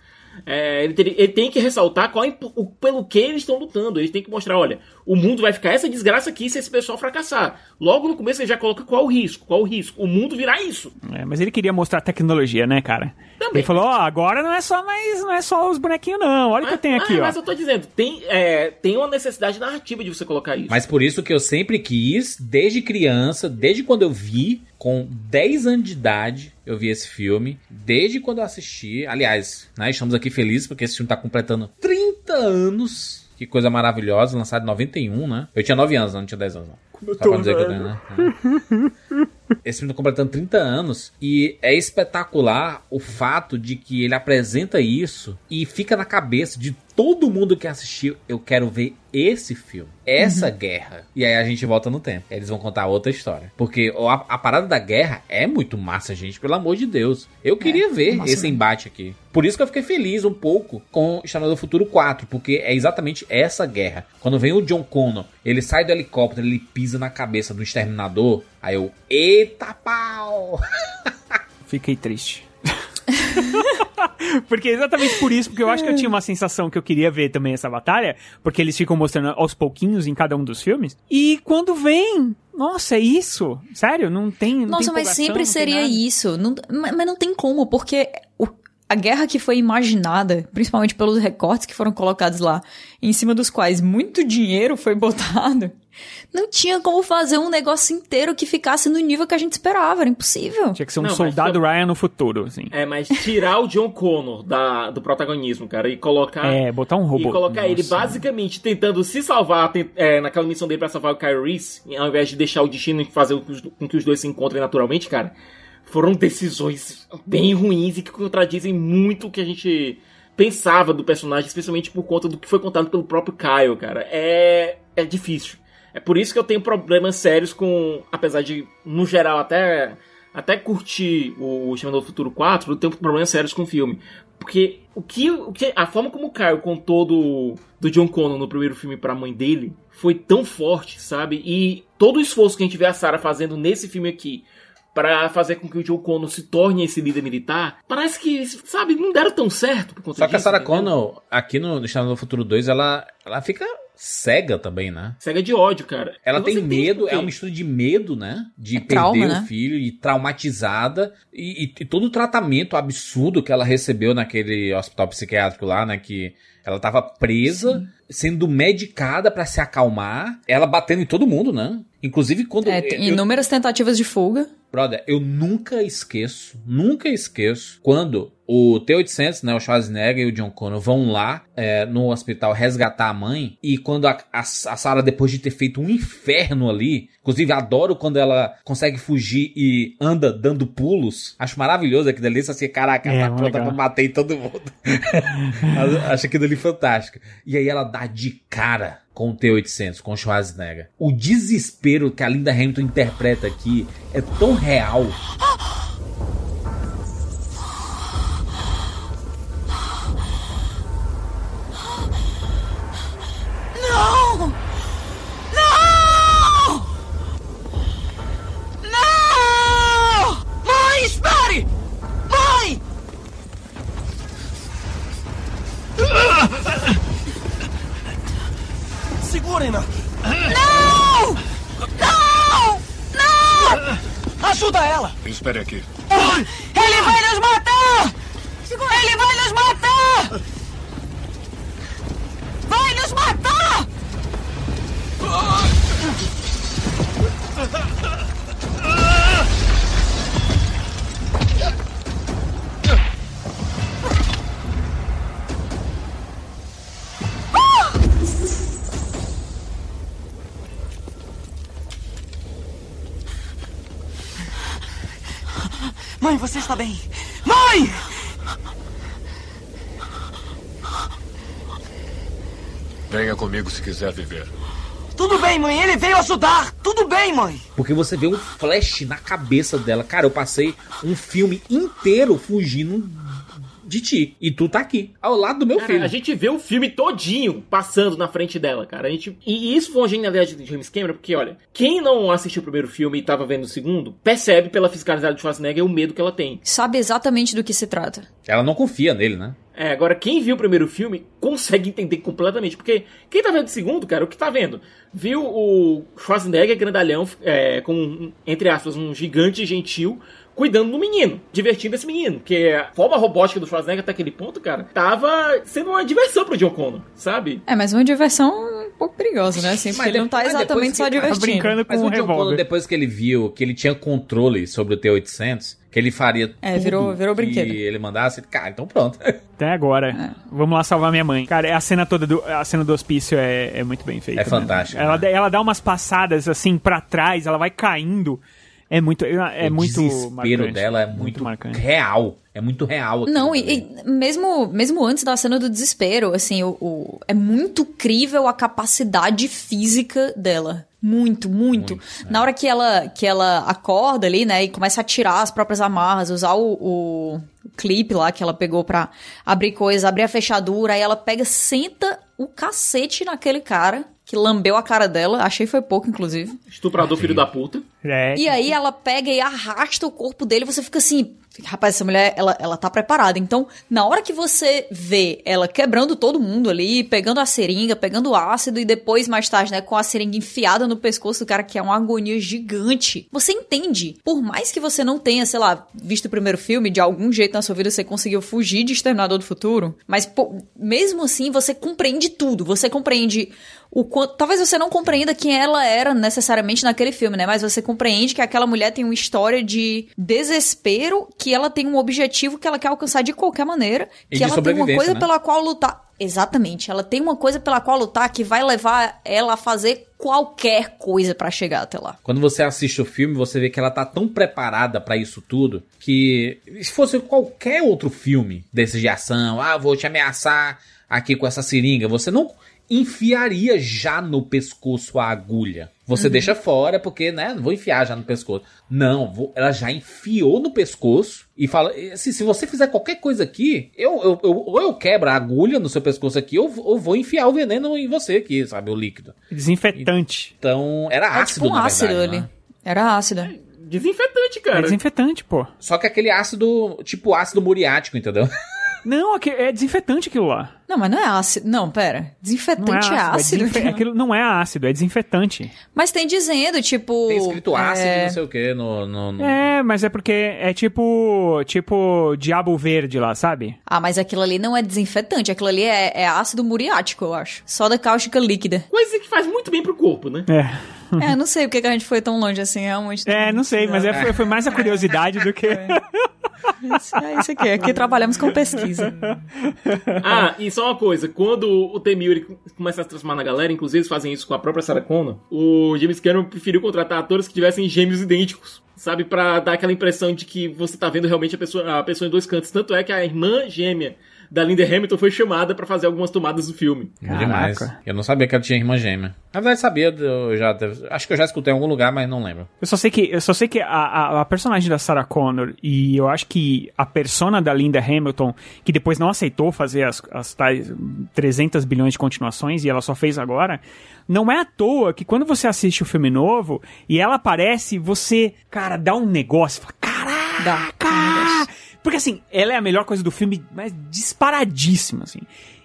S2: É, ele, ter- ele tem que ressaltar qual é o, pelo que eles estão lutando. Eles têm que mostrar, olha, o mundo vai ficar essa desgraça aqui se esse pessoal fracassar. Logo no começo ele já coloca qual o risco, qual o risco. O mundo virá isso.
S4: É, mas ele queria mostrar tecnologia, né, cara? Ele falou: ó, agora não é só mais, não é só os bonequinhos, não. Olha o que eu tenho aqui,
S2: Ah,
S4: ó.
S2: mas eu tô dizendo, tem, é, tem uma necessidade narrativa de você colocar isso.
S1: Mas por isso que eu sempre quis, desde criança, desde quando eu vi, com 10 anos de idade, eu vi esse filme. Desde quando eu assisti. Aliás, né, estamos aqui felizes porque esse filme tá completando 30 anos. Que coisa maravilhosa, lançado em 91, né? Eu tinha 9 anos, não tinha 10 anos. Não.
S4: Como
S1: Só pra dizer que eu
S4: velho.
S1: tenho, né? Esse filme tá completando 30 anos e é espetacular o fato de que ele apresenta isso e fica na cabeça de todo mundo que assistiu. Eu quero ver esse filme, essa guerra. E aí a gente volta no tempo. Eles vão contar outra história. Porque a, a parada da guerra é muito massa, gente, pelo amor de Deus. Eu queria ver
S5: massa
S1: esse
S5: mesmo.
S1: embate aqui. Por isso que eu fiquei feliz um pouco com Exterminador do Futuro 4, porque é exatamente essa guerra. Quando vem o John Connor, ele sai do helicóptero, ele pisa na cabeça do exterminador, aí eu, eita pau!
S4: Fiquei triste. porque é exatamente por isso, porque eu acho que eu tinha uma sensação que eu queria ver também essa batalha, porque eles ficam mostrando aos pouquinhos em cada um dos filmes. E quando vem, nossa, é isso? Sério? Não tem. Não
S5: Nossa,
S4: tem
S5: mas sempre seria isso. Não- mas, mas não tem como, porque o- a guerra que foi imaginada, principalmente pelos recortes que foram colocados lá, em cima dos quais muito dinheiro foi botado, não tinha como fazer um negócio inteiro que ficasse no nível que a gente esperava. Era impossível.
S4: Tinha que ser um
S2: Não, mas
S4: soldado Ryan no futuro, assim.
S2: É, mas tirar o John Connor da, do protagonismo, cara, e colocar.
S4: É, botar um robô.
S2: E colocar ele
S4: Nossa.
S2: basicamente tentando se salvar tent- é, naquela missão dele pra salvar o Kyle Reese, ao invés de deixar o destino e fazer com que os- com que os dois se encontrem naturalmente, cara. Foram decisões bem ruins e que contradizem muito o que a gente pensava do personagem, especialmente por conta do que foi contado pelo próprio Kyle, cara. É, é difícil. É por isso que eu tenho problemas sérios com. Apesar de, no geral, até, até curtir o Exterminador do Futuro 4, eu tenho problemas sérios com o filme. Porque o que, o que a forma como o Kyle contou do, do John Connor no primeiro filme pra mãe dele foi tão forte, sabe? E todo o esforço que a gente vê a Sarah fazendo nesse filme aqui pra fazer com que o John Connor se torne esse líder militar, parece que, sabe, não deram tão certo por conta
S1: Só que a
S2: disso,
S1: Sarah
S2: entendeu?
S1: Connor, aqui no Exterminador do Futuro 2, ela, ela fica cega também, né?
S2: Cega de ódio, cara.
S1: Ela tem medo, é uma mistura de medo, né? De
S5: É
S1: perder
S5: trauma,
S1: o
S5: né?
S1: filho e traumatizada. E, e- e todo o tratamento absurdo que ela recebeu naquele hospital psiquiátrico lá, né? Que ela tava presa, sendo medicada pra se acalmar. Ela batendo em todo mundo, né? Inclusive quando.
S5: É, tem
S1: eu-
S5: inúmeras tentativas de fuga.
S1: Brother, eu nunca esqueço, nunca esqueço quando o T-800, né, o Schwarzenegger e o John Connor vão lá é, no hospital resgatar a mãe e quando a, a, a Sarah, depois de ter feito um inferno ali, inclusive adoro quando ela consegue fugir e anda dando pulos, acho maravilhoso aquilo ali, assim, caraca,
S4: É,
S1: tá
S4: muito
S1: pronta pra matar todo mundo. acho aquilo ali fantástico. E aí ela dá de cara com o T-800, com o Schwarzenegger. O desespero que a Linda Hamilton interpreta aqui é tão real.
S10: Segurem-na!
S11: Não! Não! Não!
S10: Ajuda ela!
S8: Espere aqui.
S11: Ele vai nos matar! Ele vai nos matar! Vai nos matar!
S10: Mãe, você está bem! Mãe!
S8: Venha comigo se quiser viver.
S10: Tudo bem, mãe, ele veio ajudar! Tudo bem, mãe!
S1: Porque você vê um flash na cabeça dela. Cara, eu passei um filme inteiro fugindo de ti. E tu tá aqui, ao lado do meu
S2: Cara,
S1: filho.
S2: a gente vê o filme todinho passando na frente dela, cara. A gente... E isso foi uma genialidade de James Cameron, porque, olha, quem não assistiu o primeiro filme e tava vendo o segundo, percebe pela fiscalidade de Schwarzenegger o medo que ela tem.
S5: Sabe exatamente do que se trata.
S1: Ela não confia nele, né?
S2: É, agora quem viu o primeiro filme consegue entender completamente. Porque quem tá vendo o segundo, cara, o que tá vendo? Viu o Schwarzenegger grandalhão, é, com, um, entre aspas, um gigante gentil, cuidando do menino, divertindo esse menino. Porque a forma robótica do Schwarzenegger até aquele ponto, cara, tava sendo uma diversão pro John Connor, sabe?
S5: É, mas uma diversão um pouco perigosa, né? Assim, porque ele não tá
S1: Mas
S5: exatamente só
S1: tá
S5: divertindo.
S4: brincando
S1: Mas
S4: com
S1: o
S4: um
S1: John Connor,
S4: revólver.
S1: depois que ele viu que ele tinha controle sobre o T-800, que ele faria
S5: É,
S1: tudo
S5: virou- virou
S1: que
S5: brinquedo.
S1: ele mandasse, cara, então pronto.
S4: Até agora. Vamos lá salvar minha mãe. Cara, a cena toda do, a cena do hospício é, é muito bem feita.
S1: É
S4: né?
S1: fantástica,
S4: Ela,
S1: né?
S4: ela dá umas passadas assim pra trás, ela vai caindo. É muito, é
S1: o
S4: muito
S1: desespero
S4: marcante.
S1: dela é muito,
S4: marcante.
S1: real. É muito real.
S5: Não, e, e mesmo, mesmo antes da cena do desespero, assim, o, o- é muito crível a capacidade física dela. Muito, muito.
S1: Muito, é.
S5: Na hora que ela, que ela acorda ali, né, e começa a tirar as próprias amarras, usar o, o, o clipe lá que ela pegou pra abrir coisa, abrir a fechadura, aí ela pega, senta o cacete naquele cara, que lambeu a cara dela, achei foi pouco, inclusive.
S2: Estuprador filho da puta.
S4: É,
S5: E aí ela pega e arrasta o corpo dele, você fica assim, rapaz, essa mulher, ela, ela tá preparada. Então, na hora que você vê ela quebrando todo mundo ali, pegando a seringa, pegando o ácido e depois, mais tarde, né, com a seringa enfiada no pescoço do cara, que é uma agonia gigante, você entende. Por mais que você não tenha, sei lá, visto o primeiro filme, de algum jeito na sua vida você conseguiu fugir de Exterminador do Futuro, mas pô, mesmo assim você compreende tudo. Você compreende o quanto. Talvez você não compreenda quem ela era necessariamente naquele filme, né? Mas você compreende que aquela mulher tem uma história de desespero, que ela tem um objetivo que ela quer alcançar de qualquer maneira,
S1: E
S5: que ela tem uma coisa
S1: né?
S5: pela qual lutar. Exatamente, ela tem uma coisa pela qual lutar que vai levar ela a fazer qualquer coisa pra chegar até lá.
S1: Quando você assiste o filme, você vê que ela tá tão preparada pra isso tudo que se fosse qualquer outro filme desses de ação, ah, vou te ameaçar aqui com essa seringa, você não enfiaria já no pescoço a agulha. Você
S5: Uhum.
S1: deixa fora porque, né, não vou enfiar já no pescoço. Não, vou- ela já enfiou no pescoço e fala, assim, se você fizer qualquer coisa aqui, eu, eu, eu- ou eu quebro a agulha no seu pescoço aqui, ou, ou vou enfiar o veneno em você aqui, sabe, o líquido.
S4: Desinfetante.
S1: Então, era
S5: É
S1: ácido,
S5: tipo um
S1: na
S5: ácido
S1: verdade,
S5: ali.
S1: né?
S5: Era ácido.
S2: Desinfetante,
S4: É
S2: cara.
S4: desinfetante, pô.
S1: Só que aquele ácido, tipo ácido muriático, entendeu?
S4: Não, é desinfetante aquilo lá.
S5: Não, mas não é ácido. Não, pera.
S4: Não é
S5: Desinfetante é ácido.
S4: desinfe- aquilo não é ácido, é desinfetante.
S5: Mas tem dizendo, tipo.
S1: Tem escrito ácido
S5: é,
S1: não sei o que no. no, no-
S4: É, mas é porque é tipo. Tipo Diabo Verde lá, sabe?
S5: Ah, mas aquilo ali não é desinfetante. Aquilo ali é, é ácido muriático, eu acho. Soda cáustica líquida.
S2: Coisa que faz muito bem pro corpo, né?
S4: É.
S5: é, não sei porque que a gente foi tão longe assim, realmente.
S4: É, não sei, mas é, foi, foi mais a curiosidade do que.
S5: Isso, é isso aqui. Aqui trabalhamos com pesquisa.
S2: Ah, e só uma coisa, quando o Temil ele começa a se transformar na galera, inclusive eles fazem isso com a própria Sarah Connor, o James Cameron preferiu contratar atores que tivessem gêmeos idênticos, sabe? Pra dar aquela impressão de que você tá vendo realmente a pessoa, a pessoa em dois cantos. Tanto é que a irmã gêmea da Linda Hamilton foi chamada pra fazer algumas tomadas do filme.
S1: Demais.
S4: Caraca.
S1: Eu não sabia que ela tinha irmã gêmea. Na verdade, sabia, eu já. Acho que eu já escutei em algum lugar, mas não lembro.
S4: Eu só sei que, eu só sei que a, a, a personagem da Sarah Connor e eu acho que a persona da Linda Hamilton, que depois não aceitou fazer as, as tais 300 bilhões de continuações e ela só fez agora, não é à toa que quando você assiste o filme novo e ela aparece, você, cara, dá um negócio, fala,
S5: Dá.
S4: Porque assim, ela é a melhor coisa do filme, mas disparadíssima, assim.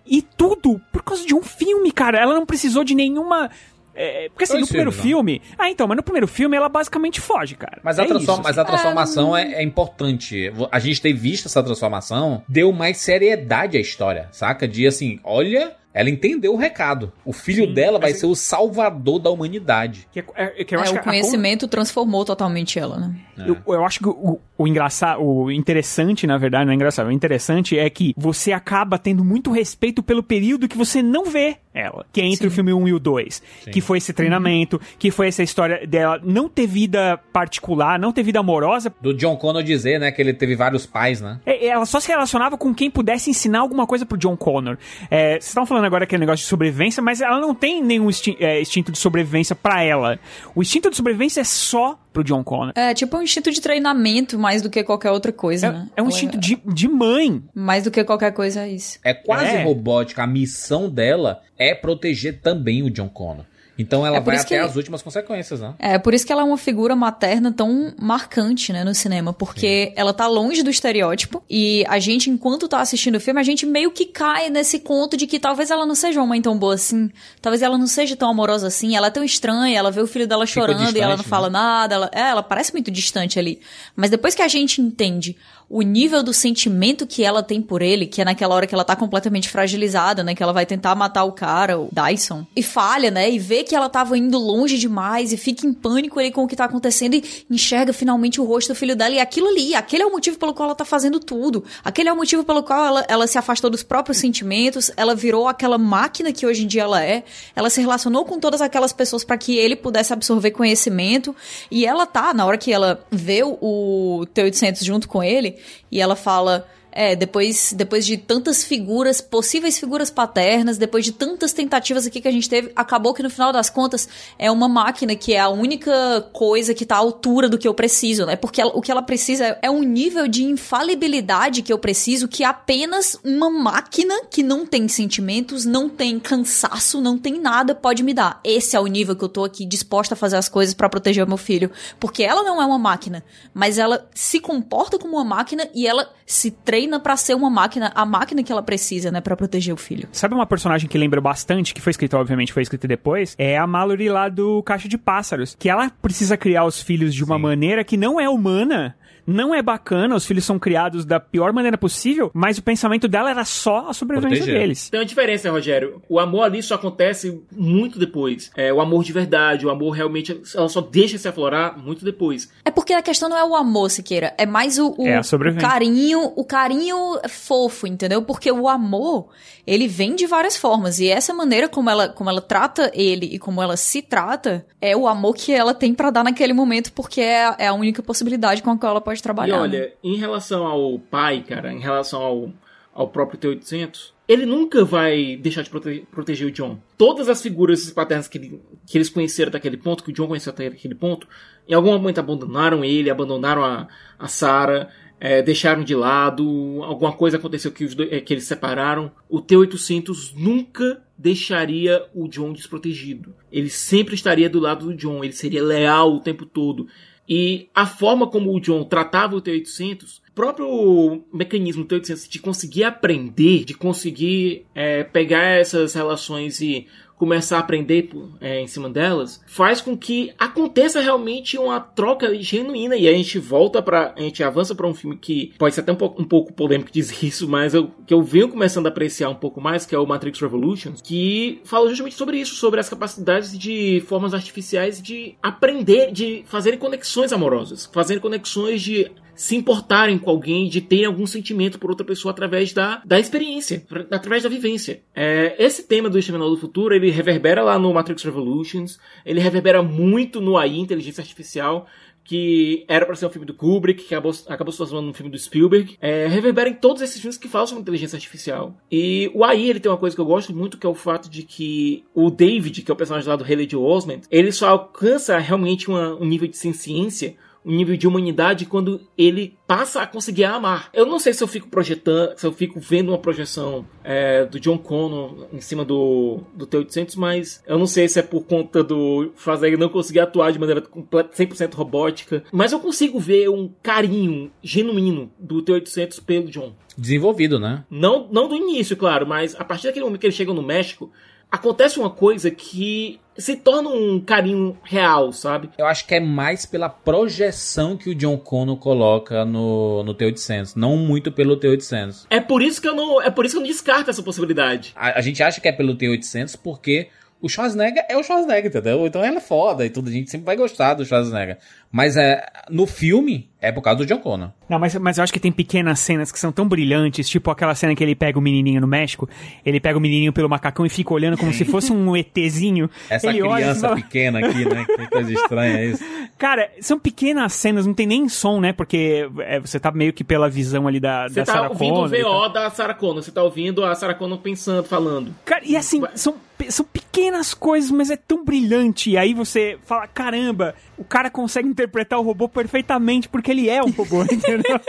S4: E tudo por causa de um filme, cara. Ela não precisou de nenhuma. é, porque assim,
S1: Dois
S4: no primeiro
S1: filmes,
S4: filme. Ah, então, mas no primeiro filme ela basicamente foge, cara.
S1: Mas, a,
S4: É
S1: transform-
S4: isso,
S1: mas
S4: assim.
S1: a transformação é, é importante. A gente ter visto essa transformação deu mais seriedade à história, saca? De assim, olha, ela entendeu o recado. O filho
S4: Sim,
S1: dela vai
S4: mas-
S1: ser o salvador da humanidade.
S4: Que é- é- que eu
S5: É,
S4: acho
S5: o
S4: que a- a
S5: conhecimento transformou totalmente ela, né?
S4: Eu, eu acho que o, o engraçado, o interessante, na verdade, não é engraçado, o interessante é que você acaba tendo muito respeito pelo período que você não vê ela, que é entre o filme 1 e o 2, que foi esse treinamento, que foi essa história dela não ter vida particular, não ter vida amorosa.
S1: Do John Connor dizer, né, que ele teve vários pais, né?
S4: É, Ela só se relacionava com quem pudesse ensinar alguma coisa pro John Connor. É, vocês estavam falando agora aquele negócio de sobrevivência, mas ela não tem nenhum é, instinto de sobrevivência pra ela. O instinto de sobrevivência é só pro John Connor.
S5: É tipo um instinto de treinamento mais do que qualquer outra coisa, né?
S4: É um
S5: Ela-
S4: instinto de, de mãe.
S5: Mais do que qualquer coisa é isso.
S1: É quase
S4: É.
S1: robótica. A missão dela é proteger também o John Connor. Então ela
S5: É
S1: vai até
S5: que-
S1: as últimas consequências, né?
S5: É, por isso que ela é uma figura materna tão marcante, né, no cinema, porque ela tá longe do estereótipo e a gente, enquanto tá assistindo o filme, a gente meio que cai nesse conto de que talvez ela não seja uma mãe tão boa assim, talvez ela não seja tão amorosa assim, ela é tão estranha, ela vê o filho dela
S1: Ficou
S5: chorando e ela não
S1: distante,
S5: fala nada, ela, é, ela parece muito distante ali. Mas depois que a gente entende o nível do sentimento que ela tem por ele, que é naquela hora que ela tá completamente fragilizada, né? Que ela vai tentar matar o cara, o Dyson, e falha, né? E vê que ela tava indo longe demais e fica em pânico ali com o que tá acontecendo e enxerga finalmente o rosto do filho dela. E aquilo ali, aquele é o motivo pelo qual ela tá fazendo tudo. Aquele é o motivo pelo qual ela, ela se afastou dos próprios sentimentos, ela virou aquela máquina que hoje em dia ela é. Ela se relacionou com todas aquelas pessoas para que ele pudesse absorver conhecimento. E ela tá, na hora que ela vê o, o T-800 junto com ele, e ela fala. É, depois, depois de tantas figuras, possíveis figuras paternas, depois de tantas tentativas aqui que a gente teve, acabou que no final das contas é uma máquina que é a única coisa que tá à altura do que eu preciso, né? Porque ela- o que ela precisa é um nível de infalibilidade que eu preciso que apenas uma máquina que não tem sentimentos, não tem cansaço, não tem nada pode me dar. Esse é o nível que eu tô aqui disposta a fazer as coisas pra proteger o meu filho. Porque ela não é uma máquina, mas ela se comporta como uma máquina e ela se treina pra ser uma máquina, a máquina que ela precisa, né, Pra proteger o filho.
S4: Sabe uma personagem que lembra bastante, que foi escrita, obviamente, foi escrita depois? É a Mallory lá do Caixa de Pássaros. Que ela precisa criar os filhos de uma maneira que não é humana. Não é bacana, os filhos são criados da pior maneira possível, mas o pensamento dela era só a sobrevivência
S1: Proteger.
S4: deles.
S2: Tem uma diferença, Rogério. O amor ali só acontece muito depois. É, o amor de verdade, o amor realmente, ela só deixa se aflorar muito depois.
S5: É porque a questão não é o amor, Siqueira. É mais o, o,
S4: É a
S5: o carinho, o carinho fofo, entendeu? Porque o amor, ele vem de várias formas. E essa maneira como ela, como ela trata ele e como ela se trata, é o amor que ela tem pra dar naquele momento, porque é, a- é a única possibilidade com a qual ela pode trabalhar.
S2: E
S5: né?
S2: olha, em relação ao pai, cara, em relação ao, ao próprio T-800, ele nunca vai deixar de prote- proteger o John. Todas as figuras paternas que, ele- que eles conheceram até aquele ponto, que o John conheceu até aquele ponto, em algum momento abandonaram ele, abandonaram a, a Sarah, é, deixaram de lado, alguma coisa aconteceu que, os dois- é, que eles separaram. O T-800 nunca deixaria o John desprotegido. Ele sempre estaria do lado do John, ele seria leal o tempo todo. E a forma como o John tratava o T-800 o próprio mecanismo do T-800 de conseguir aprender, de conseguir é, pegar essas relações e começar a aprender é, em cima delas, faz com que aconteça realmente uma troca genuína. E a gente volta para a gente avança para um filme que pode ser até um pouco, um pouco polêmico dizer isso, mas eu, que eu venho começando a apreciar um pouco mais, que é o Matrix Revolutions, que fala justamente sobre isso, sobre as capacidades de formas artificiais de aprender, de fazer conexões amorosas, fazer conexões de se importarem com alguém, de ter algum sentimento por outra pessoa através da, da experiência, através da vivência. É, esse tema do Exterminador do Futuro, ele reverbera lá no Matrix Revolutions, ele reverbera muito no AI, Inteligência Artificial, que era para ser um filme do Kubrick, que acabou, acabou se transformando num filme do Spielberg, é, reverbera em todos esses filmes que falam sobre inteligência artificial. E o AI, ele tem uma coisa que eu gosto muito, que é o fato de que o David, que é o personagem lá do Haley Joel Osment, ele só alcança realmente uma, um nível de ciência um nível de humanidade quando ele passa a conseguir amar. Eu não sei se eu fico projetando, se eu fico vendo uma projeção é, do John Connor em cima do, do T-800, mas eu não sei se é por conta do Schwarzenegger não conseguir atuar de maneira 100% robótica, mas eu consigo ver um carinho genuíno do T-800 pelo John.
S1: Desenvolvido, né?
S2: Não, não do início, claro, mas a partir daquele momento que ele chega no México, acontece uma coisa que se torna um carinho real, sabe?
S1: Eu acho que é mais pela projeção que o John Connor coloca no, no T-800, não muito pelo T-800.
S2: É por isso que eu não, é por isso que eu não descarto essa possibilidade.
S1: A, a gente acha que é pelo T-800 porque o Schwarzenegger é o Schwarzenegger, entendeu? Então ele é foda e tudo, a gente sempre vai gostar do Schwarzenegger. Mas é, no filme, é por causa do John Connor.
S4: Não, mas, mas eu acho que tem pequenas cenas que são tão brilhantes, tipo aquela cena que ele pega o menininho no México, ele pega o menininho pelo macacão e fica olhando como se fosse um ETzinho.
S1: Essa
S4: ele
S1: criança
S4: olha,
S1: pequena aqui, né? Que coisa estranha isso.
S4: Cara, são pequenas cenas, não tem nem som, né? Porque é, você tá meio que pela visão ali da,
S2: Você
S4: da
S2: tá
S4: Sarah
S2: ouvindo
S4: Connor
S2: o
S4: e
S2: VO
S4: tal.
S2: da Sarah Connor, você tá ouvindo a Sarah Connor pensando, falando.
S4: Cara, e assim, são, são pequenas coisas, mas é tão brilhante. E aí você fala, caramba, o cara consegue interpretar o robô perfeitamente porque ele é um robô, entendeu?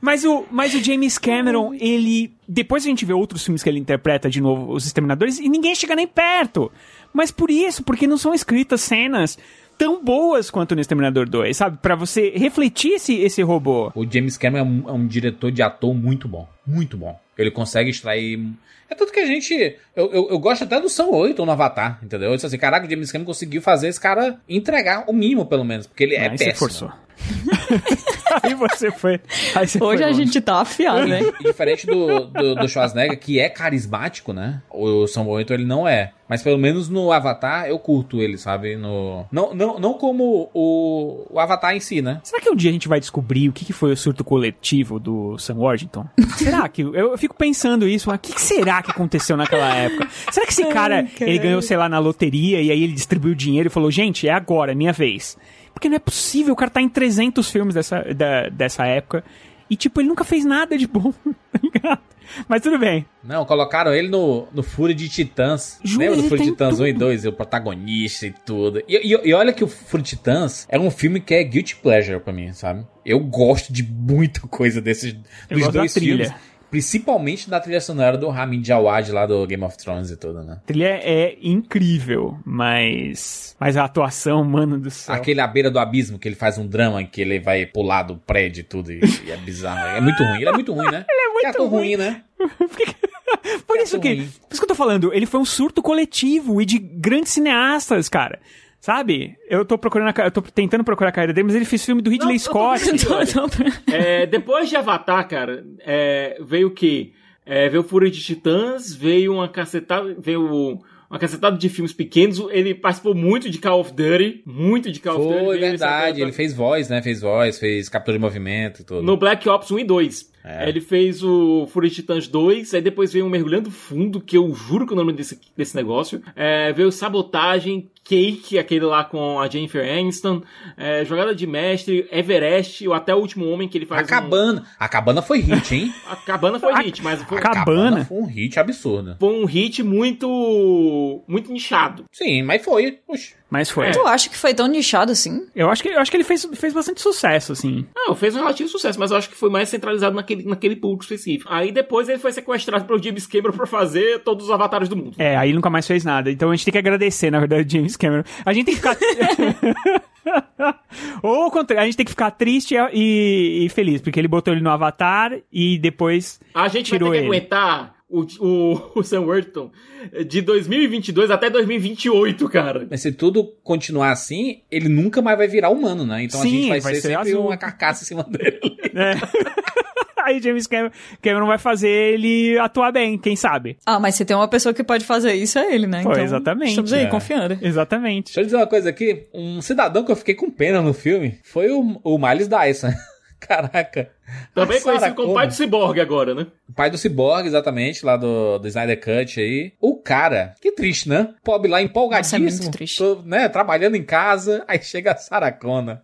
S4: Mas o, mas o James Cameron, ele. Depois a gente vê outros filmes que ele interpreta de novo, Os Exterminadores, e ninguém chega nem perto. Mas por isso, porque não são escritas cenas tão boas quanto no Exterminador 2, sabe? Pra você refletir esse, esse robô.
S1: O James Cameron é um, é um diretor de ator muito bom. Muito bom. Ele consegue extrair. É tudo que a gente. Eu, eu, eu gosto até do São 8 no Avatar, entendeu? Eu disse assim: caraca, o James Cameron conseguiu fazer esse cara entregar o mínimo, pelo menos. Porque ele é
S4: Aí você
S1: péssimo.
S4: forçou. aí você foi. Aí você
S5: Hoje
S4: foi
S5: a
S4: longe.
S5: gente tá afiado, né?
S1: E diferente do, do, do Schwarzenegger, que é carismático, né? O São 8 ele não é. Mas pelo menos no Avatar eu curto ele, sabe? No, não, não, não como o, o Avatar em si, né?
S4: Será que um dia a gente vai descobrir o que, que foi o surto coletivo do Sam Worthington? será que. Eu, fico pensando isso, mas o que, que será que aconteceu naquela época? Será que esse cara, ele ganhou, sei lá, na loteria e aí ele distribuiu dinheiro e falou: gente, é agora, é minha vez? Porque não é possível, o cara tá em 300 filmes dessa, da- dessa época e, tipo, ele nunca fez nada de bom, tá ligado? Mas tudo bem.
S1: Não, colocaram ele no, no Fúria de Titãs.
S4: Juro,
S1: Lembra do Fúria de Titãs 1 e
S4: tudo.
S1: 2? O protagonista e tudo. E, e, e olha que o Fúria de Titãs é um filme que é guilty pleasure pra mim, sabe? Eu gosto de muita coisa desses
S4: Eu
S1: dos dois
S4: trilha.
S1: Principalmente da trilha sonora do Ramin Djawad lá do Game of Thrones e tudo, né?
S4: A trilha é incrível, mas. Mas a atuação, mano do céu.
S1: Aquele à beira do abismo, que ele faz um drama que ele vai pular do prédio e tudo, e, e é bizarro. É muito ruim, ele é muito ruim, né? Ele é muito ator ruim, né?
S4: Por isso que, por isso que eu tô falando, ele foi um surto coletivo e de grandes cineastas, cara. Sabe? Eu tô procurando a, eu tô tentando procurar a carreira dele, mas ele fez filme do Ridley Scott.
S2: É, depois de Avatar, cara, é, veio o quê? É, veio Fúria de Titãs, veio uma cacetada, veio uma cacetada de filmes pequenos. Ele participou muito de Call of Duty, muito de Call of Duty.
S1: Foi verdade, ele fez voz, né? Fez voz, fez captura de movimento e tudo.
S2: No Black Ops 1 e 2.
S1: É.
S2: Ele fez o Fúria de Titãs 2, aí depois veio o Mergulhando Fundo, que eu juro que é o nome desse, desse negócio. É, veio Sabotagem, Cake, aquele lá com a Jennifer Aniston, é, Jogada de Mestre, Everest, ou até o Último Homem que ele
S1: A
S2: faz. um-
S1: cabana. A cabana foi hit, hein?
S2: A Cabana foi hit, mas foi,
S1: A cabana foi um hit absurdo.
S2: foi um hit muito muito nichado.
S1: Sim, mas foi. Oxi.
S4: Mas foi.
S5: Tu acha que foi tão nichado assim?
S4: Eu acho que, eu acho que ele fez, fez bastante sucesso, assim.
S2: Não, fez um relativo sucesso, mas eu acho que foi mais centralizado naquele, naquele público específico. Aí depois ele foi sequestrado pelo James Cameron pra fazer todos os avatares do mundo.
S4: É, aí nunca mais fez nada. Então a gente tem que agradecer, na verdade, James Cameron. A gente tem que ficar. Ou ao contrário, a gente tem que ficar triste e, e feliz, porque ele botou ele no Avatar e depois
S2: A gente
S4: tirou
S2: vai ter que
S4: ele.
S2: aguentar o, o, o Sam Worthington de 2022 até 2028, cara.
S1: Mas se tudo continuar assim, ele nunca mais vai virar humano, né? Então a
S4: Sim,
S1: gente vai,
S4: vai
S1: ser,
S4: ser
S1: sempre
S4: azul.
S1: uma carcaça em cima dele.
S4: É. Aí James Cameron, Cameron vai fazer ele atuar bem, quem sabe?
S5: Ah, mas se tem uma pessoa que pode fazer isso, é ele, né?
S4: Pô,
S5: Então,
S4: exatamente.
S5: Estamos aí,
S1: É.
S5: confiando.
S4: Exatamente.
S1: Deixa eu dizer uma coisa aqui. Um cidadão que eu fiquei com pena no filme foi o, o Miles Dyson. Caraca.
S2: Também conhecido como pai do Cyborg agora, né?
S1: O pai do Cyborg, exatamente, lá do, do Snyder Cut aí. O cara, que triste, né? Pobre lá, empolgadíssimo.
S5: Nossa, é muito triste.
S1: tô, né, trabalhando em casa, aí chega a Saracona.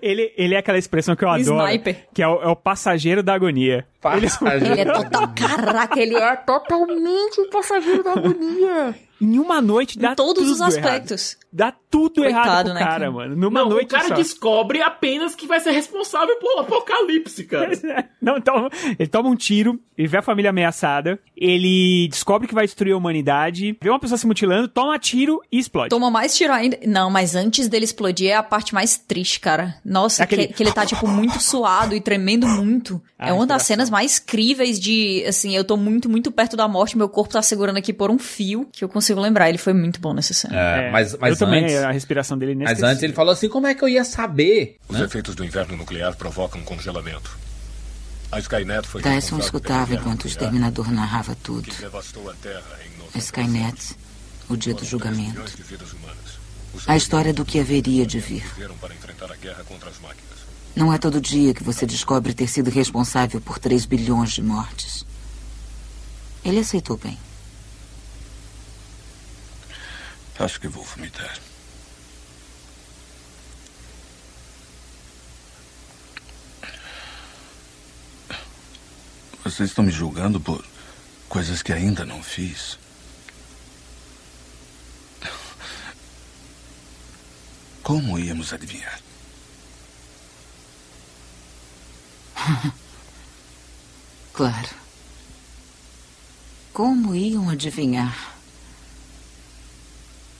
S4: Ele, ele é aquela expressão que eu adoro,
S5: sniper.
S4: que é o, é o passageiro da agonia.
S1: Passageiro.
S5: Ele é total. Caraca, ele é totalmente o passageiro da agonia.
S4: Em uma noite dá
S5: Em todos
S4: tudo
S5: os
S4: errado.
S5: aspectos.
S4: Dá tudo
S5: Coitado,
S4: errado pro
S5: né,
S4: cara,
S5: cara?
S4: mano. Numa
S2: Não,
S4: noite
S2: o cara
S4: só.
S2: descobre apenas que vai ser responsável pelo apocalipse, cara.
S4: Não, então, ele toma um tiro, ele vê a família ameaçada, ele descobre que vai destruir a humanidade, vê uma pessoa se mutilando, toma tiro e explode.
S5: Toma mais tiro ainda. Não, mas antes dele explodir é a parte mais triste, cara. Nossa,
S4: Aquele-
S5: que, que ele tá, tipo, muito suado e tremendo muito.
S4: Ah,
S5: é uma das cenas mais críveis de, assim, eu tô muito, muito perto da morte, meu corpo tá segurando aqui por um fio, que eu consigo lembrar. Ele foi muito bom nessa cena.
S1: É, mas, mas
S4: eu também,
S1: antes,
S4: a respiração dele
S1: mas
S4: inesquecível.
S1: antes ele falou assim, como é que eu ia saber?
S8: Os efeitos do inverno nuclear provocam congelamento. A Skynet foi
S9: Dyson
S8: responsável
S9: escutava enquanto o exterminador narrava tudo.
S8: que devastou a Terra em 90.
S9: A Skynet, o dia do julgamento. A história do que haveria de vir. Não é todo dia que você descobre ter sido responsável por 3 bilhões de mortes. Ele aceitou bem.
S12: Acho que vou vomitar. Vocês estão me julgando por coisas que ainda não fiz. Como íamos adivinhar?
S9: Claro. Como iam adivinhar?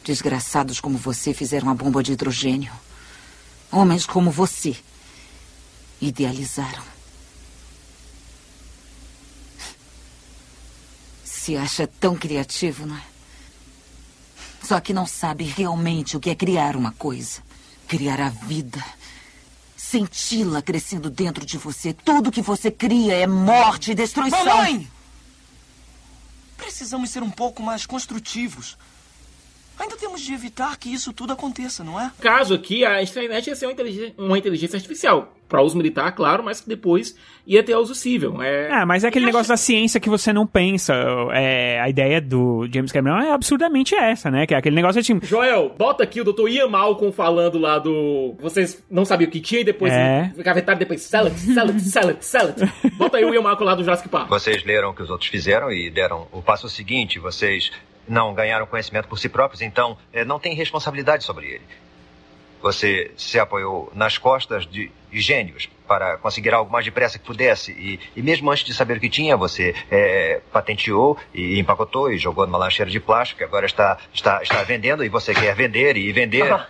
S9: Desgraçados como você fizeram a bomba de hidrogênio. Homens como você idealizaram. Se acha tão criativo, não é? Só que não sabe realmente o que é criar uma coisa. Criar a vida. Senti-la crescendo dentro de você. Tudo que você cria é morte e destruição.
S10: Mamãe! Precisamos ser um pouco mais construtivos. Ainda temos de evitar que isso tudo aconteça, não é?
S2: caso aqui, a Skynet ia ser uma inteligência, uma inteligência artificial. Para uso militar, claro, mas que depois ia ter uso civil. É,
S4: Ah, mas é aquele negócio da ciência que você não pensa. É, a ideia do James Cameron é absurdamente essa, né? Que é aquele negócio assim.
S2: Joel, bota aqui o Dr. Ian Malcolm falando lá do. Vocês não sabiam o que tinha e depois
S4: É.
S2: gavetaram depois. Salad, salad, salad, salad. Bota aí o Ian Malcolm lá do Jurassic Park.
S13: Vocês leram o que os outros fizeram e deram o passo seguinte. Vocês não ganharam conhecimento por si próprios, então eh, não tem responsabilidade sobre ele. Você se apoiou nas costas de, de gênios para conseguir algo mais depressa que pudesse. E, e mesmo antes de saber o que tinha, você eh, patenteou e empacotou e jogou numa lancheira de plástico que agora está, está, está vendendo e você quer vender e vender.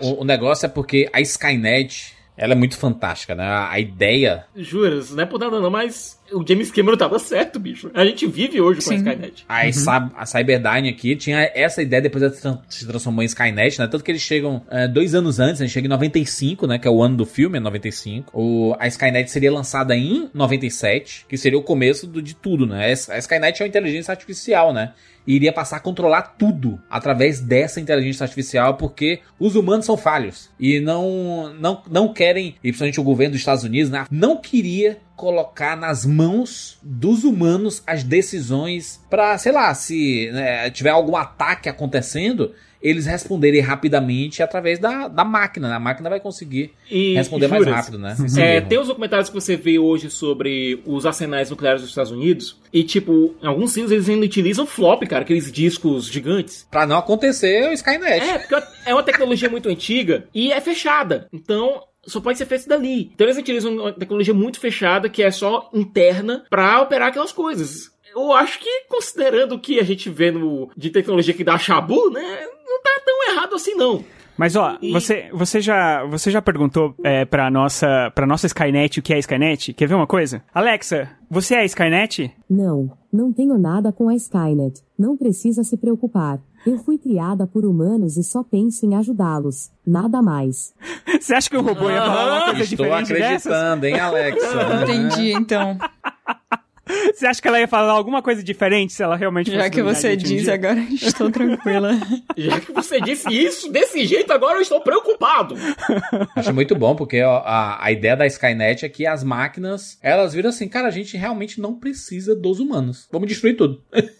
S1: O, o negócio é porque a Skynet, ela é muito fantástica, né? A, a ideia...
S2: Juras, não é por nada não, mas o James Cameron tava certo, bicho. A gente vive hoje com a. Skynet.
S1: A, Cy- a Cyberdyne aqui tinha essa ideia, depois ela se tran- se transformou em Skynet, né? Tanto que eles chegam é, dois anos antes, né? Chega em 95, né? Que é o ano do filme, é 95. O, a Skynet seria lançada em 97, que seria o começo do- de tudo, né? A Skynet é uma inteligência artificial, né? Iria passar a controlar tudo através dessa inteligência artificial, porque os humanos são falhos. E não, não, não querem, e principalmente o governo dos Estados Unidos, né? Não queria colocar nas mãos dos humanos as decisões para, sei lá, se né, tiver algum ataque acontecendo, eles responderem rapidamente através da, da máquina. né? A máquina vai conseguir
S2: E,
S1: responder mais rápido, né?
S2: É, tem os documentários que você vê hoje sobre os arsenais nucleares dos Estados Unidos. E, tipo, em alguns filmes eles ainda utilizam flop, cara, aqueles discos gigantes.
S1: Pra não acontecer o Skynet.
S2: É, porque é uma tecnologia muito antiga e é fechada. Então, só pode ser feito dali. Então eles utilizam uma tecnologia muito fechada que é só interna pra operar aquelas coisas. Eu acho que, considerando o que a gente vê no, de tecnologia que dá chabu, né? Não tá tão errado assim, não.
S4: Mas ó,
S2: E-
S4: você, você já você já perguntou é, pra nossa para nossa Skynet o que é Skynet? Quer ver uma coisa? Alexa, você é a Skynet?
S14: Não, não tenho nada com a Skynet. Não precisa se preocupar. Eu fui criada por humanos e só penso em ajudá-los. Nada mais.
S4: Você acha que o robô ia falar uma coisa
S1: Estou
S4: diferente dessas?
S1: acreditando, hein, Alexa?
S5: Entendi, então.
S4: Você acha que ela ia falar alguma coisa diferente se ela realmente
S5: Já
S4: fosse
S5: que
S4: dominar a
S5: você
S4: gente um
S5: agora estou tranquila.
S2: Já que você disse isso desse jeito, agora eu estou preocupado.
S1: Acho muito bom, porque ó, a, a ideia da Skynet é que as máquinas, elas viram assim, cara, a gente realmente não precisa dos humanos. Vamos destruir tudo.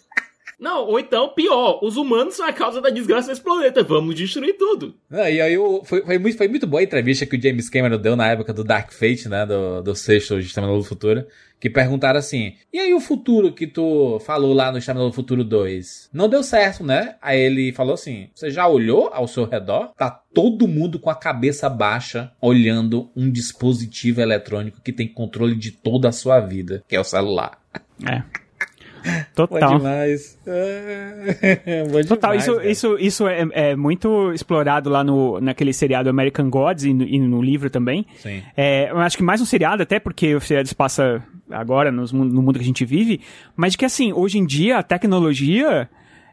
S2: Não, ou então, pior, os humanos são a causa da desgraça desse planeta. Vamos destruir tudo.
S1: Ah, e aí o- foi, foi muito, foi muito boa a entrevista que o James Cameron deu na época do Dark Fate, né? Do, do sexto Exterminador do Futuro. Que perguntaram assim: E aí o futuro que tu falou lá no Exterminador do Futuro 2? Não deu certo, né? Aí ele falou assim: Você já olhou ao seu redor? Tá todo mundo com a cabeça baixa olhando um dispositivo eletrônico que tem controle de toda a sua vida, que é o celular.
S4: É.
S1: Bom
S4: Total.
S1: demais. É, bom
S4: Total,
S1: demais,
S4: isso,
S1: cara.
S4: isso, isso é, é muito explorado lá no, naquele seriado American Gods e no, e no livro também.
S1: Sim.
S4: É, eu acho que mais um seriado, até porque o seriado se passa agora nos no mundo que a gente vive, mas de que assim, hoje em dia a tecnologia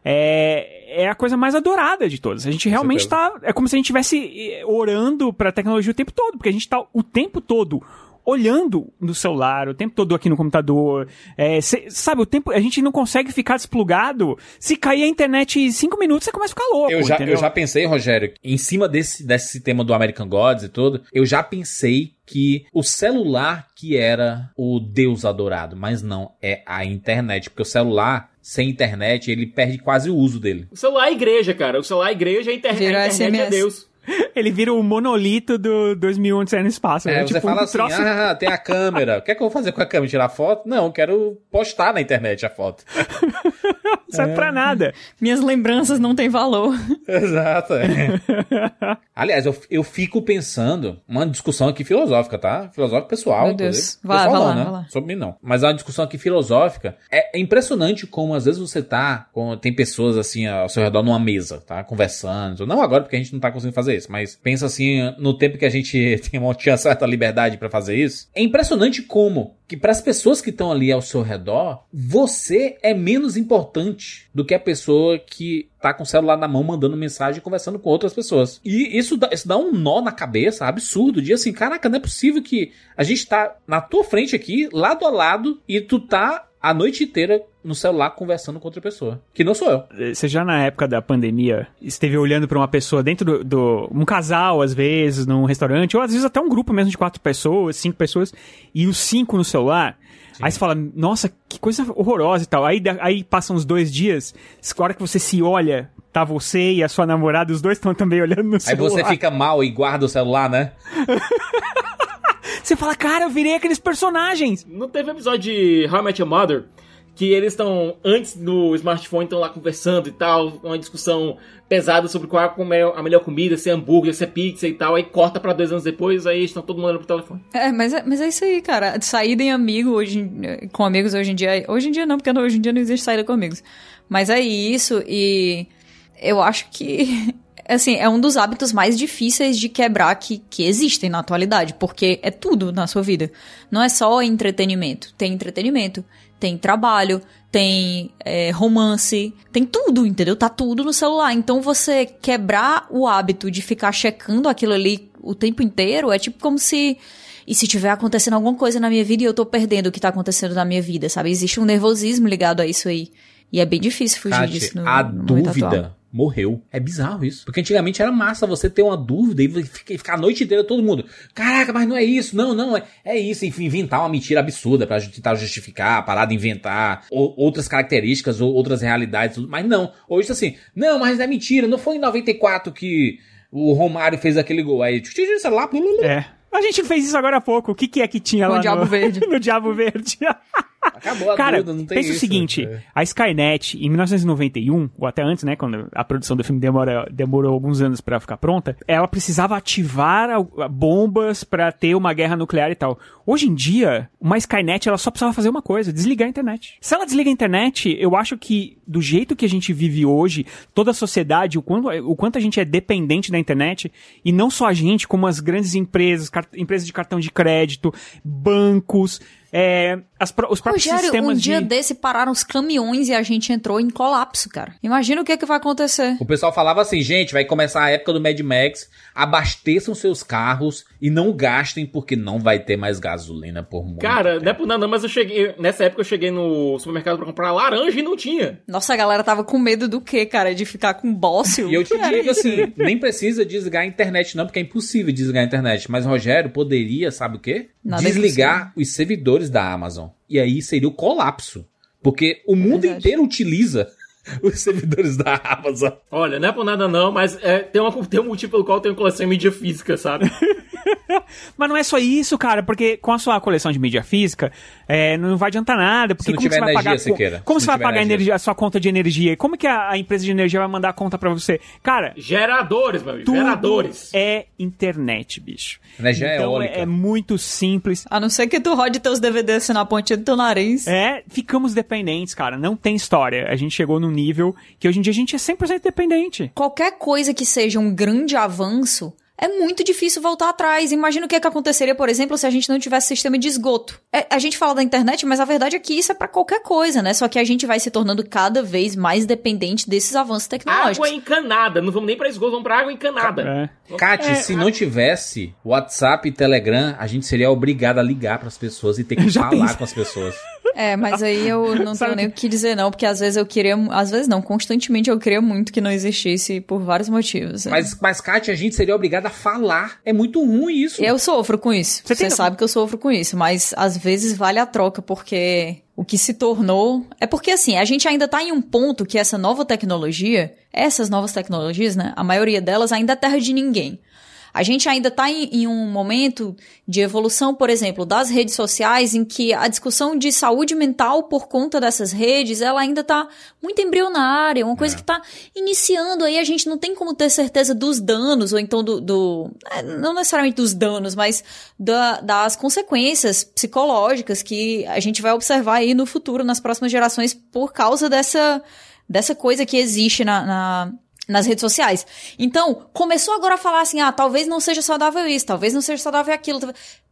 S4: é, é a coisa mais adorada de todas. A gente realmente
S1: certeza.
S4: tá. É como se a gente estivesse orando pra tecnologia o tempo todo, porque a gente tá o tempo todo. Olhando no celular, o tempo todo aqui no computador. É, cê- sabe, o tempo. A gente não consegue ficar desplugado. Se cair a internet em cinco minutos, você começa a ficar louco.
S1: Eu já,
S4: entendeu?
S1: eu já pensei, Rogério, em cima desse, desse tema do American Gods e tudo, eu já pensei que o celular que era o Deus adorado, mas não, é a internet, porque o celular sem internet, ele perde quase o uso dele.
S2: O celular é igreja, cara. O celular é igreja, a internet,
S5: Virou
S2: a internet é
S5: SMS.
S2: Deus.
S4: Ele vira o monolito do 2001 de no espaço.
S1: É,
S4: né?
S1: você
S4: Tipo,
S1: fala
S4: um
S1: assim,
S4: troço-
S1: ah, tem a câmera, o que é que eu vou fazer com a câmera? Tirar foto? Não, eu quero postar na internet a foto.
S4: Não serve pra nada.
S5: Minhas lembranças não têm valor.
S1: Exato. é. Aliás, eu, eu fico pensando, uma discussão aqui filosófica, tá? Filosófica pessoal,
S5: Meu Deus. Vai,
S1: pessoal
S5: vai
S1: não,
S5: lá,
S1: né?
S5: vai lá.
S1: Sobre mim não. Mas é uma discussão aqui filosófica. É, é impressionante como às vezes você tá, com, tem pessoas assim ao seu redor numa mesa, tá? Conversando. Não agora porque a gente não tá conseguindo fazer mas pensa assim, no tempo que a gente tem uma, tinha certa liberdade pra fazer isso. É impressionante como que para as pessoas que estão ali ao seu redor, você é menos importante do que a pessoa que tá com o celular na mão mandando mensagem e conversando com outras pessoas. E isso dá, isso dá um nó na cabeça absurdo de assim, caraca, não é possível que a gente tá na tua frente aqui, lado a lado, e tu tá a noite inteira no celular conversando com outra pessoa, que não sou eu.
S4: Você já na época da pandemia esteve olhando pra uma pessoa dentro do, do- um casal às vezes num restaurante ou às vezes até um grupo mesmo de quatro pessoas, cinco pessoas e os cinco no celular. Aí você fala, nossa, que coisa horrorosa e tal. Aí, aí passam uns dois dias, a hora que você se olha, tá você e a sua namorada, os dois estão também olhando no
S1: Aí
S4: celular.
S1: você fica mal e guarda o celular, né?
S4: Você fala, cara, eu virei aqueles personagens.
S2: Não teve episódio de How I Met Your Mother que eles estão, antes do smartphone, estão lá conversando e tal, uma discussão pesada sobre qual é a melhor, a melhor comida, se é hambúrguer, se é pizza e tal, aí corta pra dois anos depois, aí estão todo mundo olhando pro telefone.
S5: É, mas é, mas é isso aí, cara. Saída em amigo hoje, em- com amigos hoje em dia. Hoje em dia não, porque hoje em dia não existe saída com amigos. Mas é isso, e eu acho que. Assim, é um dos hábitos mais difíceis de quebrar que, que existem na atualidade, porque é tudo na sua vida. Não é só entretenimento. Tem entretenimento, tem trabalho, tem é, romance, tem tudo, entendeu? Tá tudo no celular. Então você quebrar o hábito de ficar checando aquilo ali o tempo inteiro é tipo como se. E se tiver acontecendo alguma coisa na minha vida e eu tô perdendo o que tá acontecendo na minha vida, sabe? Existe um nervosismo ligado a isso aí. E é bem difícil fugir
S1: Kate,
S5: disso no,
S1: a
S5: no momento atual.
S1: Morreu. É bizarro isso. Porque antigamente era massa você ter uma dúvida e ficar a noite inteira todo mundo. Caraca, mas não é isso. Não, não, é, é isso. Enfim, inventar uma mentira absurda pra tentar justificar, parar de inventar ou, outras características ou outras realidades. Mas não. Hoje assim, não, mas é mentira. Não foi em 94 que o Romário fez aquele gol. Aí, tch, tch, tch, celular.
S4: É. A gente fez isso agora há pouco. O que, que é que tinha
S5: No
S4: lá
S5: Diabo
S4: no...
S5: Verde.
S4: no Diabo Verde.
S1: Acabou a
S4: Cara,
S1: dúvida, não tem
S4: pensa
S1: isso.
S4: o seguinte,
S1: É.
S4: a Skynet, em 1991, ou até antes, né, quando a produção do filme demora, demorou alguns anos pra ficar pronta, ela precisava ativar bombas pra ter uma guerra nuclear e tal. Hoje em dia, uma Skynet, ela só precisava fazer uma coisa, desligar a internet. Se ela desliga a internet, eu acho que do jeito que a gente vive hoje, toda a sociedade, o quanto, o quanto a gente é dependente da internet, e não só a gente, como as grandes empresas, empresas de cartão de crédito, bancos, é, as os próprios
S5: Rogério, um
S4: sistemas
S5: dia
S4: de...
S5: desse pararam os caminhões e a gente entrou em colapso, cara. Imagina o que, que vai acontecer.
S1: O pessoal falava assim, gente, vai começar a época do Mad Max, abasteçam seus carros e não gastem porque não vai ter mais gasolina por muito
S2: Cara, não é por nada, mas eu cheguei. Nessa época eu cheguei no supermercado pra comprar laranja e não tinha.
S5: Nossa, a galera tava com medo do quê, cara? De ficar com bócio?
S1: E eu te digo
S5: isso?
S1: assim, nem precisa desligar a internet não, porque é impossível desligar a internet. Mas Rogério poderia, sabe o quê?
S5: Nada é
S1: desligar os servidores da Amazon. E aí seria o colapso. Porque o mundo inteiro utiliza os servidores da Amazon.
S2: Olha, não é por nada não, mas é, tem, uma, tem um motivo pelo qual eu tenho coleção em mídia física, sabe?
S4: Mas não é só isso, cara, porque com a sua coleção de mídia física, é, não vai adiantar nada. Porque
S1: Se não
S4: como
S1: tiver
S4: você vai
S1: energia,
S4: pagar,
S1: Siqueira,
S4: Como você vai pagar a,
S1: energia.
S4: energia, a sua conta de energia? Como que a, a empresa de energia vai mandar a conta pra você? Cara,
S2: Geradores, meu amigo, geradores.
S4: é internet, bicho.
S1: Energia
S4: então
S1: eólica.
S4: é, é muito simples.
S5: A não ser que tu rode teus DVDs assim na pontinha do teu nariz.
S4: É, ficamos dependentes, cara. Não tem história. A gente chegou num nível que hoje em dia a gente é 100% dependente.
S5: Qualquer coisa que seja um grande avanço, é muito difícil voltar atrás. Imagina o que, é que aconteceria, por exemplo, se a gente não tivesse sistema de esgoto. É, a gente fala da internet, mas a verdade é que isso é pra qualquer coisa, né? Só que a gente vai se tornando cada vez mais dependente desses avanços tecnológicos.
S2: Água encanada, não vamos nem pra esgoto, vamos pra água encanada.
S1: Kate,
S2: É,
S1: se não tivesse WhatsApp e Telegram, a gente seria obrigado a ligar pras pessoas e ter que falar com as pessoas.
S5: É, mas aí eu não tenho nem o que dizer não, porque às vezes eu queria, às vezes não, constantemente eu queria muito que não existisse por vários motivos.
S1: Mas, mas Kate, a gente seria obrigado a falar. É muito ruim isso.
S5: Eu sofro com isso. Você,
S1: tem-
S5: sabe que eu sofro com isso, mas às vezes vale a troca, porque o que se tornou. É porque assim, a gente ainda tá em um ponto que essa nova tecnologia, essas novas tecnologias, né? A maioria delas ainda é terra de ninguém. A gente ainda está em, em um momento de evolução, por exemplo, das redes sociais, em que a discussão de saúde mental por conta dessas redes, ela ainda está muito embrionária, uma coisa que está iniciando aí, a gente não tem como ter certeza dos danos, ou então do, do é, não necessariamente dos danos, mas da- das consequências psicológicas que a gente vai observar aí no futuro, nas próximas gerações, por causa dessa, dessa coisa que existe na- na nas redes sociais. Então, começou agora a falar assim, ah, talvez não seja saudável isso, talvez não seja saudável aquilo,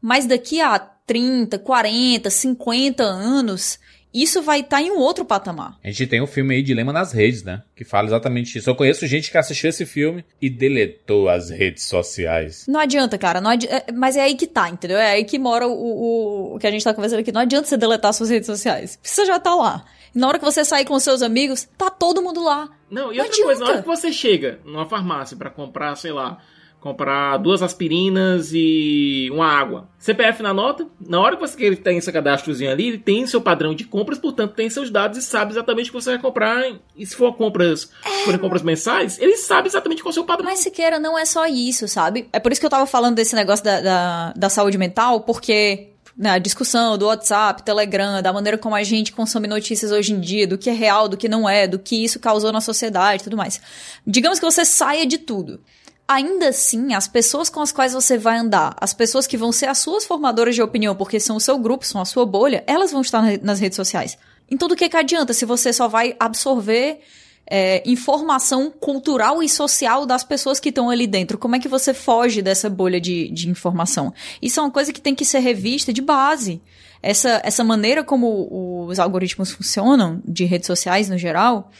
S5: mas daqui a 30, 40, 50 anos, isso vai estar em um outro patamar.
S1: A gente tem um filme aí, Dilema nas Redes, né? Que fala exatamente isso. Eu conheço gente que assistiu esse filme e deletou as redes sociais.
S5: Não adianta, cara, não adi- é- mas é aí que tá, entendeu? É aí que mora o, o, o que a gente tá conversando aqui. Não adianta você deletar suas redes sociais. Você já tá lá. Na hora que você sair com seus amigos, tá todo mundo lá.
S2: Não, e
S5: Não
S2: outra coisa, na hora
S5: adianta.
S2: que você chega numa farmácia pra comprar, sei lá, comprar duas aspirinas e uma água. CPF na nota, na hora que você tem seu cadastrozinho ali, ele tem seu padrão de compras, portanto tem seus dados e sabe exatamente o que você vai comprar. E se for compras, forem compras mensais, ele sabe exatamente qual é o seu padrão.
S5: Mas Siqueira, não é só isso, sabe? É por isso que eu tava falando desse negócio da, da, da saúde mental, porque né, a discussão do WhatsApp, Telegram, da maneira como a gente consome notícias hoje em dia, do que é real, do que não é, do que isso causou na sociedade e tudo mais. Digamos que você saia de tudo. Ainda assim, as pessoas com as quais você vai andar, as pessoas que vão ser as suas formadoras de opinião, porque são o seu grupo, são a sua bolha, elas vão estar na- nas redes sociais. Então, do que, que adianta se você só vai absorver é, informação cultural e social das pessoas que estão ali dentro? Como é que você foge dessa bolha de, de informação? Isso é uma coisa que tem que ser revista de base. Essa, essa maneira como os algoritmos funcionam, de redes sociais no geral,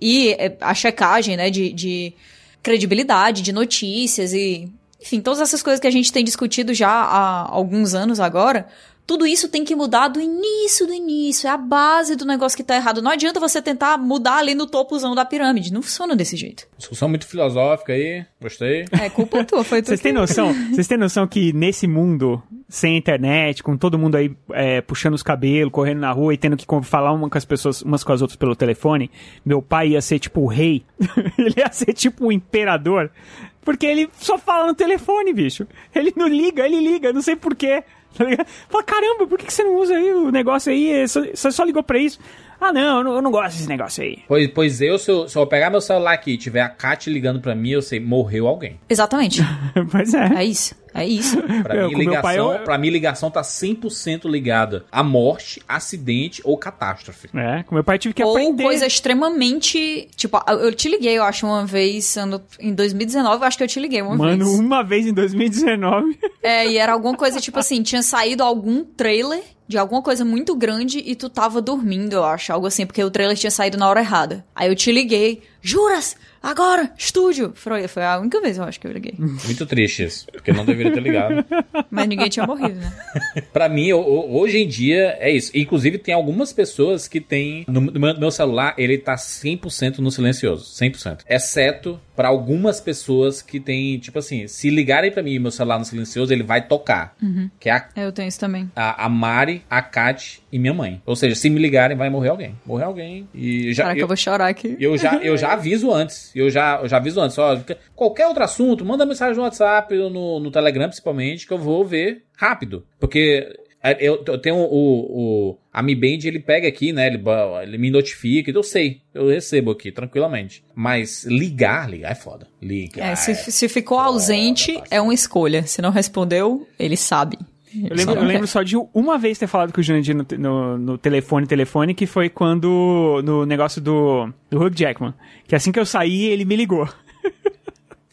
S5: e é, a checagem né, de, de credibilidade, de notícias e. Enfim, todas essas coisas que a gente tem discutido já há alguns anos agora. Tudo isso tem que mudar do início do início. É a base do negócio que tá errado. Não adianta você tentar mudar ali no topozão da pirâmide. Não funciona desse jeito.
S1: Discussão muito filosófica aí, gostei.
S5: É culpa tua, foi tu.
S4: Vocês têm noção? Vocês têm noção que nesse mundo, sem internet, com todo mundo aí é, puxando os cabelos, correndo na rua e tendo que falar uma com as pessoas, umas com as outras pelo telefone, meu pai ia ser tipo o rei. Ele ia ser tipo o imperador Porque ele só fala no telefone, bicho. Ele não liga, ele liga, não sei porquê. Tá ligado? Fala, caramba, por que você não usa aí o negócio aí? Você só ligou pra isso. Ah, não, eu não, eu não gosto desse negócio aí.
S1: Pois, pois eu, se eu, se eu pegar meu celular aqui e tiver a Kat ligando pra mim, eu sei, morreu alguém.
S5: Exatamente.
S4: pois é.
S5: É isso. É isso.
S1: Pra,
S4: Eu,
S1: mim, ligação,
S4: pai, eu-
S1: pra mim, ligação tá 100% ligada a morte, acidente ou catástrofe.
S4: É, com meu pai tive que
S5: Ou
S4: aprender.
S5: coisa extremamente. Tipo, eu te liguei, eu acho, uma vez, ano- em 2019, eu acho que eu te liguei uma
S4: Mano,
S5: vez.
S4: uma vez em 2019.
S5: É, e era alguma coisa tipo assim, tinha saído algum trailer de alguma coisa muito grande e tu tava dormindo, eu acho, algo assim, porque o trailer tinha saído na hora errada. Aí eu te liguei, juras? Agora, estúdio! Foi, foi a única vez, eu acho, que eu liguei.
S1: Muito triste isso, porque não deveria ter ligado.
S5: Mas ninguém tinha morrido, né?
S1: Pra mim, ho- ho- hoje em dia, é isso. Inclusive, tem algumas pessoas que tem. No meu, celular, ele tá 100% no silencioso. 100%. Exceto pra algumas pessoas que tem, tipo assim, se ligarem pra mim meu celular no silencioso, ele vai tocar.
S5: Uhum.
S1: Que é a,
S5: Eu tenho isso também.
S1: a, a Mari, a Kat e minha mãe. Ou seja, se me ligarem, vai morrer alguém. Morrer alguém. E já.
S5: Caraca, eu,
S1: eu-
S5: vou chorar aqui.
S1: eu já, eu já aviso antes. Eu já, eu já aviso antes. Ó, qualquer outro assunto, manda mensagem no WhatsApp, ou no, no Telegram, principalmente, que eu vou ver rápido. Porque é, eu, eu tenho o, o a Mi Band, ele pega aqui, né? Ele, ele me notifica, então eu sei. Eu recebo aqui, tranquilamente. Mas ligar, ligar é foda. Ligar.
S5: É, se, se ficou ausente, é uma escolha. Se não respondeu, ele sabe.
S4: Eu lembro, eu lembro só de uma vez ter falado com o Jurandir no, no, no telefone, telefone, que foi quando, no negócio do, do Hugh Jackman. Que assim que eu saí, ele me ligou.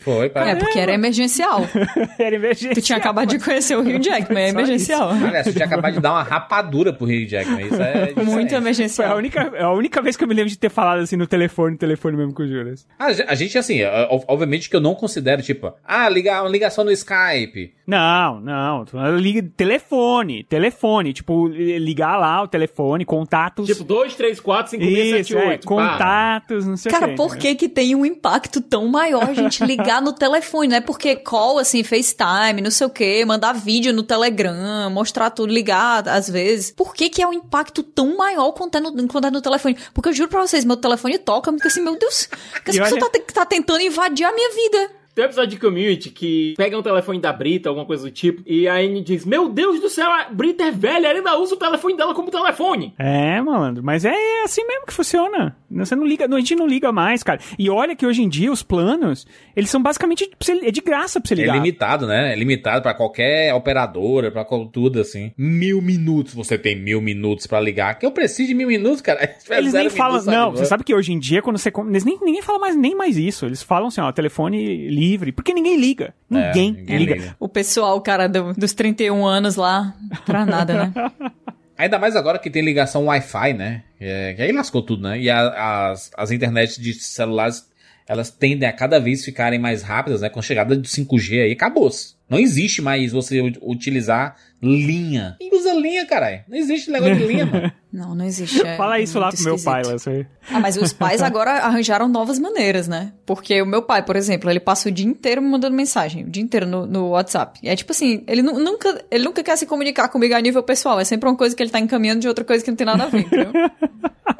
S1: Foi,
S5: É, porque era emergencial.
S4: Era emergencial.
S5: Tu tinha acabado de conhecer o Rio Jackman, é emergencial.
S1: Aliás, você tinha acabado de dar uma rapadura pro Hugh Jackman. Isso é
S5: Muito
S1: diferente.
S4: Foi
S5: emergencial.
S4: a única, a única vez que eu me lembro de ter falado assim no telefone, no telefone mesmo com o Juras.
S1: A ge- a gente, assim, ó, obviamente que eu não considero, tipo, ah, ligar uma ligação no Skype.
S4: Não, não. Liga, telefone, telefone. Tipo, ligar lá o telefone, contatos.
S2: Tipo, 2, 3, 4, 5, 6, 7,
S4: Isso, é,
S2: 8.
S4: contatos, não sei o
S5: Cara,
S4: quê.
S5: por que que tem um impacto tão maior a gente ligar no telefone, né? Porque call, assim, FaceTime, não sei o quê, mandar vídeo no Telegram, mostrar tudo, ligar às vezes. Por que que é um impacto tão maior quando é no, quando é no telefone? Porque eu juro pra vocês, meu telefone toca, eu fico assim, meu Deus, que essa pessoa
S2: olha-
S5: tá, tá tentando invadir a minha vida.
S2: Tem um episódio de Community que pega um telefone da Brita, alguma coisa do tipo, e a Anne diz: Meu Deus do céu, a Brita é velha, ela ainda usa o telefone dela como telefone.
S4: É, malandro, mas é assim mesmo que funciona. Você não liga, a gente não liga mais, cara. E olha que hoje em dia os planos, eles são basicamente você- é de graça pra você
S1: É
S4: ligar.
S1: limitado, né? É limitado pra qualquer operadora, pra tudo assim. Mil minutos você tem mil minutos pra ligar. Que eu preciso de mil minutos, cara.
S4: Eles nem falam,
S1: minutos,
S4: não,
S1: sabe?
S4: você sabe que hoje em dia, quando você. Eles nem, ninguém fala mais, nem mais isso. Eles falam assim, ó, telefone livre. Porque ninguém liga.
S1: É,
S4: Ninguém,
S1: ninguém
S4: liga.
S1: liga.
S5: O pessoal, cara, do- dos 31 anos lá, pra nada, né?
S1: Ainda mais agora que tem ligação Wi-Fi, né? É, que aí lascou tudo, né? E a- as, as internets de celulares, elas tendem a cada vez ficarem mais rápidas, né? Com a chegada do 5G aí, acabou-se. Não existe mais você utilizar linha. Quem usa linha, caralho? Não existe negócio de linha, mano.
S5: Não, não existe. é
S4: Fala isso lá pro meu pai,
S5: esquisito.
S4: lá. Você...
S5: Ah, mas os pais agora arranjaram novas maneiras, né? Porque o meu pai, por exemplo, ele passa o dia inteiro me mandando mensagem, o dia inteiro no, no WhatsApp. E é tipo assim, ele nu- nunca, ele nunca quer se comunicar comigo a nível pessoal, é sempre uma coisa que ele tá encaminhando de outra coisa que não tem nada a ver, entendeu?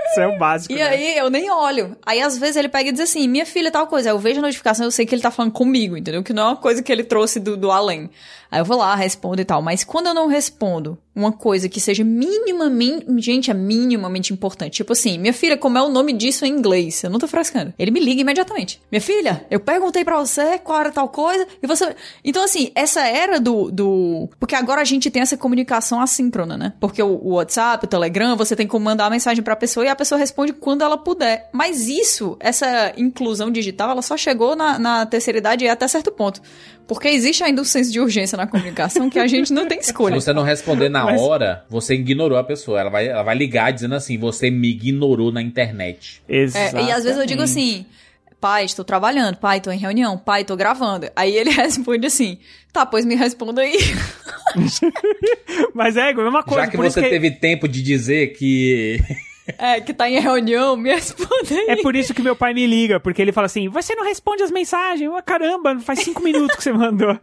S4: Isso é o básico.
S5: E
S4: né?
S5: aí eu nem olho. Aí às vezes ele pega e diz assim, minha filha tal coisa. Aí eu vejo a notificação, eu sei que ele tá falando comigo, entendeu? Que não é uma coisa que ele trouxe do, do além. Aí eu vou lá, respondo e tal. Mas quando eu não respondo uma coisa que seja minimamente, gente, é minimamente importante. Tipo assim, minha filha, como é o nome disso em inglês? Eu não tô frescando. Ele me liga imediatamente. Minha filha, eu perguntei pra você qual era tal coisa e você... Então assim, essa era do... do... Porque agora a gente tem essa comunicação assíncrona, né? Porque o, o WhatsApp, o Telegram, você tem como mandar a mensagem pra pessoa e a pessoa responde quando ela puder. Mas isso, essa inclusão digital, ela só chegou na, na terceira idade e até certo ponto. Porque existe ainda um senso de urgência na comunicação que a gente não tem
S1: Se
S5: escolha.
S1: você não responder na
S5: Mas-
S1: hora, você ignorou a pessoa. Ela vai, ela vai ligar dizendo assim: você me ignorou na internet.
S5: É, e às vezes eu digo assim, pai, estou trabalhando, pai, estou em reunião, pai, estou gravando. Aí ele responde assim, tá, pois me responda aí.
S4: Mas é, a mesma coisa.
S1: Já que
S4: por isso
S1: você teve tempo de dizer que.
S5: É, que tá em reunião, me responde aí.
S4: É por isso que meu pai me liga, porque ele fala assim: você não responde as mensagens. Eu, caramba, faz cinco minutos que você mandou.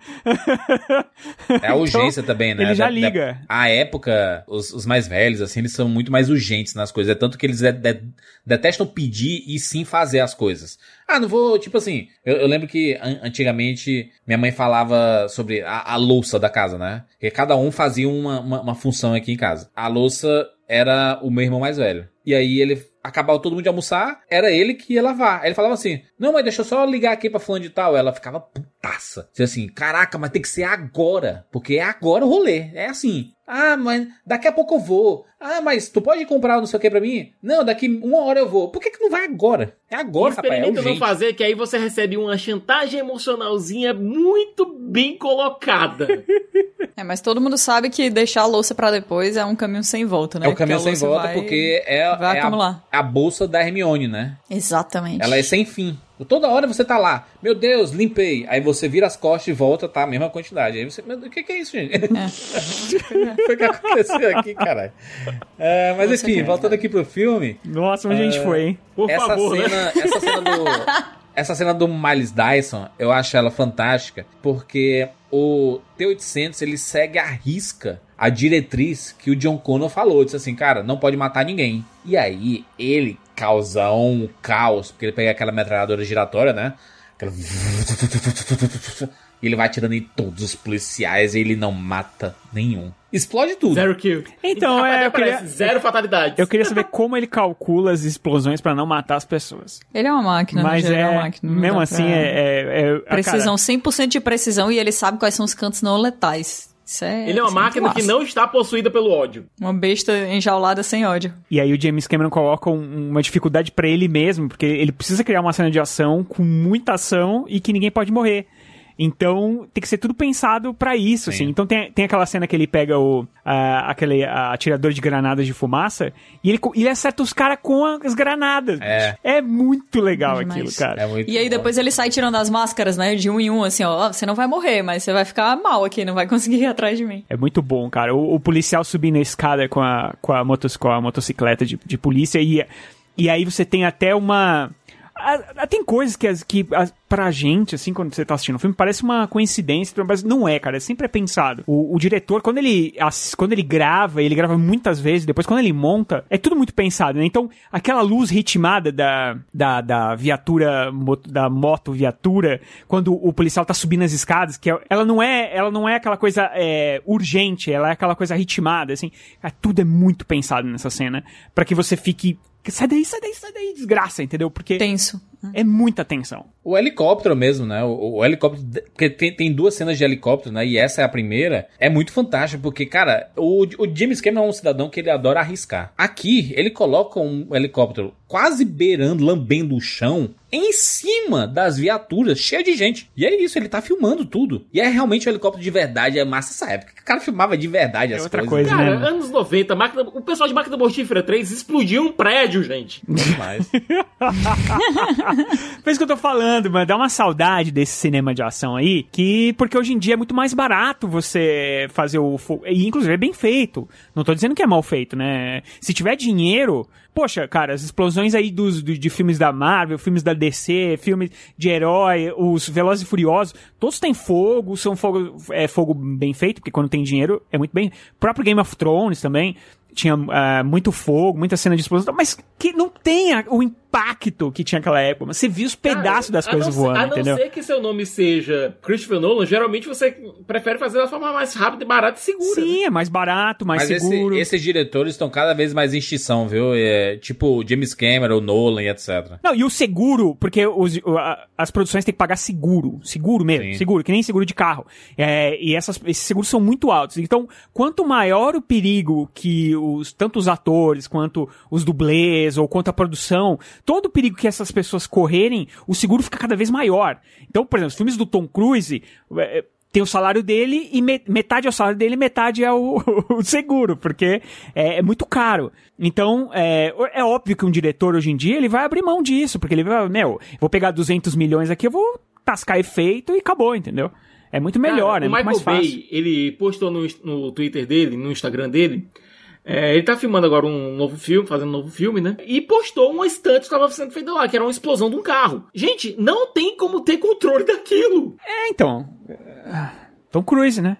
S1: É a urgência
S4: Então,
S1: também, né?
S4: Ele já
S1: Da- da-
S4: liga.
S1: a época, os, os mais velhos, assim, eles são muito mais urgentes nas coisas. É tanto que eles de- de- detestam pedir e sim fazer as coisas. Ah, não vou, tipo assim, eu, eu lembro que an- antigamente minha mãe falava sobre a, a louça da casa, né? Porque cada um fazia uma, uma, uma função aqui em casa. A louça era o meu irmão mais velho. E aí ele acabava todo mundo de almoçar, era ele que ia lavar. Aí ele falava assim: Não, mas deixa eu só ligar aqui pra fulano de tal. Ela ficava putaça. Dizia assim: Caraca, mas tem que ser agora. Porque é agora o rolê. É assim. Ah, mas daqui a pouco eu vou. Ah, mas tu pode comprar não sei o que pra mim? Não, daqui uma hora eu vou. Por que, que não vai agora? É agora, rapaz. É
S2: Experimenta não
S1: urgente.
S2: fazer, que aí você recebe uma chantagem emocionalzinha muito bem colocada.
S5: É, mas todo mundo sabe que deixar a louça pra depois é um caminho sem volta, né?
S1: É o caminho sem volta
S5: vai-
S1: porque é,
S5: vai
S1: é a, a bolsa da Hermione, né?
S5: Exatamente.
S1: Ela é sem fim. Toda hora você tá lá. Meu Deus, limpei. Aí você vira as costas e volta, tá a mesma quantidade. Aí você. Meu Deus, o que, que é isso, gente? Foi o que aconteceu aqui, caralho. É, mas
S4: Nossa,
S1: enfim,
S4: cara.
S1: voltando aqui pro filme.
S4: Nossa, onde a gente
S1: é,
S4: foi, hein? Por
S1: essa
S4: favor, né?
S1: cena, Essa cena do. Essa cena do Miles Dyson, eu acho ela fantástica, porque o T-800 ele segue à risca a diretriz que o John Connor falou. Disse assim, cara, não pode matar ninguém. E aí ele causa um caos, porque ele pega aquela metralhadora giratória, né? Aquela... E ele vai atirando em todos os policiais e ele não mata nenhum. Explode tudo.
S2: Zero kill.
S4: Então, é, eu queria,
S2: zero fatalidade.
S4: eu queria saber como ele calcula as explosões pra não matar as pessoas.
S5: Ele é uma máquina,
S4: Mas
S5: né? Ele
S4: é,
S5: uma máquina. não
S4: mesmo assim,
S5: pra-
S4: é, é, é-
S5: Precisão,
S4: cara,
S5: 100% de precisão e ele sabe quais são os cantos não letais. Isso é,
S2: Ele é uma máquina que não está possuída pelo ódio.
S5: Uma besta enjaulada sem ódio.
S4: E aí o James Cameron coloca um- uma dificuldade pra ele mesmo, porque ele precisa criar uma cena de ação com muita ação e que ninguém pode morrer. Então tem que ser tudo pensado pra isso, assim. Então tem, tem aquela cena que ele pega o a- aquele a- atirador de granadas de fumaça e ele, ele acerta os caras com as granadas.
S1: É.
S4: É muito legal
S5: Demais.
S4: aquilo, cara.
S1: É muito
S5: E aí depois ele sai tirando as máscaras, né? De um em um, assim, ó. "Ó, Você não vai morrer, mas você vai ficar mal aqui, não vai conseguir ir atrás de mim.
S4: É muito bom, cara. O, o policial subindo a escada com a, com a, motos, com a motocicleta de, de polícia e, e aí você tem até uma. A- a- tem coisas que, as- que as- pra gente, assim, quando você tá assistindo o filme, parece uma coincidência, mas não é, cara. Sempre é pensado. O, o diretor, quando ele, ass- quando ele grava, ele grava muitas vezes, depois quando ele monta, é tudo muito pensado, né? Então, aquela luz ritmada da, da, da viatura, da moto viatura, quando o policial tá subindo as escadas, que é- ela não é, ela não é aquela coisa é, urgente, ela é aquela coisa ritmada, assim. Cara, tudo é muito pensado nessa cena, pra que você fique Sai daí, sai daí, sai daí, desgraça, entendeu? Porque.
S5: Tenso.
S4: É muita tensão.
S1: O helicóptero mesmo, né? O, o helicóptero. Porque tem, tem duas cenas de helicóptero, né? E essa é a primeira. É muito fantástico, porque, cara, o, o James Cameron é um cidadão que ele adora arriscar. Aqui, ele coloca um helicóptero quase beirando, lambendo o chão, em cima das viaturas, cheio de gente. E é isso, ele tá filmando tudo. E é realmente um helicóptero de verdade, é massa essa época. O cara filmava de verdade as
S4: outra
S1: coisas.
S4: coisa,
S2: Cara,
S4: né?
S2: anos 90, máquina, o pessoal de Máquina Mortífera 3 explodiu um prédio, gente.
S1: Demais.
S4: Por isso que eu tô falando, mano. Dá uma saudade desse cinema de ação aí, que porque hoje em dia é muito mais barato você fazer o. E inclusive é bem feito. Não tô dizendo que é mal feito, né? Se tiver dinheiro. Poxa, cara, as explosões aí dos, do- de filmes da Marvel, filmes da DC, filmes de herói, os Velozes e Furiosos, todos têm fogo, são fogo, é fogo bem feito, porque quando tem dinheiro é muito bem. O próprio Game of Thrones também tinha ah, muito fogo, muita cena de explosão, mas que não tem a- o impacto que tinha naquela época. Mas você via os pedaços das
S2: A
S4: coisas
S2: não ser-
S4: voando,
S2: A não
S4: entendeu?
S2: ser que seu nome seja Christopher Nolan, geralmente você prefere fazer da forma mais rápida, barata e segura. né?
S4: Sim, é mais barato, mais
S1: Mas esse-
S4: seguro.
S1: esses diretores estão cada vez mais em extinção, viu? É, tipo James Cameron, Nolan e etc.
S4: Não, e o seguro, porque os- a- as produções têm que pagar seguro. Seguro mesmo,
S1: Sim.
S4: seguro, que nem seguro de carro. É, e essas, esses seguros são muito altos. Então, quanto maior o perigo que os, tanto os atores, quanto os dublês, ou quanto a produção, todo o perigo que essas pessoas correrem, o seguro fica cada vez maior. Então, por exemplo, os filmes do Tom Cruise. é, tem o salário dele e me- metade é o salário dele e metade é o, o seguro, porque é, é muito caro. Então, é, é óbvio que um diretor hoje em dia ele vai abrir mão disso, porque ele vai, meu, vou pegar 200 milhões aqui, eu vou tascar efeito e acabou, entendeu? É muito melhor,
S2: Cara,
S4: é
S2: o
S4: muito
S2: Michael
S4: mais fácil.
S2: Bay, ele postou no, no Twitter dele, no Instagram dele, É, ele tá filmando agora um novo filme, fazendo um novo filme, né? E postou uma estante que estava sendo feita lá, que era uma explosão de um carro. Gente, não tem como ter controle daquilo.
S4: É, então. Tom Cruise, né?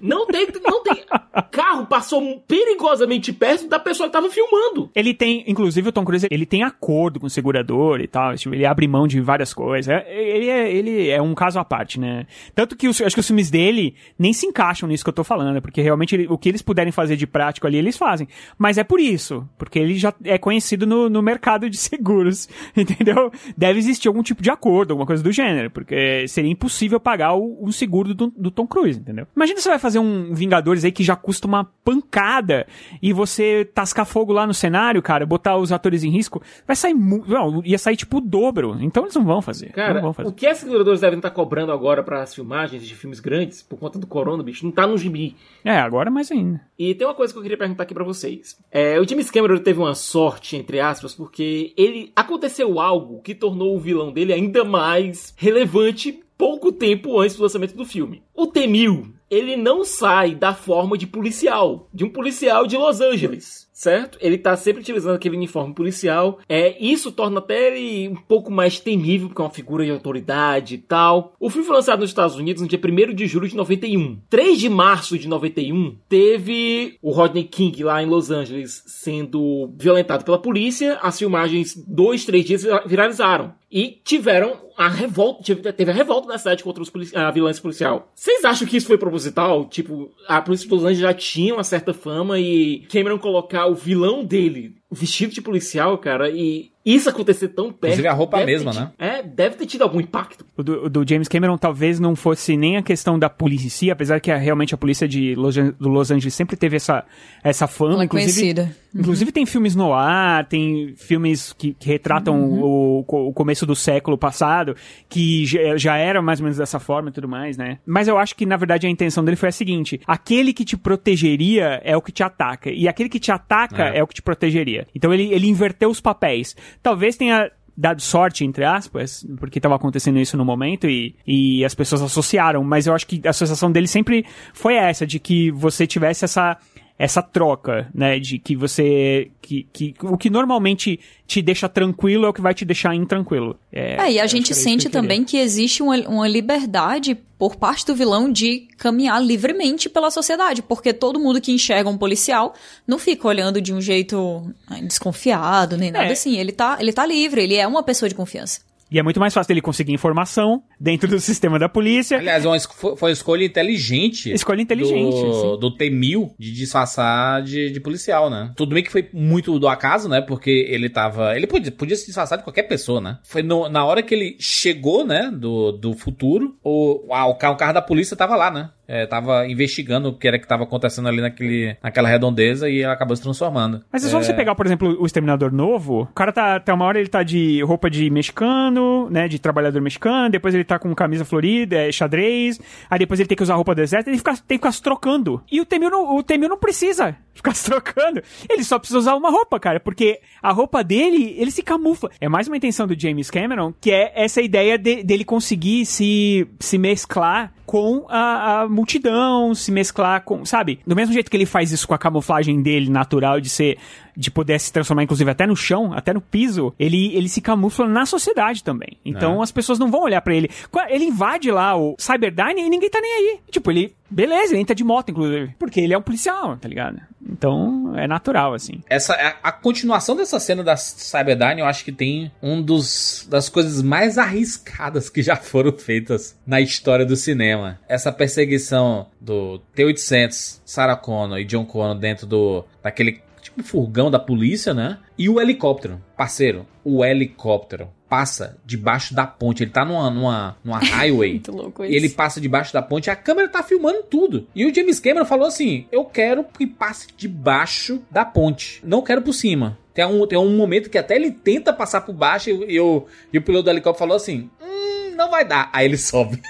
S2: Não tem, não tem. Carro passou perigosamente perto da pessoa que tava filmando.
S4: Ele tem, inclusive o Tom Cruise, ele tem acordo com o segurador e tal, tipo, ele abre mão de várias coisas. É, ele é, ele é um caso à parte, né? Tanto que os, acho que os filmes dele nem se encaixam nisso que eu tô falando, porque realmente ele, o que eles puderem fazer de prático ali, eles fazem. Mas é por isso, porque ele já é conhecido no, no mercado de seguros, entendeu? Deve existir algum tipo de acordo, alguma coisa do gênero, porque seria impossível pagar o, um seguro do, do Tom Cruise, entendeu? Imagina você vai fazer um Vingadores aí que já custa uma pancada e você tascar fogo lá no cenário, cara, botar os atores em risco, vai sair não, ia sair tipo o dobro. Então eles não vão fazer.
S2: Cara,
S4: vão fazer.
S2: o que as seguradoras devem estar cobrando agora para as filmagens de filmes grandes por conta do corona, bicho, não tá no gibi.
S4: É, agora mais ainda.
S2: E tem uma coisa que eu queria perguntar aqui para vocês. É, o James Cameron teve uma sorte, entre aspas, porque ele aconteceu algo que tornou o vilão dele ainda mais relevante pouco tempo antes do lançamento do filme. O T-1000, ele não sai da forma de policial, de um policial de Los Angeles certo? Ele tá sempre utilizando aquele uniforme policial. É, isso torna até ele um pouco mais temível, porque é uma figura de autoridade e tal. O filme foi lançado nos Estados Unidos no dia 1 de julho de 91. 3 de março de 91, teve o Rodney King lá em Los Angeles sendo violentado pela polícia. As filmagens, dois, três dias viralizaram. E tiveram a revolta, teve a revolta da cidade contra os polici a violência policial. Vocês acham que isso foi proposital? Tipo, a polícia de Los Angeles já tinha uma certa fama e Cameron colocar o vilão dele vestido de policial, cara, e isso acontecer tão perto.
S1: Inclusive a roupa mesma,
S2: tido,
S1: né?
S2: É, deve ter tido algum impacto.
S4: O do, do, James Cameron talvez não fosse nem a questão da polícia em si, apesar que a, realmente a polícia de Los, do Los Angeles sempre teve essa, essa fama.
S5: Ela é
S4: inclusive,
S5: conhecida. Uhum.
S4: Inclusive tem filmes no ar, tem filmes que, que retratam uhum. o, o começo do século passado, que já, já era mais ou menos dessa forma e tudo mais, né? Mas eu acho que, na verdade, a intenção dele foi a seguinte: aquele que te protegeria é o que te ataca, e aquele que te ataca é, é o que te protegeria. Então ele, ele inverteu os papéis. Talvez tenha dado sorte, entre aspas, porque estava acontecendo isso no momento e, e as pessoas associaram, mas eu acho que a associação dele sempre foi essa, de que você tivesse essa essa troca, né, de que você que, que o que normalmente te deixa tranquilo é o que vai te deixar intranquilo.
S5: É, é e a gente sente que também que existe uma, uma liberdade por parte do vilão de caminhar livremente pela sociedade, porque todo mundo que enxerga um policial não fica olhando de um jeito desconfiado nem nada é. assim. Ele tá, ele tá livre, ele é uma pessoa de confiança.
S4: E é muito mais fácil dele conseguir informação dentro do sistema da polícia.
S1: Aliás, uma, foi uma escolha inteligente.
S4: Escolha inteligente.
S1: Do, do T-1000 de disfarçar de, de, policial, né? Tudo bem que foi muito do acaso, né? Porque ele tava. Ele podia, podia se disfarçar de qualquer pessoa, né? Foi no, na hora que ele chegou, né? Do, do futuro, o, o, carro, o carro da polícia tava lá, né? É, tava investigando o que era que tava acontecendo ali naquele, naquela redondeza e acabou se transformando.
S4: Mas é só você pegar, por exemplo, o Exterminador Novo, o cara tá, até uma hora ele tá de roupa de mexicano, né, de trabalhador mexicano, depois ele tá com camisa florida, é, xadrez, aí depois ele tem que usar roupa do exército, ele fica, tem que ficar se trocando. E o Temil não, o Temil não precisa ficar se trocando, ele só precisa usar uma roupa, cara, porque a roupa dele, ele se camufla. É mais uma intenção do James Cameron, que é essa ideia de, dele conseguir se, se mesclar com a, a, multidão, se mesclar com, sabe? Do mesmo jeito que ele faz isso com a camuflagem dele natural de ser de poder se transformar, inclusive, até no chão, até no piso, ele, ele se camufla na sociedade também. Então é. as pessoas não vão olhar para ele. Ele invade lá o Cyberdyne e ninguém tá nem aí. Tipo, ele. Beleza, ele entra de moto, inclusive. Porque ele é um policial, tá ligado? Então é natural, assim.
S1: Essa, a, a continuação dessa cena da Cyberdyne, eu acho que tem um dos das coisas mais arriscadas que já foram feitas na história do cinema. Essa perseguição do T-800, Sarah Connor e John Connor dentro do daquele tipo furgão da polícia, né? E o helicóptero. Parceiro, o helicóptero passa debaixo da ponte. Ele tá numa, numa, numa highway.
S5: Muito louco
S1: isso. E ele passa debaixo da ponte a câmera tá filmando tudo. E o James Cameron falou assim: Eu quero que passe debaixo da ponte. Não quero por cima. Tem um, tem um momento que até ele tenta passar por baixo e, e, o, e o piloto do helicóptero falou assim: Hum não vai dar. Aí ele sobe.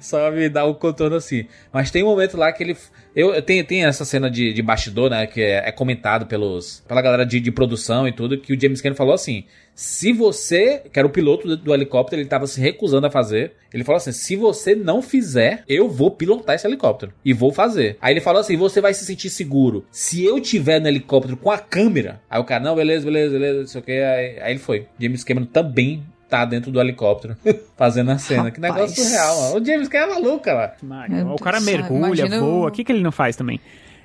S1: sobe e dá o um contorno assim. Mas tem um momento lá que ele. Eu, eu tenho, tenho essa cena de, de bastidor, né? Que é, é comentado pelos, pela galera de, de, produção e tudo, que o James Cameron falou assim: se você, que era o piloto do, do helicóptero, ele estava se recusando a fazer. Ele falou assim: se você não fizer, eu vou pilotar esse helicóptero. E vou fazer. Aí ele falou assim: você vai se sentir seguro. Se eu tiver no helicóptero com a câmera. Aí o cara, não, beleza, beleza, beleza, não sei o que. Aí, aí ele foi. James Cameron também tá dentro do helicóptero fazendo a cena. Rapaz. Que negócio surreal, mano. O James Cameron é maluco, lá.
S4: O cara mergulha, Imagina voa. O que, que ele não faz também?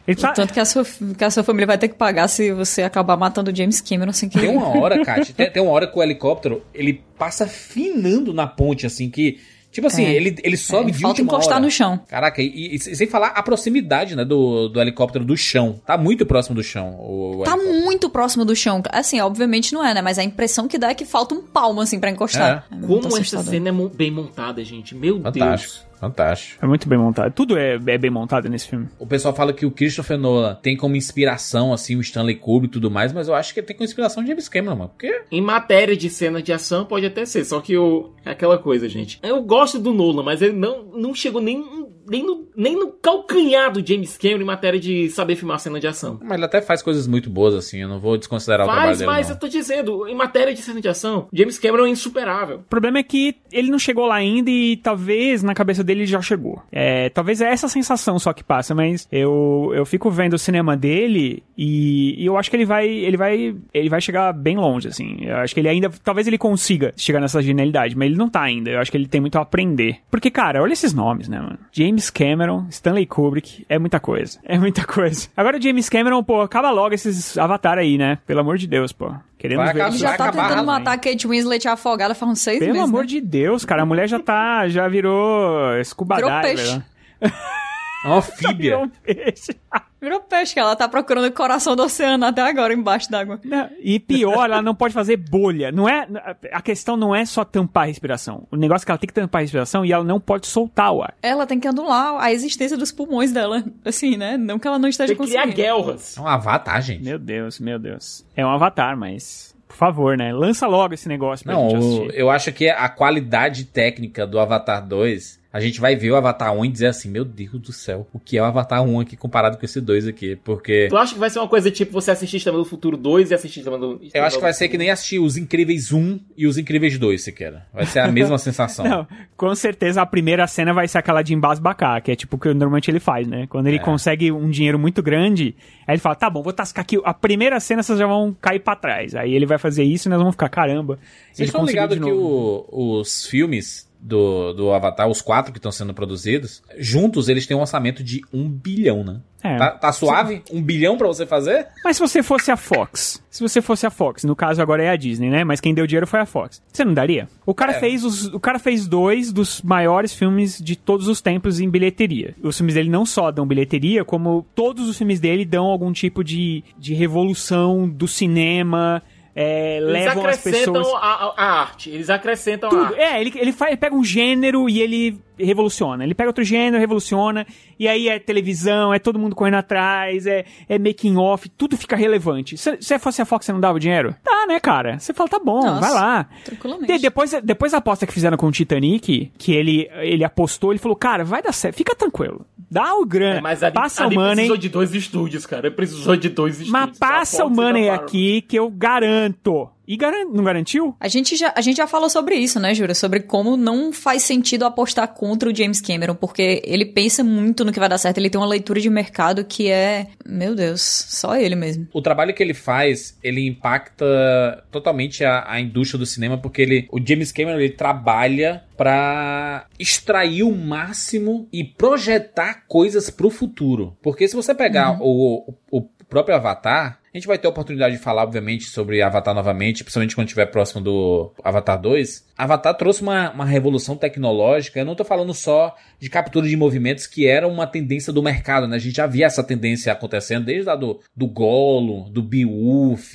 S5: Ele tá... Tanto que a, sua, que a sua família vai ter que pagar se você acabar matando o James Cameron sem querer.
S1: Tem uma hora, Kátia, tem, tem uma hora que o helicóptero, ele passa finando na ponte, assim, que Tipo assim, é. ele, ele sobe é, de
S5: falta encostar
S1: hora.
S5: no chão.
S1: Caraca, e, e, sem falar a proximidade, né, do, do helicóptero do chão. Tá muito próximo do chão. O,
S5: o tá muito próximo do chão. Assim, obviamente não é, né? Mas a impressão que dá é que falta um palmo, assim, para encostar.
S2: É. É Como essa cena é bem montada, gente. Meu
S1: Fantástico.
S2: Deus.
S1: Fantástico.
S4: É muito bem montado. Tudo é, é, bem montado nesse filme.
S1: O pessoal fala que o Christopher Nolan tem como inspiração, assim, o Stanley Kubrick e tudo mais, mas eu acho que ele tem como inspiração o James Cameron, mano. Porque...
S2: Em matéria de cena de ação, pode até ser, só que o... é aquela coisa, gente. Eu gosto do Nolan, mas ele não, não chegou nem nem no, nem no calcanhar do James Cameron em matéria de saber filmar cena de ação.
S1: Mas ele até faz coisas muito boas, assim, eu não vou desconsiderar faz, o trabalho dele.
S2: Mas,
S1: mas
S2: eu tô dizendo, em matéria de cena de ação, James Cameron é insuperável.
S4: O problema é que ele não chegou lá ainda e talvez na cabeça dele já chegou. É, talvez é essa sensação só que passa, mas eu, eu fico vendo o cinema dele e, e eu acho que ele vai, ele vai, ele vai chegar bem longe, assim. Eu acho que ele ainda, talvez ele consiga chegar nessa genialidade, mas ele não tá ainda. Eu acho que ele tem muito a aprender. Porque, cara, olha esses nomes, né, mano? James Cameron, Stanley Kubrick, é muita coisa. É muita coisa. Agora, James Cameron, pô, acaba logo esses Avatar aí, né? Pelo amor de Deus, pô. Queremos vai ver.
S5: Ele já tá tentando matar a Kate Winslet afogada faz uns seis
S4: Pelo
S5: meses.
S4: Pelo amor
S5: né?
S4: de Deus, cara. A mulher já tá, já virou scuba
S5: virou peixe.
S1: Anfíbia.
S5: Virou peixe. Virou peixe, ela tá procurando o coração do oceano até agora, embaixo d'água.
S4: E pior, ela não pode fazer bolha. Não é, a questão não é só tampar a respiração. O negócio é que ela tem que tampar a respiração e ela não pode soltar o ar.
S5: Ela tem que anular a existência dos pulmões dela. Assim, né? Não que ela não esteja
S2: tem
S5: conseguindo.
S2: Criar guelras.
S1: É um avatar, gente.
S4: Meu Deus, meu Deus. É um avatar, mas por favor, né? Lança logo esse negócio pra
S1: Não,
S4: gente assistir.
S1: eu acho que a qualidade técnica do Avatar 2 a gente vai ver o Avatar 1 e dizer assim, meu Deus do céu, o que é o Avatar 1 aqui comparado com esse 2 aqui, porque...
S2: Tu acha que vai ser uma coisa tipo você assistir Exterminador do Futuro 2 e assistir Exterminador do
S1: Eu acho que vai ser que nem assistir Os Incríveis 1 e Os Incríveis 2, sequer. Vai ser a mesma sensação.
S4: Não, com certeza a primeira cena vai ser aquela de embasbacar, que é tipo o que normalmente ele faz, né? Quando ele é. consegue um dinheiro muito grande, aí ele fala, tá bom, vou tascar aqui, a primeira cena vocês já vão cair pra trás. Aí ele vai fazer isso e nós vamos ficar, caramba.
S1: Vocês estão ligados que o, os filmes do, do Avatar, os quatro que estão sendo produzidos, juntos eles têm um orçamento de um bilhão, né? É. Tá, tá, suave? Um bilhão para você fazer?
S4: Mas se você fosse a Fox, se você fosse a Fox, no caso agora é a Disney, né? Mas quem deu dinheiro foi a Fox. Você não daria? O cara, é. fez, os, o cara fez dois dos maiores filmes de todos os tempos em bilheteria. Os filmes dele não só dão bilheteria, como todos os filmes dele dão algum tipo de, de revolução do cinema, é, levam as pessoas.
S2: A, a, arte, eles acrescentam Tudo. a arte.
S4: É, ele, ele, faz, ele pega um gênero e ele revoluciona. Ele pega outro gênero, revoluciona, e aí é televisão, é todo mundo correndo atrás, é, é making off, tudo fica relevante. Se você fosse a Fox, você não dava o dinheiro? Tá, né, cara? Você fala, tá bom, Nossa, vai lá.
S5: Tranquilamente.
S4: De, depois, depois a aposta que fizeram com o Titanic, que ele, ele apostou, ele falou, cara, vai dar certo, fica tranquilo. Dá o grana, é, mas ali, passa ali o money.
S2: precisou de dois estúdios, cara. Precisou de dois estúdios.
S4: Mas passa o money aqui que eu garanto. E garan não garantiu?
S5: A gente, já, a gente já falou sobre isso, né, Jura? Sobre como não faz sentido apostar contra o James Cameron, porque ele pensa muito no que vai dar certo. Ele tem uma leitura de mercado que é, meu Deus, só ele mesmo.
S1: O trabalho que ele faz, ele impacta totalmente a, a indústria do cinema, porque ele, o James Cameron ele trabalha para extrair o máximo e projetar coisas para o futuro. Porque se você pegar uhum. o, o próprio Avatar, a gente vai ter a oportunidade de falar, obviamente, sobre Avatar novamente, principalmente quando estiver próximo do Avatar 2. Avatar trouxe uma, uma revolução tecnológica. Eu não estou falando só de captura de movimentos, que era uma tendência do mercado, né? A gente já via essa tendência acontecendo desde a do, do Gollum, do Beowulf.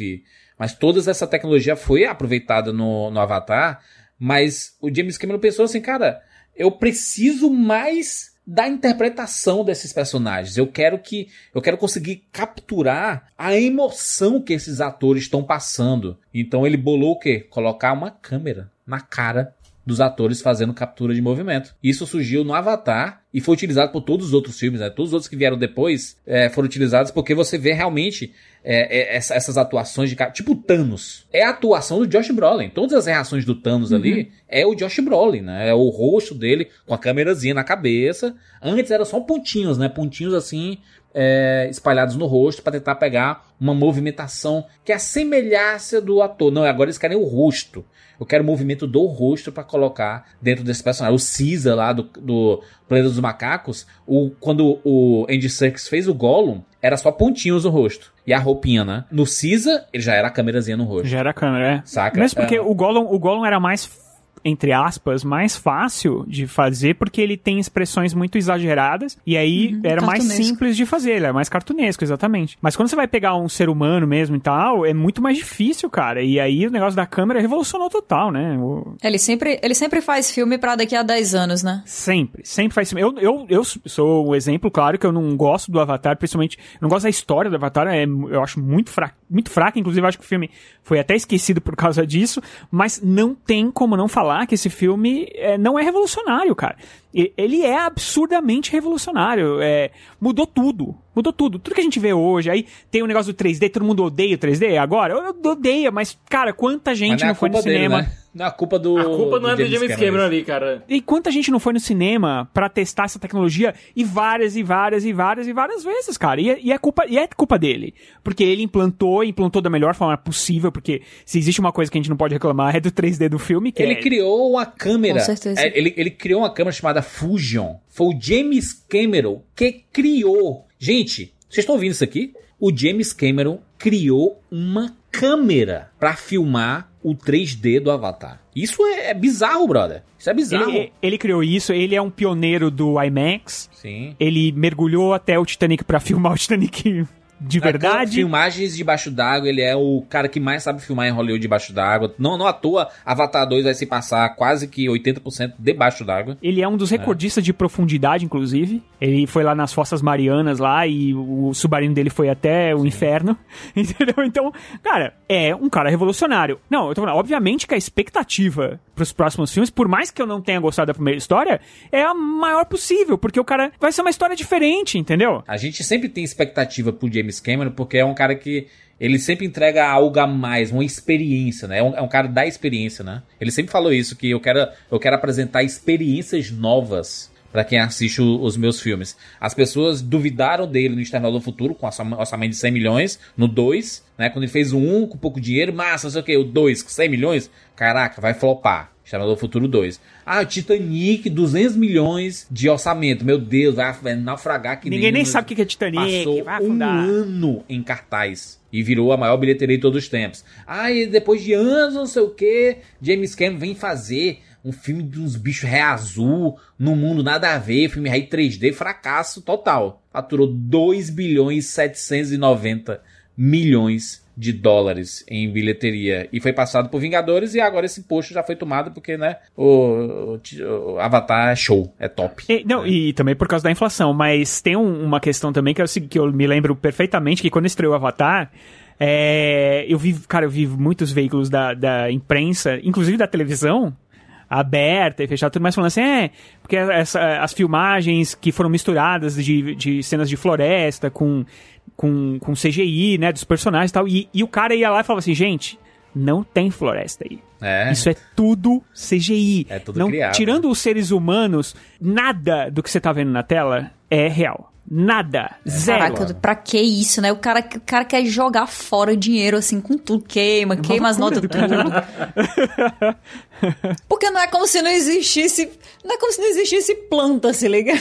S1: Mas toda essa tecnologia foi aproveitada no, no Avatar. Mas o James Cameron pensou assim, cara, eu preciso mais da interpretação desses personagens. Eu quero que eu quero conseguir capturar a emoção que esses atores estão passando. Então ele bolou o quê? Colocar uma câmera na cara dos atores fazendo captura de movimento. Isso surgiu no Avatar e foi utilizado por todos os outros filmes, né? Todos os outros que vieram depois é, foram utilizados porque você vê realmente é, é, essa, essas atuações de cara. Tipo Thanos. É a atuação do Josh Brolin. Todas as reações do Thanos uhum. ali é o Josh Brolin, né? É o rosto dele com a câmerazinha na cabeça. Antes era só pontinhos, né? Pontinhos assim. É, espalhados no rosto para tentar pegar uma movimentação que assemelhasse do ator. Não, agora eles querem o rosto. Eu quero o movimento do rosto para colocar dentro desse personagem. O Caesar lá do, do Planeta dos Macacos, o, quando o Andy Serkis fez o Gollum, era só pontinhos no rosto. E a roupinha, né? No Caesar, ele já era a câmerazinha no rosto.
S4: Já era a câmera, é.
S1: Saca?
S4: Mesmo porque é. o, Gollum, o Gollum era mais entre aspas, mais fácil de fazer porque ele tem expressões muito exageradas e aí uhum, era mais simples de fazer, ele é mais cartunesco, exatamente. Mas quando você vai pegar um ser humano mesmo e tal, é muito mais difícil, cara. E aí o negócio da câmera revolucionou total, né? O...
S5: Ele sempre, ele sempre faz filme para daqui a 10 anos, né?
S4: Sempre, sempre faz filme. Eu, eu, eu sou o exemplo, claro, que eu não gosto do Avatar, principalmente, eu não gosto da história do Avatar, é, eu acho muito fraca, muito fraca, inclusive acho que o filme foi até esquecido por causa disso, mas não tem como não falar falar que esse filme é, não é revolucionário, cara. Ele é absurdamente revolucionário. É, mudou tudo. Mudou tudo. Tudo que a gente vê hoje. Aí tem o negócio do 3D, todo mundo odeia o 3D agora. Eu, eu odeio, mas, cara, quanta gente não, não é foi no dele, cinema. Né?
S1: Não é a culpa do.
S2: A culpa não
S1: do
S2: é do James, Cameron, ali, cara.
S4: E quanta gente não foi no cinema para testar essa tecnologia e várias e várias e várias e várias vezes, cara. E, é, e, é culpa, e é culpa dele. Porque ele implantou, implantou da melhor forma possível, porque se existe uma coisa que a gente não pode reclamar é do 3D do filme.
S1: ele
S4: é...
S1: criou uma câmera.
S5: Com certeza.
S1: É, ele, ele criou uma câmera chamada Fusion. Foi o James Cameron que criou. Gente, vocês estão ouvindo isso aqui? O James Cameron criou uma câmera para filmar o 3D do Avatar. Isso é, é bizarro, brother. Isso é bizarro.
S4: Ele, ele, criou isso, ele é um pioneiro do IMAX.
S1: Sim.
S4: Ele mergulhou até o Titanic para filmar o Titanic de verdade.
S1: Filmagens debaixo d'água, ele é o cara que mais sabe filmar em Hollywood debaixo d'água. Não, não à toa, Avatar 2 vai se passar quase que 80% debaixo d'água.
S4: Ele é um dos é. recordistas é. de profundidade, inclusive. Ele foi lá nas Fossas Marianas lá e o submarino dele foi até o Sim. inferno. Entendeu? Então, cara, é um cara revolucionário. Não, eu tô falando, obviamente que a expectativa pros próximos filmes, por mais que eu não tenha gostado da primeira história, é a maior possível, porque o cara vai ser uma história diferente, entendeu?
S1: A gente sempre tem expectativa pro James James Cameron, porque é um cara que ele sempre entrega algo a mais, uma experiência, né? É um, é um, cara da experiência, né? Ele sempre falou isso, que eu quero, eu quero apresentar experiências novas para quem assiste o, os meus filmes. As pessoas duvidaram dele no Exterminador do Futuro, com orçamento de 100 milhões, no 2, né? Quando ele fez o 1 com pouco dinheiro, massa, não sei o que, o 2 com 100 milhões, caraca, vai flopar. Exterminador do Futuro 2. Ah, Titanic, 200 milhões de orçamento. Meu Deus, vai naufragar que
S4: Ninguém nem, nem sabe o que é Titanic.
S1: Passou um ano em cartaz. E virou a maior bilheteria de todos os tempos. Ah, e depois de anos, não sei o que, James Cameron vem fazer um filme de uns bichos ré azul, no mundo nada a ver, filme ré 3D, fracasso total. Faturou 2 bilhões e 790 milhões de dólares em bilheteria e foi passado por Vingadores e agora esse posto já foi tomado porque, né, o, o, o Avatar é show, é top.
S4: E, não,
S1: é.
S4: e também por causa da inflação, mas tem um, uma questão também que, é o, que eu me lembro perfeitamente que quando estreou o Avatar, é, eu vi, cara, eu vi muitos veículos da, da imprensa, inclusive da televisão, aberta e fechada, tudo mais falando assim, é, porque essa, as filmagens que foram misturadas de, de cenas de floresta com com, com CGI, né, dos personagens e tal. E, e o cara ia lá e falava assim, gente, não tem floresta aí.
S1: É.
S4: Isso é tudo CGI.
S1: É tudo
S4: não,
S1: criado.
S4: Tirando os seres humanos, nada do que você tá vendo na tela é real. Nada. É. Zero.
S5: Caraca, pra que isso, né? O cara, o cara quer jogar fora o dinheiro, assim, com tudo. Queima, é queima as notas, tudo. Porque não é como se não existisse. Não é como se não existisse planta, se liga?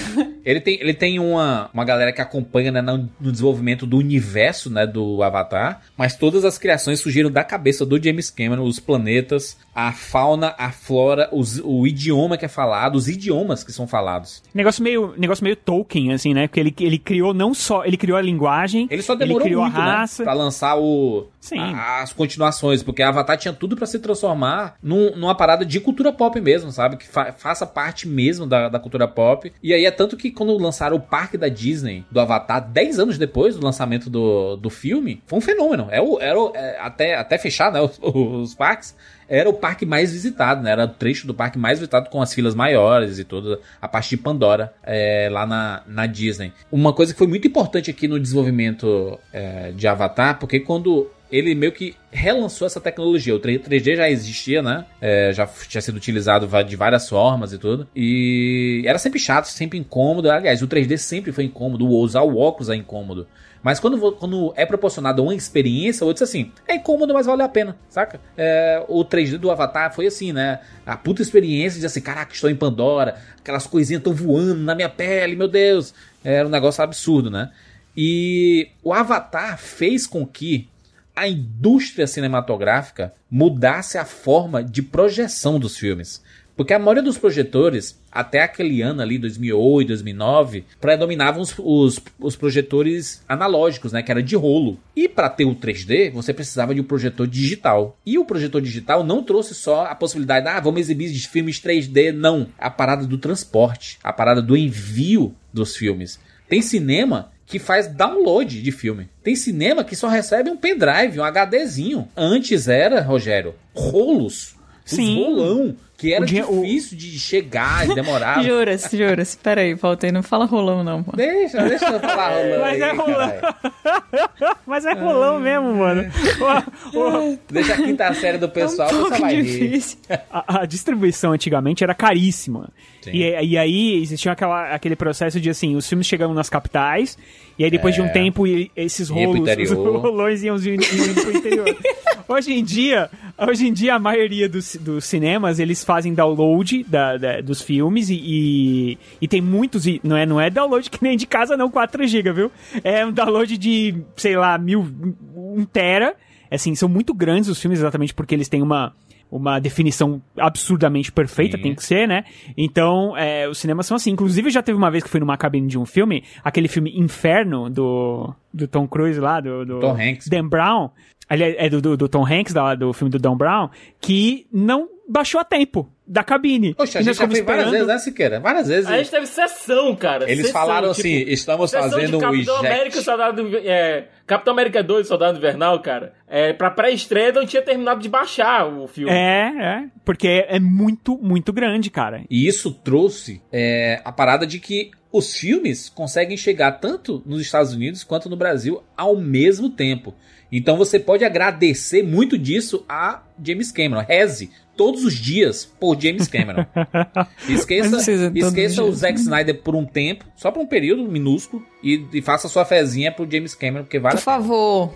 S1: Ele tem, ele tem uma, uma galera que acompanha né, no, no, desenvolvimento do universo né, do Avatar, mas todas as criações surgiram da cabeça do James Cameron, os planetas, a fauna, a flora, os, o idioma que é falado, os idiomas que são falados.
S4: Negócio meio, negócio meio Tolkien, assim, né? Porque ele, ele criou não só. Ele criou a linguagem.
S1: Ele só demorou ele criou muito, a
S4: né, raça.
S1: Né, pra lançar o. Sim. A, as continuações, porque Avatar tinha tudo para se transformar num, numa parada de cultura pop mesmo, sabe? Que fa faça parte mesmo da, da cultura pop. E aí é tanto que quando lançaram o parque da Disney do Avatar, 10 anos depois do lançamento do, do filme, foi um fenômeno. É o, era o, é, até, até fechar né, os, os parques era o parque mais visitado, né? Era o trecho do parque mais visitado com as filas maiores e toda a parte de Pandora é, lá na, na Disney. Uma coisa que foi muito importante aqui no desenvolvimento é, de Avatar, porque quando ele meio que relançou essa tecnologia. O 3D já existia, né? É, já tinha sido utilizado de várias formas e tudo. E era sempre chato, sempre incômodo. Aliás, o 3D sempre foi incômodo. Usar o óculos é incômodo. Mas quando, quando é proporcionado uma experiência, eu disse assim, é incômodo, mas vale a pena, saca? É, o 3D do Avatar foi assim, né? A puta experiência de assim, caraca, estou em Pandora, aquelas coisinhas estão voando na minha pele, meu Deus. Era um negócio absurdo, né? E o Avatar fez com que a indústria cinematográfica mudasse a forma de projeção dos filmes. Porque a maioria dos projetores, até aquele ano ali, 2008, 2009, predominavam os, os, os projetores analógicos, né? Que era de rolo. E para ter o 3D, você precisava de um projetor digital. E o projetor digital não trouxe só a possibilidade, ah, vamos exibir filmes 3D. Não. A parada do transporte, a parada do envio dos filmes. Tem cinema que faz download de filme. Tem cinema que só recebe um pendrive, um HDzinho. Antes era, Rogério, rolos. Sim. rolão. Que era dia, difícil o... de chegar, demorar.
S5: juras, juras. Pera aí, voltei. Não fala rolão, não. Pô.
S1: Deixa, deixa eu falar rolão.
S4: Mas
S1: aí,
S4: é rolão. Mas é rolão mesmo, mano.
S1: deixa a quinta série do pessoal, é um você vai difícil.
S4: A, a, distribuição antigamente era caríssima. E, e, aí existia aquela, aquele processo de assim, os filmes chegavam nas capitais, e aí depois é. de um é. tempo esses rolos, os rolões iam, iam indo pro interior. hoje em dia, hoje em dia a maioria dos, dos cinemas, eles fazem download da, da dos filmes e, e, e, tem muitos, não é, não é download que nem de casa não, 4 GB, viu? É um download de, sei lá, mil, um tera. Assim, são muito grandes os filmes exatamente porque eles têm uma uma definição absurdamente perfeita, Sim. tem que ser, né? Então, é, os cinemas são assim. Inclusive, já teve uma vez que fui numa cabine de um filme, aquele filme Inferno, do, do Tom Cruise lá, do, do
S1: Tom Hanks.
S4: Dan Brown. Aliás, é do, do, do Tom Hanks, da, do filme do Dan Brown, que não baixou a tempo da cabine.
S1: Poxa, a gente já fez várias vezes, né, Siqueira? Várias vezes.
S2: A gente teve sessão, cara.
S1: Eles
S2: sessão,
S1: falaram tipo, assim, estamos fazendo
S2: o Capitão América, Soldado, é, Capitão América 2, Soldado Invernal, cara. É, pra pré-estreia não tinha terminado de baixar o filme.
S4: É, é. Porque é muito, muito grande, cara.
S1: E isso trouxe é, a parada de que os filmes conseguem chegar tanto nos Estados Unidos quanto no Brasil ao mesmo tempo. Então você pode agradecer muito disso a James Cameron. Reze todos os dias por James Cameron. esqueça esqueça o Zack Snyder por um tempo, só por um período minúsculo, e, e faça sua fezinha pro James Cameron, porque vale
S5: Por favor,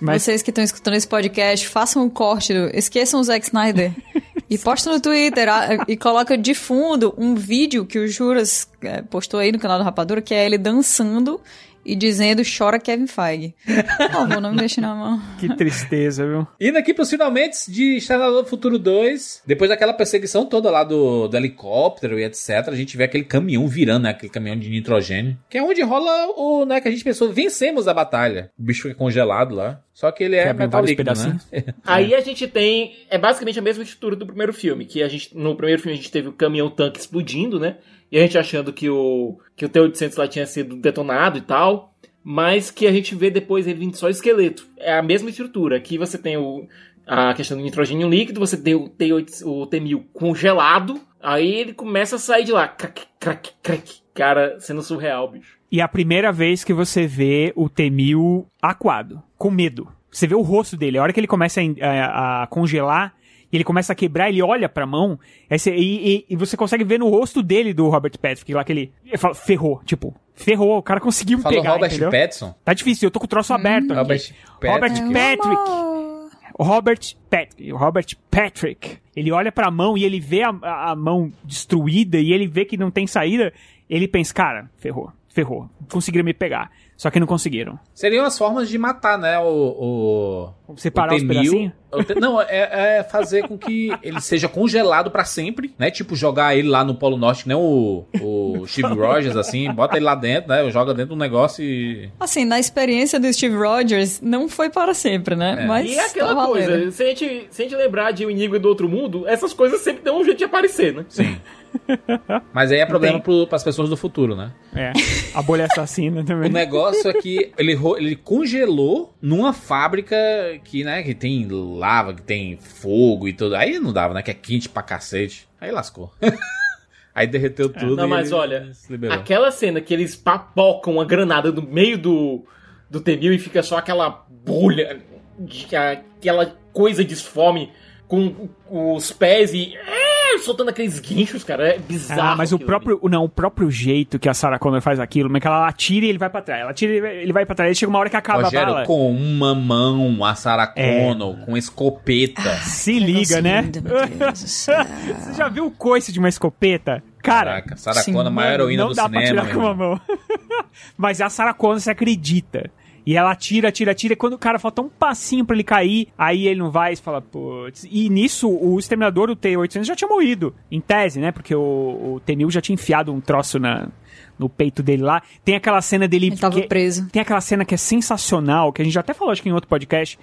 S5: Mas... vocês que estão escutando esse podcast, façam um corte, do... esqueçam o Zack Snyder. e posta no Twitter e coloca de fundo um vídeo que o Juras é, postou aí no canal do Rapadura, que é ele dançando e dizendo chora Kevin Feige. Por favor, não me deixe na mão.
S4: Que tristeza, viu?
S1: Indo aqui pros finalmente de Exterminador do Futuro 2, depois daquela perseguição toda lá do, do helicóptero e etc, a gente vê aquele caminhão virando, né? Aquele caminhão de nitrogênio, que é onde rola o, né, que a gente pensou, vencemos a batalha. O bicho fica congelado lá. Só que ele é metal líquido, né?
S2: Aí a gente tem, é basicamente a mesma estrutura do primeiro filme, que a gente, no primeiro filme a gente teve o caminhão tanque explodindo, né? E a gente achando que o, que o T-800 lá tinha sido detonado e tal. Mas que a gente vê depois ele vindo só esqueleto. É a mesma estrutura. Aqui você tem o, a questão do nitrogênio líquido, você tem o, T8, o T-1000 congelado. Aí ele começa a sair de lá. Crack, crack, crack. Cara, sendo surreal, bicho.
S4: E a primeira vez que você vê o T-1000 aquado, com medo. Você vê o rosto dele. A hora que ele começa a, a, a congelar, e ele começa a quebrar, ele olha pra mão, e, e, e, você consegue ver no rosto dele do Robert Patrick, lá que ele, ele fala, ferrou, tipo, ferrou, o cara conseguiu me pegar,
S1: Robert
S4: entendeu?
S1: Pattinson?
S4: Tá difícil, eu tô com o troço hum, aberto aqui.
S1: Robert,
S4: Robert Patrick. Robert Patrick, Robert Patrick. Ele olha pra mão e ele vê a, a mão destruída e ele vê que não tem saída. Ele pensa, cara, ferrou, ferrou. Conseguiram me pegar. Só que não conseguiram.
S1: Seriam as formas de matar, né? O.
S4: o Separar o os pedacinhos?
S1: Não, é, é, fazer com que ele seja congelado para sempre, né? Tipo, jogar ele lá no Polo Norte, né? O, o Steve Rogers, assim, bota ele lá dentro, né? Joga dentro do negócio e.
S5: Assim, na experiência do Steve Rogers, não foi para sempre, né?
S2: É.
S5: Mas.
S2: E é aquela tá coisa, se a, gente, se a gente lembrar de O Inimigo do Outro Mundo, essas coisas sempre dão um jeito de aparecer, né?
S1: Sim. Mas aí é problema pro, pras pessoas do futuro, né?
S4: É, a bolha assassina
S1: O
S4: também.
S1: negócio é que ele, ele congelou numa fábrica que, né, que tem lava, que tem fogo e tudo. Aí não dava, né? Que é quente pra cacete. Aí lascou. Aí derreteu tudo.
S2: Não,
S1: e
S2: mas
S1: ele
S2: olha, aquela cena que eles papocam uma granada no meio do, do Temil e fica só aquela bolha, de- aquela coisa disforme com os pés e é, soltando aqueles guinchos, cara. É bizarro.
S4: Ah, mas o
S2: aquilo
S4: próprio, não, o próprio jeito que a Sarah Connor faz aquilo, mas que ela atira e ele vai pra trás. Ela atira e ele vai- pra trás. Aí chega uma hora que acaba a
S1: Rogério,
S4: bala.
S1: com uma mão, a Sarah
S4: É.
S1: Connor, com escopeta.
S4: Se liga, né? Você já viu o coice de uma escopeta? Cara,
S1: Caraca, Sarah Connor, a maior heroína
S4: não
S1: do
S4: dá
S1: cinema,
S4: pra tirar com uma mão. Mas a Sarah Connor se acredita. E ela atira, atira, atira. E quando o cara falta um passinho pra ele cair, aí ele não vai e fala, putz. E nisso, o exterminador, o T-800, já tinha morrido. Em tese, né? Porque o, o T-1000 já tinha enfiado um troço na, no peito dele lá. Tem aquela cena dele.
S5: Ele tava preso.
S4: Tem aquela cena que é sensacional, que a gente já até falou, acho que em outro podcast.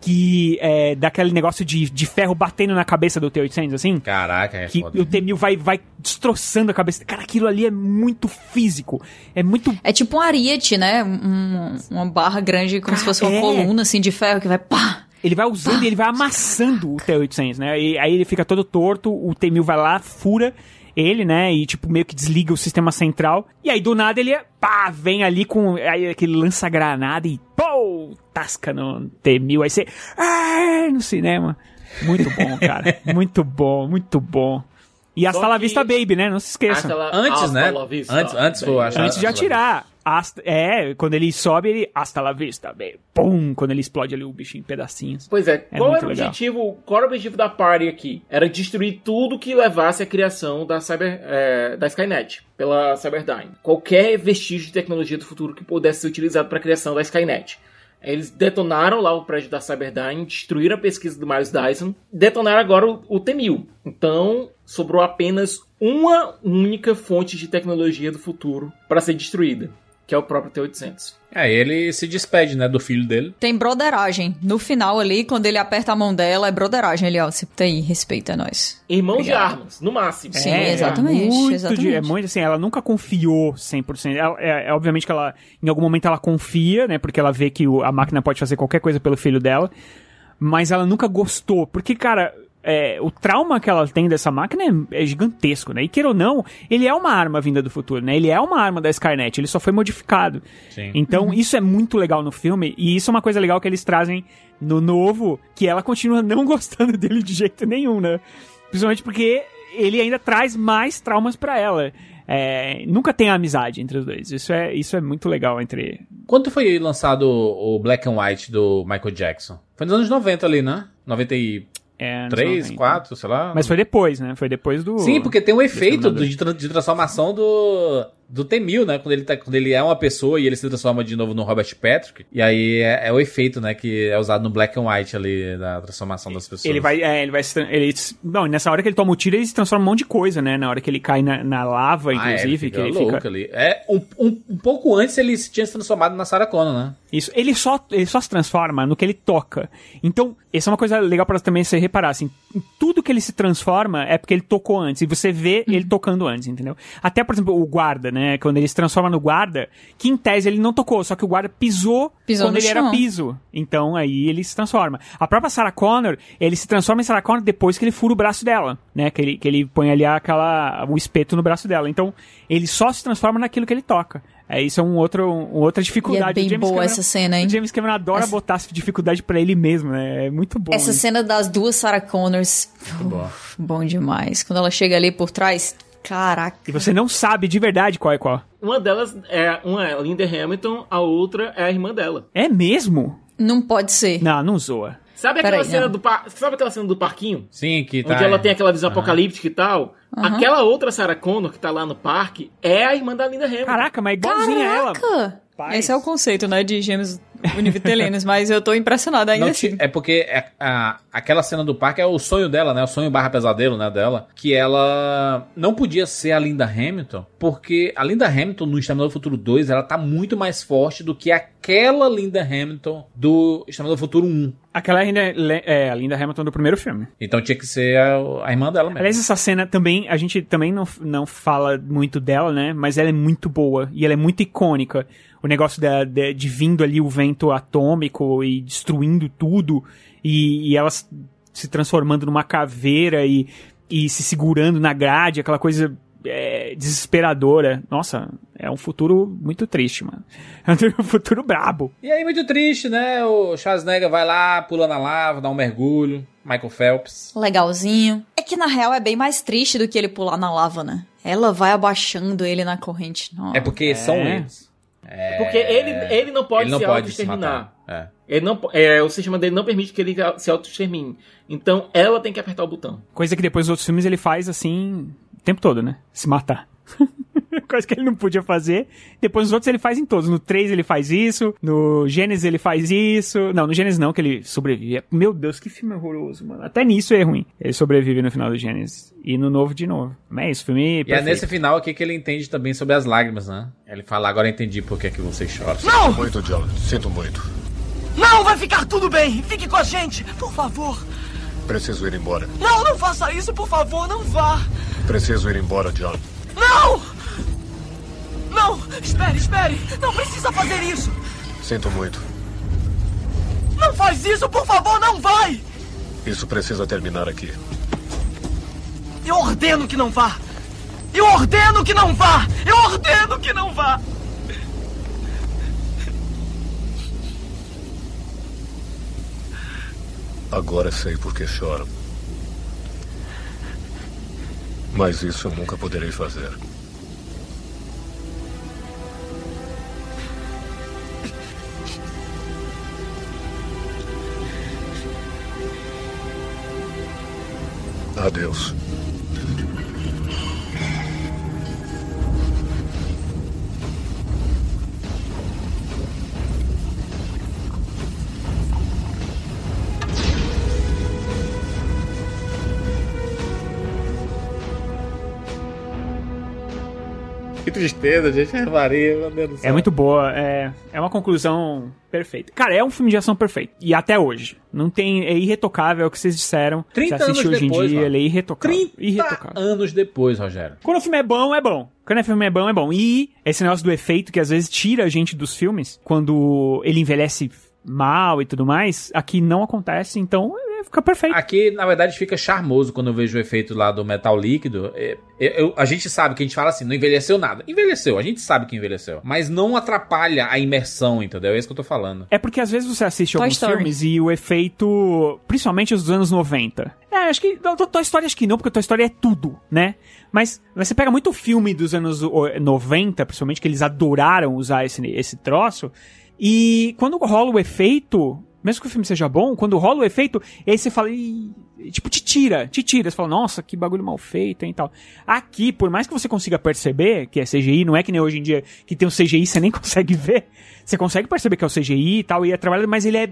S4: Que é daquele negócio de, de ferro batendo na cabeça do T-800, assim.
S1: Caraca, é
S4: Que
S1: foda.
S4: o T-1000 vai, vai destroçando a cabeça. Cara, aquilo ali é muito físico. É muito
S5: É tipo um ariete, né? Um- uma barra grande, como se fosse uma
S4: é.
S5: coluna, assim, de ferro que vai pá!
S4: Ele vai usando e ele vai amassando o T-800, né? E aí ele fica todo torto, o T-1000 vai lá, fura ele, né? E tipo, meio que desliga o sistema central. E aí do nada ele, pá, vem ali com aí, aquele lança-granada e pô, tasca no T-1000. Aí você, ah, no cinema. Muito bom, cara. muito bom, muito bom. E hasta
S2: Só
S4: la
S2: que-
S4: vista baby, né? Não se esqueça.
S2: La-
S1: Antes,
S2: hasta
S1: né?
S2: vista,
S1: Antes, antes
S2: baby.
S1: acho.
S4: Antes de atirar. Hasta- é, quando ele sobe, ele. Hasta la vista, baby. Pum! Quando ele explode ali o bicho em pedacinhos.
S2: Pois é,
S4: É
S2: qual era o
S4: legal.
S2: objetivo? Qual era o objetivo da party aqui? Era destruir tudo que levasse à criação da Cyber, é, da Skynet pela Cyberdyne. Qualquer vestígio de tecnologia do futuro que pudesse ser utilizado para a criação da Skynet. Eles detonaram lá o prédio da Cyberdyne, destruíram a pesquisa do Miles Dyson, detonaram agora o, o T-1000. Então, sobrou apenas uma única fonte de tecnologia do futuro para ser destruída, que é o próprio T-800.
S1: É, ele se despede, né, do filho dele.
S5: Tem broderagem. No final ali, quando ele aperta a mão dela, é broderagem. Ele, ó, você tá aí, respeita nós.
S2: Irmãos
S5: Obrigado.
S2: de armas, no máximo.
S5: Sim, exatamente,
S4: Muito
S5: exatamente.
S4: de- é muito assim, ela nunca confiou 100%. Ela, é, é obviamente que ela, em algum momento ela confia, né? Porque ela vê que o- a máquina pode fazer qualquer coisa pelo filho dela. Mas ela nunca gostou. Porque, cara, é, o trauma que ela tem dessa máquina é, é gigantesco, né? E queira ou não, ele é uma arma vinda do futuro, né? Ele é uma arma da Skynet, ele só foi modificado.
S1: Sim.
S4: Então, isso é muito legal no filme, e isso é uma coisa legal que eles trazem no novo, que ela continua não gostando dele de jeito nenhum, né? Principalmente porque ele ainda traz mais traumas pra ela. É, nunca tem amizade entre os dois. Isso é, isso é muito legal entre.
S1: Quando foi lançado o Black and White do Michael Jackson? Foi nos anos 90 ali, né? 93,
S4: É, 90.
S1: 4, sei lá.
S4: Mas foi depois, né? Foi depois do.
S1: Sim, porque tem um efeito do- de, de transformação do, do T-1000, né? Quando ele, tá, quando ele é uma pessoa e ele se transforma de novo no Robert Patrick. E aí é, é o efeito, né? Que é usado no Black and White ali, da transformação das pessoas.
S4: Ele vai, é, ele vai se. Ele, não, nessa hora que ele toma o tiro, ele se transforma em um monte de coisa, né? Na hora que ele cai na, na lava,
S1: Ah, é,
S4: inclusive, que ele
S1: louco
S4: fica.
S1: ali. É, um, um, um pouco antes ele se tinha se transformado na Sarah Connor, né?
S4: Isso. Ele só, ele só se transforma no que ele toca. Então, essa é uma coisa legal pra também você reparar, assim. Tudo que ele se transforma é porque ele tocou antes. E você vê ele tocando antes, entendeu? Até, por exemplo, o guarda, né? Quando ele se transforma no guarda, que em tese ele não tocou, só que o guarda pisou,
S5: Pisou
S4: quando ele era
S5: chão.
S4: piso. Então, aí ele se transforma. A própria Sarah Connor, ele se transforma em Sarah Connor depois que ele fura o braço dela, né? Que ele, que ele põe ali aquela, o espeto no braço dela. Então, ele só se transforma naquilo que ele toca. É, isso é um outro, uma outra dificuldade.
S5: E é bem boa
S4: Cameron-
S5: essa cena, hein?
S4: O James Cameron adora
S5: Essa-
S4: botar essa dificuldade pra ele mesmo, né? É muito bom.
S5: Essa
S4: né?
S5: cena das duas Sarah Connors.
S1: bom.
S5: uf, bom demais. Quando ela chega ali por trás. Caraca.
S4: E você não sabe de verdade qual é qual.
S2: Uma delas é uma é a Linda Hamilton, a outra é a irmã dela.
S4: É mesmo?
S5: Não pode ser.
S4: Não, não zoa.
S2: Sabe aquela
S5: Peraí,
S2: cena
S5: não.
S2: do par... Sabe aquela cena do parquinho?
S1: Sim, que tá.
S2: Onde ela tem aquela visão
S1: Aham.
S2: apocalíptica e tal?
S5: Aham.
S2: Aquela outra Sarah Connor que tá lá no parque é a irmã da Linda Hamilton.
S4: Caraca, mas igualzinha ela.
S5: Caraca!
S4: Paz.
S5: Esse é o conceito, né, de gêmeos univitelinos, mas eu tô impressionada ainda
S1: Não,
S5: assim.
S1: É porque é- a- aquela cena do parque é o sonho dela, né? O sonho barra pesadelo, né, dela. Que ela não podia ser a Linda Hamilton, porque a Linda Hamilton no Exterminador do Futuro 2, ela tá muito mais forte do que aquela Linda Hamilton do Exterminador do Futuro 1.
S4: Aquela ainda é a Linda Hamilton do primeiro filme.
S1: Então tinha que ser a, a irmã dela mesmo.
S4: Aliás, essa cena também, a gente também não, não fala muito dela, né? Mas ela é muito boa e ela é muito icônica. O negócio da, de, de vindo ali o vento atômico e destruindo tudo e, e ela se transformando numa caveira e, e se segurando na grade, aquela coisa é, desesperadora. Nossa, é um futuro muito triste, mano. É um futuro brabo.
S1: E aí, muito triste, né? O Schwarzenegger vai lá, pula na lava, dá um mergulho. Michael Phelps.
S5: Legalzinho. É que na real é bem mais triste do que ele pular na lava, né? Ela vai abaixando ele na corrente. Nossa.
S1: É porque
S2: É.
S1: são eles. É...
S2: Porque ele, ele não pode
S1: Ele não
S2: se auto-exterminar.
S1: matar.
S2: Ele não, é, o sistema dele não permite que ele se auto-extermine. Então ela tem que apertar o botão.
S4: Coisa que depois dos outros filmes ele faz assim, o tempo todo, né? Se matar. Coisa que ele não podia fazer. Depois nos outros ele faz em todos. No 3 ele faz isso. No Gênesis ele faz isso. Não, no Gênesis não, que ele sobrevive. Meu Deus, que filme horroroso, mano. Até nisso é ruim. Ele sobrevive no final do Gênesis. E no novo de novo. Mas é isso, filme
S1: E é
S4: perfeito.
S1: nesse final aqui que ele entende também sobre as lágrimas, né? Ele fala, agora eu entendi por que, que você chora.
S8: Sinto muito, John. Sinto muito.
S10: Não, vai ficar tudo bem. Fique com a gente, por favor.
S8: Preciso ir embora.
S10: Não, não faça isso, por favor, não vá.
S8: Preciso ir embora, John.
S10: Não! Não! Espere, espere! Não precisa fazer isso!
S8: Sinto muito.
S10: Não faz isso, por favor, não vai!
S8: Isso precisa terminar aqui.
S10: Eu ordeno que não vá! Eu ordeno que não vá! Eu ordeno que não vá!
S8: Agora sei por que choram. Mas isso eu nunca poderei fazer. Adeus.
S1: Que tristeza, gente. É Maria, meu Deus do céu.
S4: É muito boa, é, é uma conclusão perfeita. Cara, é um filme de ação perfeito. E até hoje. Não tem. É irretocável é o que vocês disseram.
S1: 30
S4: Você assiste hoje em
S1: depois,
S4: dia,
S1: mano.
S4: ele é irretocável.
S1: 30
S4: irretocável.
S1: anos depois, Rogério.
S4: Quando o filme é bom, é bom. Quando o filme é bom, é bom. E esse negócio do efeito que às vezes tira a gente dos filmes, quando ele envelhece mal e tudo mais, aqui não acontece, então é, fica perfeito.
S1: Aqui, na verdade, fica charmoso quando eu vejo o efeito lá do metal líquido. É, eu- eu- a gente sabe que a gente fala assim, não envelheceu nada. Envelheceu, a gente sabe que envelheceu. Mas não atrapalha a imersão, entendeu? É isso que eu tô falando.
S4: É porque às vezes você assiste
S5: Toy
S4: alguns
S5: Story.
S4: filmes e o efeito, principalmente os dos anos 90. É, acho que Toy Story acho que não, porque Toy Story é tudo, né? Mas você pega muito filme dos anos o, 90, principalmente que eles adoraram usar esse, esse troço, e quando rola o efeito, mesmo que o filme seja bom, quando rola o efeito, aí você fala, "Ih", tipo, te tira, te tira. Você fala, nossa, que bagulho mal feito, hein, e tal. Aqui, por mais que você consiga perceber que é CGI, não é que nem hoje em dia que tem o CGI você nem consegue ver. Você consegue perceber que é o CGI e tal, e é trabalhado, mas ele é.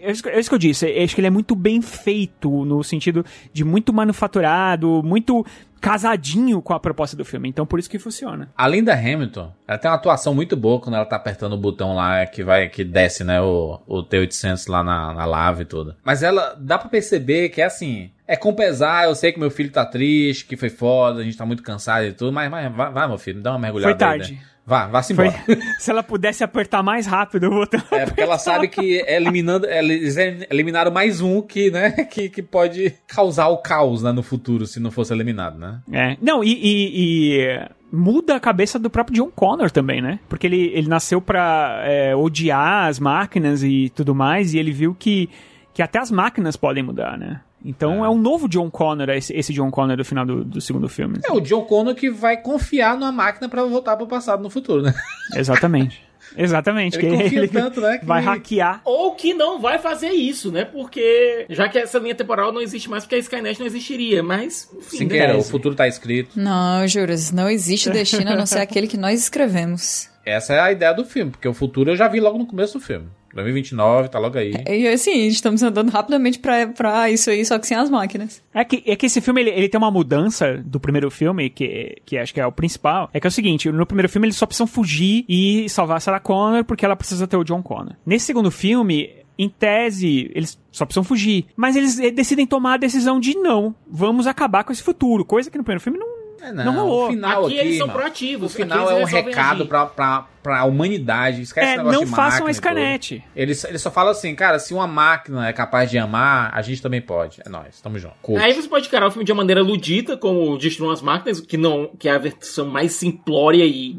S4: É isso que- é eu disse. Eu acho que ele é muito bem feito, no sentido de muito manufaturado, muito casadinho com a proposta do filme. Então por isso que funciona.
S1: Além da Hamilton, ela tem uma atuação muito boa quando ela tá apertando o botão lá que vai que desce, né, o, o T800 lá na, na lava e tudo. Mas ela dá pra perceber que é assim, é com pesar, eu sei que meu filho tá triste, que foi foda, a gente tá muito cansado e tudo, mas, mas vai, vai, meu filho, dá uma mergulhada
S4: Foi
S1: aí,
S4: tarde.
S1: né? Vá, vá se
S4: Foi-
S1: embora.
S4: se ela pudesse apertar mais rápido o botão.
S1: É, porque ela sabe que eliminando, eles eliminaram mais um que, né, que, que pode causar o caos, né, no futuro, se não fosse eliminado, né?
S4: É. Não, e, e- e muda a cabeça do próprio John Connor também, né? Porque ele, ele nasceu pra é, odiar as máquinas e tudo mais, e ele viu que, que até as máquinas podem mudar, né? Então é, um novo John Connor, esse, esse John Connor do final do, do segundo filme.
S1: É o John Connor que vai confiar numa máquina pra voltar pro passado no futuro, né?
S4: Exatamente. Exatamente.
S1: Ele
S4: que
S1: confia tanto, né, que-
S4: Vai hackear.
S2: Ou que não vai fazer isso, né? Porque já que essa linha temporal não existe mais, porque a Skynet não existiria. Mas, enfim,
S1: Sim, queira, o futuro tá escrito.
S5: Não, juros, não existe destino a não ser aquele que nós escrevemos.
S1: Essa é a ideia do filme, porque o futuro eu já vi logo no começo do filme. 2029, tá logo aí.
S5: E assim, estamos andando rapidamente pra, pra isso aí, só que sem as máquinas.
S4: É que, é que esse filme, ele, ele tem uma mudança do primeiro filme, que, que acho que é o principal. É que é o seguinte, no primeiro filme eles só precisam fugir e salvar a Sarah Connor, porque ela precisa ter o John Connor. Nesse segundo filme, em tese, eles só precisam fugir. Mas eles eh, decidem tomar a decisão de não, vamos acabar com esse futuro. Coisa que no primeiro filme não,
S1: É,
S4: não, rolou.
S1: O final
S2: Aqui
S1: aqui,
S2: eles são
S1: mano,
S2: proativos,
S1: O final é
S2: eles
S1: um recado pra, pra, pra humanidade. Esquece
S4: É,
S1: negócio
S4: não
S1: de
S4: façam a
S1: e
S4: Skynet.
S1: tudo. Ele, ele só fala assim, cara, se uma máquina é capaz de amar, a gente também pode. É nóis, tamo junto. Curte.
S2: Aí você pode encarar o filme de uma maneira ludita, como Destruam as Máquinas, que não que é a versão mais simplória e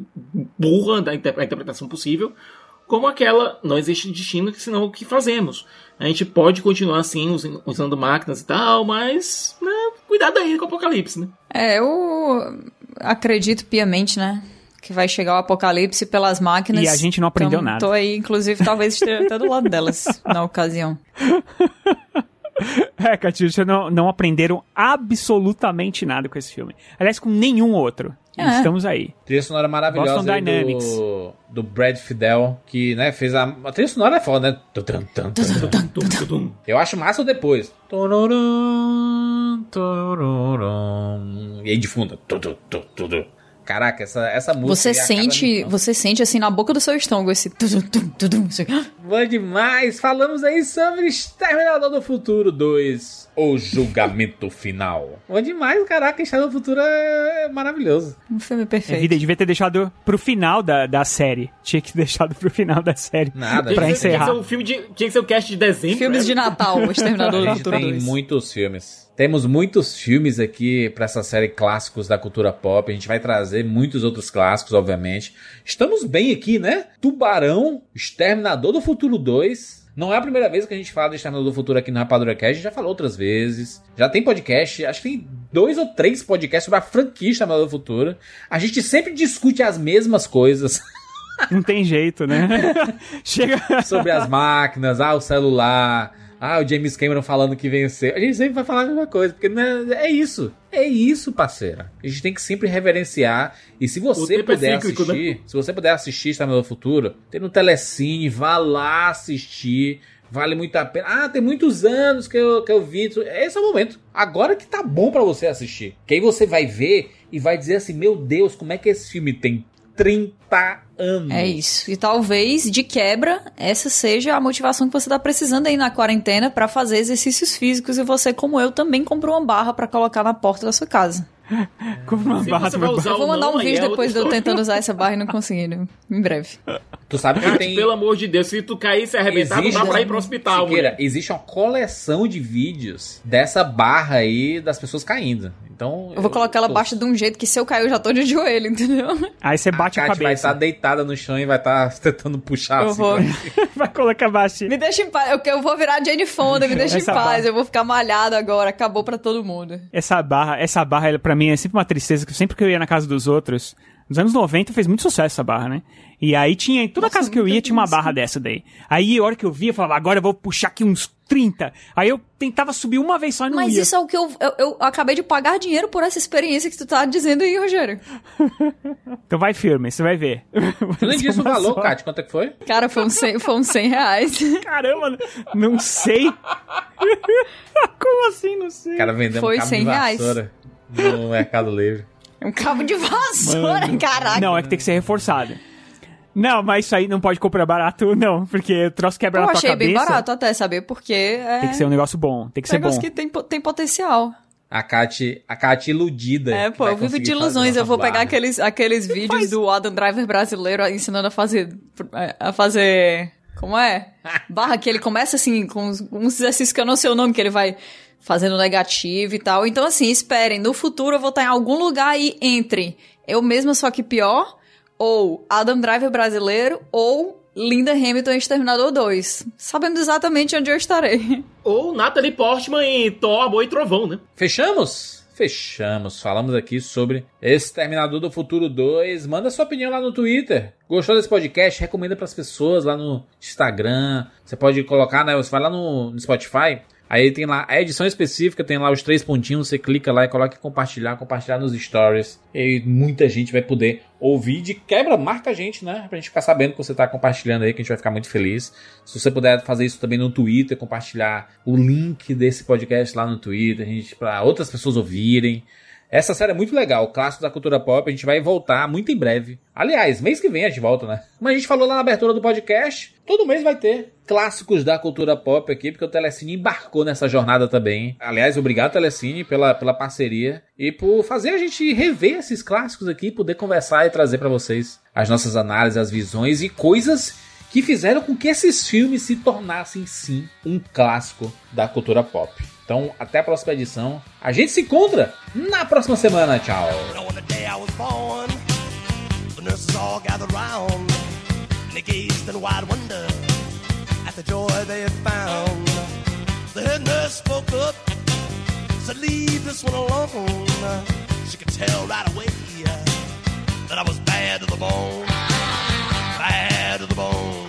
S2: burra da interpretação possível, como aquela não existe destino, senão o que fazemos. A gente pode continuar assim, us- usando máquinas e tal, mas né, cuidado aí com o apocalipse, né?
S5: É, eu acredito piamente, né? Que vai chegar o apocalipse pelas máquinas.
S4: E a gente não aprendeu
S5: Então,
S4: nada.
S5: Tô aí, inclusive, talvez esteja até do lado delas na ocasião.
S4: É, Catiuxa, não, não aprenderam absolutamente nada com esse filme. Aliás, com nenhum outro. E
S5: É.
S4: Estamos aí.
S1: Trilha sonora maravilhosa
S4: Boston Dynamics.
S1: do, do Brad Fidel, que, né, fez a... A trilha sonora é foda, né? Eu acho massa o depois. E aí de fundo. Caraca, essa, essa música...
S5: Você sente, você sente assim na boca do seu estômago esse tudum, tum, tudum, assim,
S1: Bom demais! Falamos aí sobre Exterminador do Futuro 2, O Julgamento Final. Bom demais, caraca, Exterminador do Futuro é maravilhoso.
S5: um filme
S4: A
S5: perfeito.
S4: vida devia ter deixado pro final da, da série. Tinha que ter deixado pro final da série.
S1: Nada.
S4: Pra encerrar.
S2: Tinha que ser, um filme de, tinha que ser o cast de dezembro.
S5: Filmes
S2: né?
S5: de Natal, o Exterminador do Futuro
S1: tem
S5: 2.
S1: muitos filmes. Temos muitos filmes aqui pra essa série clássicos da cultura pop. A gente vai trazer muitos outros clássicos, obviamente. Estamos bem aqui, né? Tubarão, Exterminador do Futuro 2. Não é a primeira vez que a gente fala do Exterminador do Futuro aqui no Rapadura Cast. A gente já falou outras vezes. Já tem podcast. Acho que tem dois ou três podcasts sobre a franquia Exterminador do Futuro. A gente sempre discute as mesmas coisas.
S4: Não tem jeito, né? Chega.
S1: sobre as máquinas, ah, o celular, ah, o James Cameron falando que venceu. A gente sempre vai falar a mesma coisa, porque né, é isso. É isso, parceira. A gente tem que sempre reverenciar. E se você
S2: é
S1: puder
S2: cíclico,
S1: assistir, se você puder assistir Exterminador do Futuro, tem no Telecine, vá lá assistir. Vale muito a pena. Ah, tem muitos anos que eu, que eu vi. isso. Esse é o momento. Agora que tá bom pra você assistir. Que aí você vai ver e vai dizer assim: Meu Deus, como é que esse filme tem 30 anos?
S5: É isso. E talvez, de quebra, essa seja a motivação que você tá precisando aí na quarentena pra fazer exercícios físicos e você, como eu, também comprou uma barra pra colocar na porta da sua casa.
S4: Como uma
S2: Se
S4: barra
S2: usar
S5: Eu vou
S2: ou
S5: mandar um vídeo
S2: é
S5: depois de eu tentando usar essa barra e não conseguindo. Em breve.
S1: Tu sabe que
S2: Cara,
S1: tem.
S2: pelo amor de Deus, se tu cair e se arrebentar, não dá pra ir pro hospital,
S1: Siqueira,
S2: mulher.
S1: existe uma coleção de vídeos dessa barra aí das pessoas caindo. Então.
S5: Eu vou colocar ela
S1: tô-
S5: abaixo de um jeito que se eu cair eu já tô de joelho, entendeu?
S4: Aí você bate a,
S1: vai
S4: cabeça.
S1: estar deitada no chão e vai estar tentando puxar
S5: Eu
S1: assim.
S5: vou.
S1: pra-
S4: Vai colocar baixo.
S5: Me deixa em paz. Eu, eu vou virar Jane Fonda, me deixa em paz.
S4: barra.
S5: Eu vou ficar malhado agora. Acabou pra todo mundo.
S4: Essa barra, essa barra, ela, pra mim, é sempre uma tristeza, que sempre que eu ia na casa dos outros, nos anos 90 fez muito sucesso essa barra, né? E aí tinha, em toda
S5: Nossa,
S4: casa que eu ia tinha uma barra dessa daí. Aí a hora que eu via, eu falava, agora eu vou puxar aqui uns 30. Aí eu tentava subir uma vez só e não
S5: Mas
S4: ia.
S5: isso é o que eu, eu, eu acabei de pagar dinheiro por essa experiência que tu tá dizendo aí, Rogério.
S4: Então vai firme, você vai ver.
S1: Tu nem disse o valor,
S4: só.
S1: Kat, quanto é que foi?
S5: Cara, foi uns 100, foi uns 100 reais.
S4: Caramba, não sei. Como assim, não sei?
S1: O cara vendendo
S5: Foi
S1: um cabo
S5: 100
S1: de
S5: reais.
S1: no Mercado Livre.
S5: Um cabo de vassoura, caraca.
S4: Não, é que tem que ser reforçado. Não, mas isso aí não pode comprar barato, não, porque o troço quebra
S5: Eu
S4: na tua
S5: achei
S4: cabeça.
S5: bem barato até, saber Porque é
S4: Tem que ser um negócio bom, tem que ser bom.
S5: negócio que tem, tem potencial.
S1: A Kat, a Kat iludida.
S5: É,
S1: que
S5: pô, eu vivo de ilusões. Eu vou pegar aqueles, aqueles vídeos do Adam Driver brasileiro ensinando a fazer. A fazer. Como é? Barra que ele começa assim, com uns, uns exercícios que eu não sei o nome, que ele vai fazendo negativo e tal. Então, assim, esperem. No futuro eu vou estar em algum lugar aí entre eu mesma, só que pior, ou Adam Driver brasileiro, ou Linda Hamilton Exterminador 2. Sabendo exatamente onde eu estarei.
S2: Ou Natalie Portman em Thor, Amor e Trovão, né?
S1: Fechamos? Fechamos. Falamos aqui sobre Exterminador do Futuro 2. Manda sua opinião lá no Twitter. Gostou desse podcast? Recomenda pras pessoas lá no Instagram. Você pode colocar, né? Você vai lá no, no Spotify, Aí tem lá a edição específica, tem lá os três pontinhos, você clica lá e coloca compartilhar, compartilhar nos stories. E muita gente vai poder ouvir de quebra, marca a gente, né? Pra gente ficar sabendo que você tá compartilhando aí, que a gente vai ficar muito feliz. Se você puder fazer isso também no Twitter, compartilhar o link desse podcast lá no Twitter, a gente para outras pessoas ouvirem. Essa série é muito legal, clássico da cultura pop. A gente vai voltar muito em breve. Aliás, mês que vem a gente volta, né? Como a gente falou lá na abertura do podcast, todo mês vai ter clássicos da cultura pop aqui, porque o Telecine embarcou nessa jornada também. Aliás, obrigado, Telecine, pela, pela parceria e por fazer a gente rever esses clássicos aqui, poder conversar e trazer para vocês as nossas análises, as visões e coisas que fizeram com que esses filmes se tornassem sim um clássico da cultura pop. Então, até a próxima edição. A gente se encontra na próxima semana. Tchau.
S15: Bad to the bone.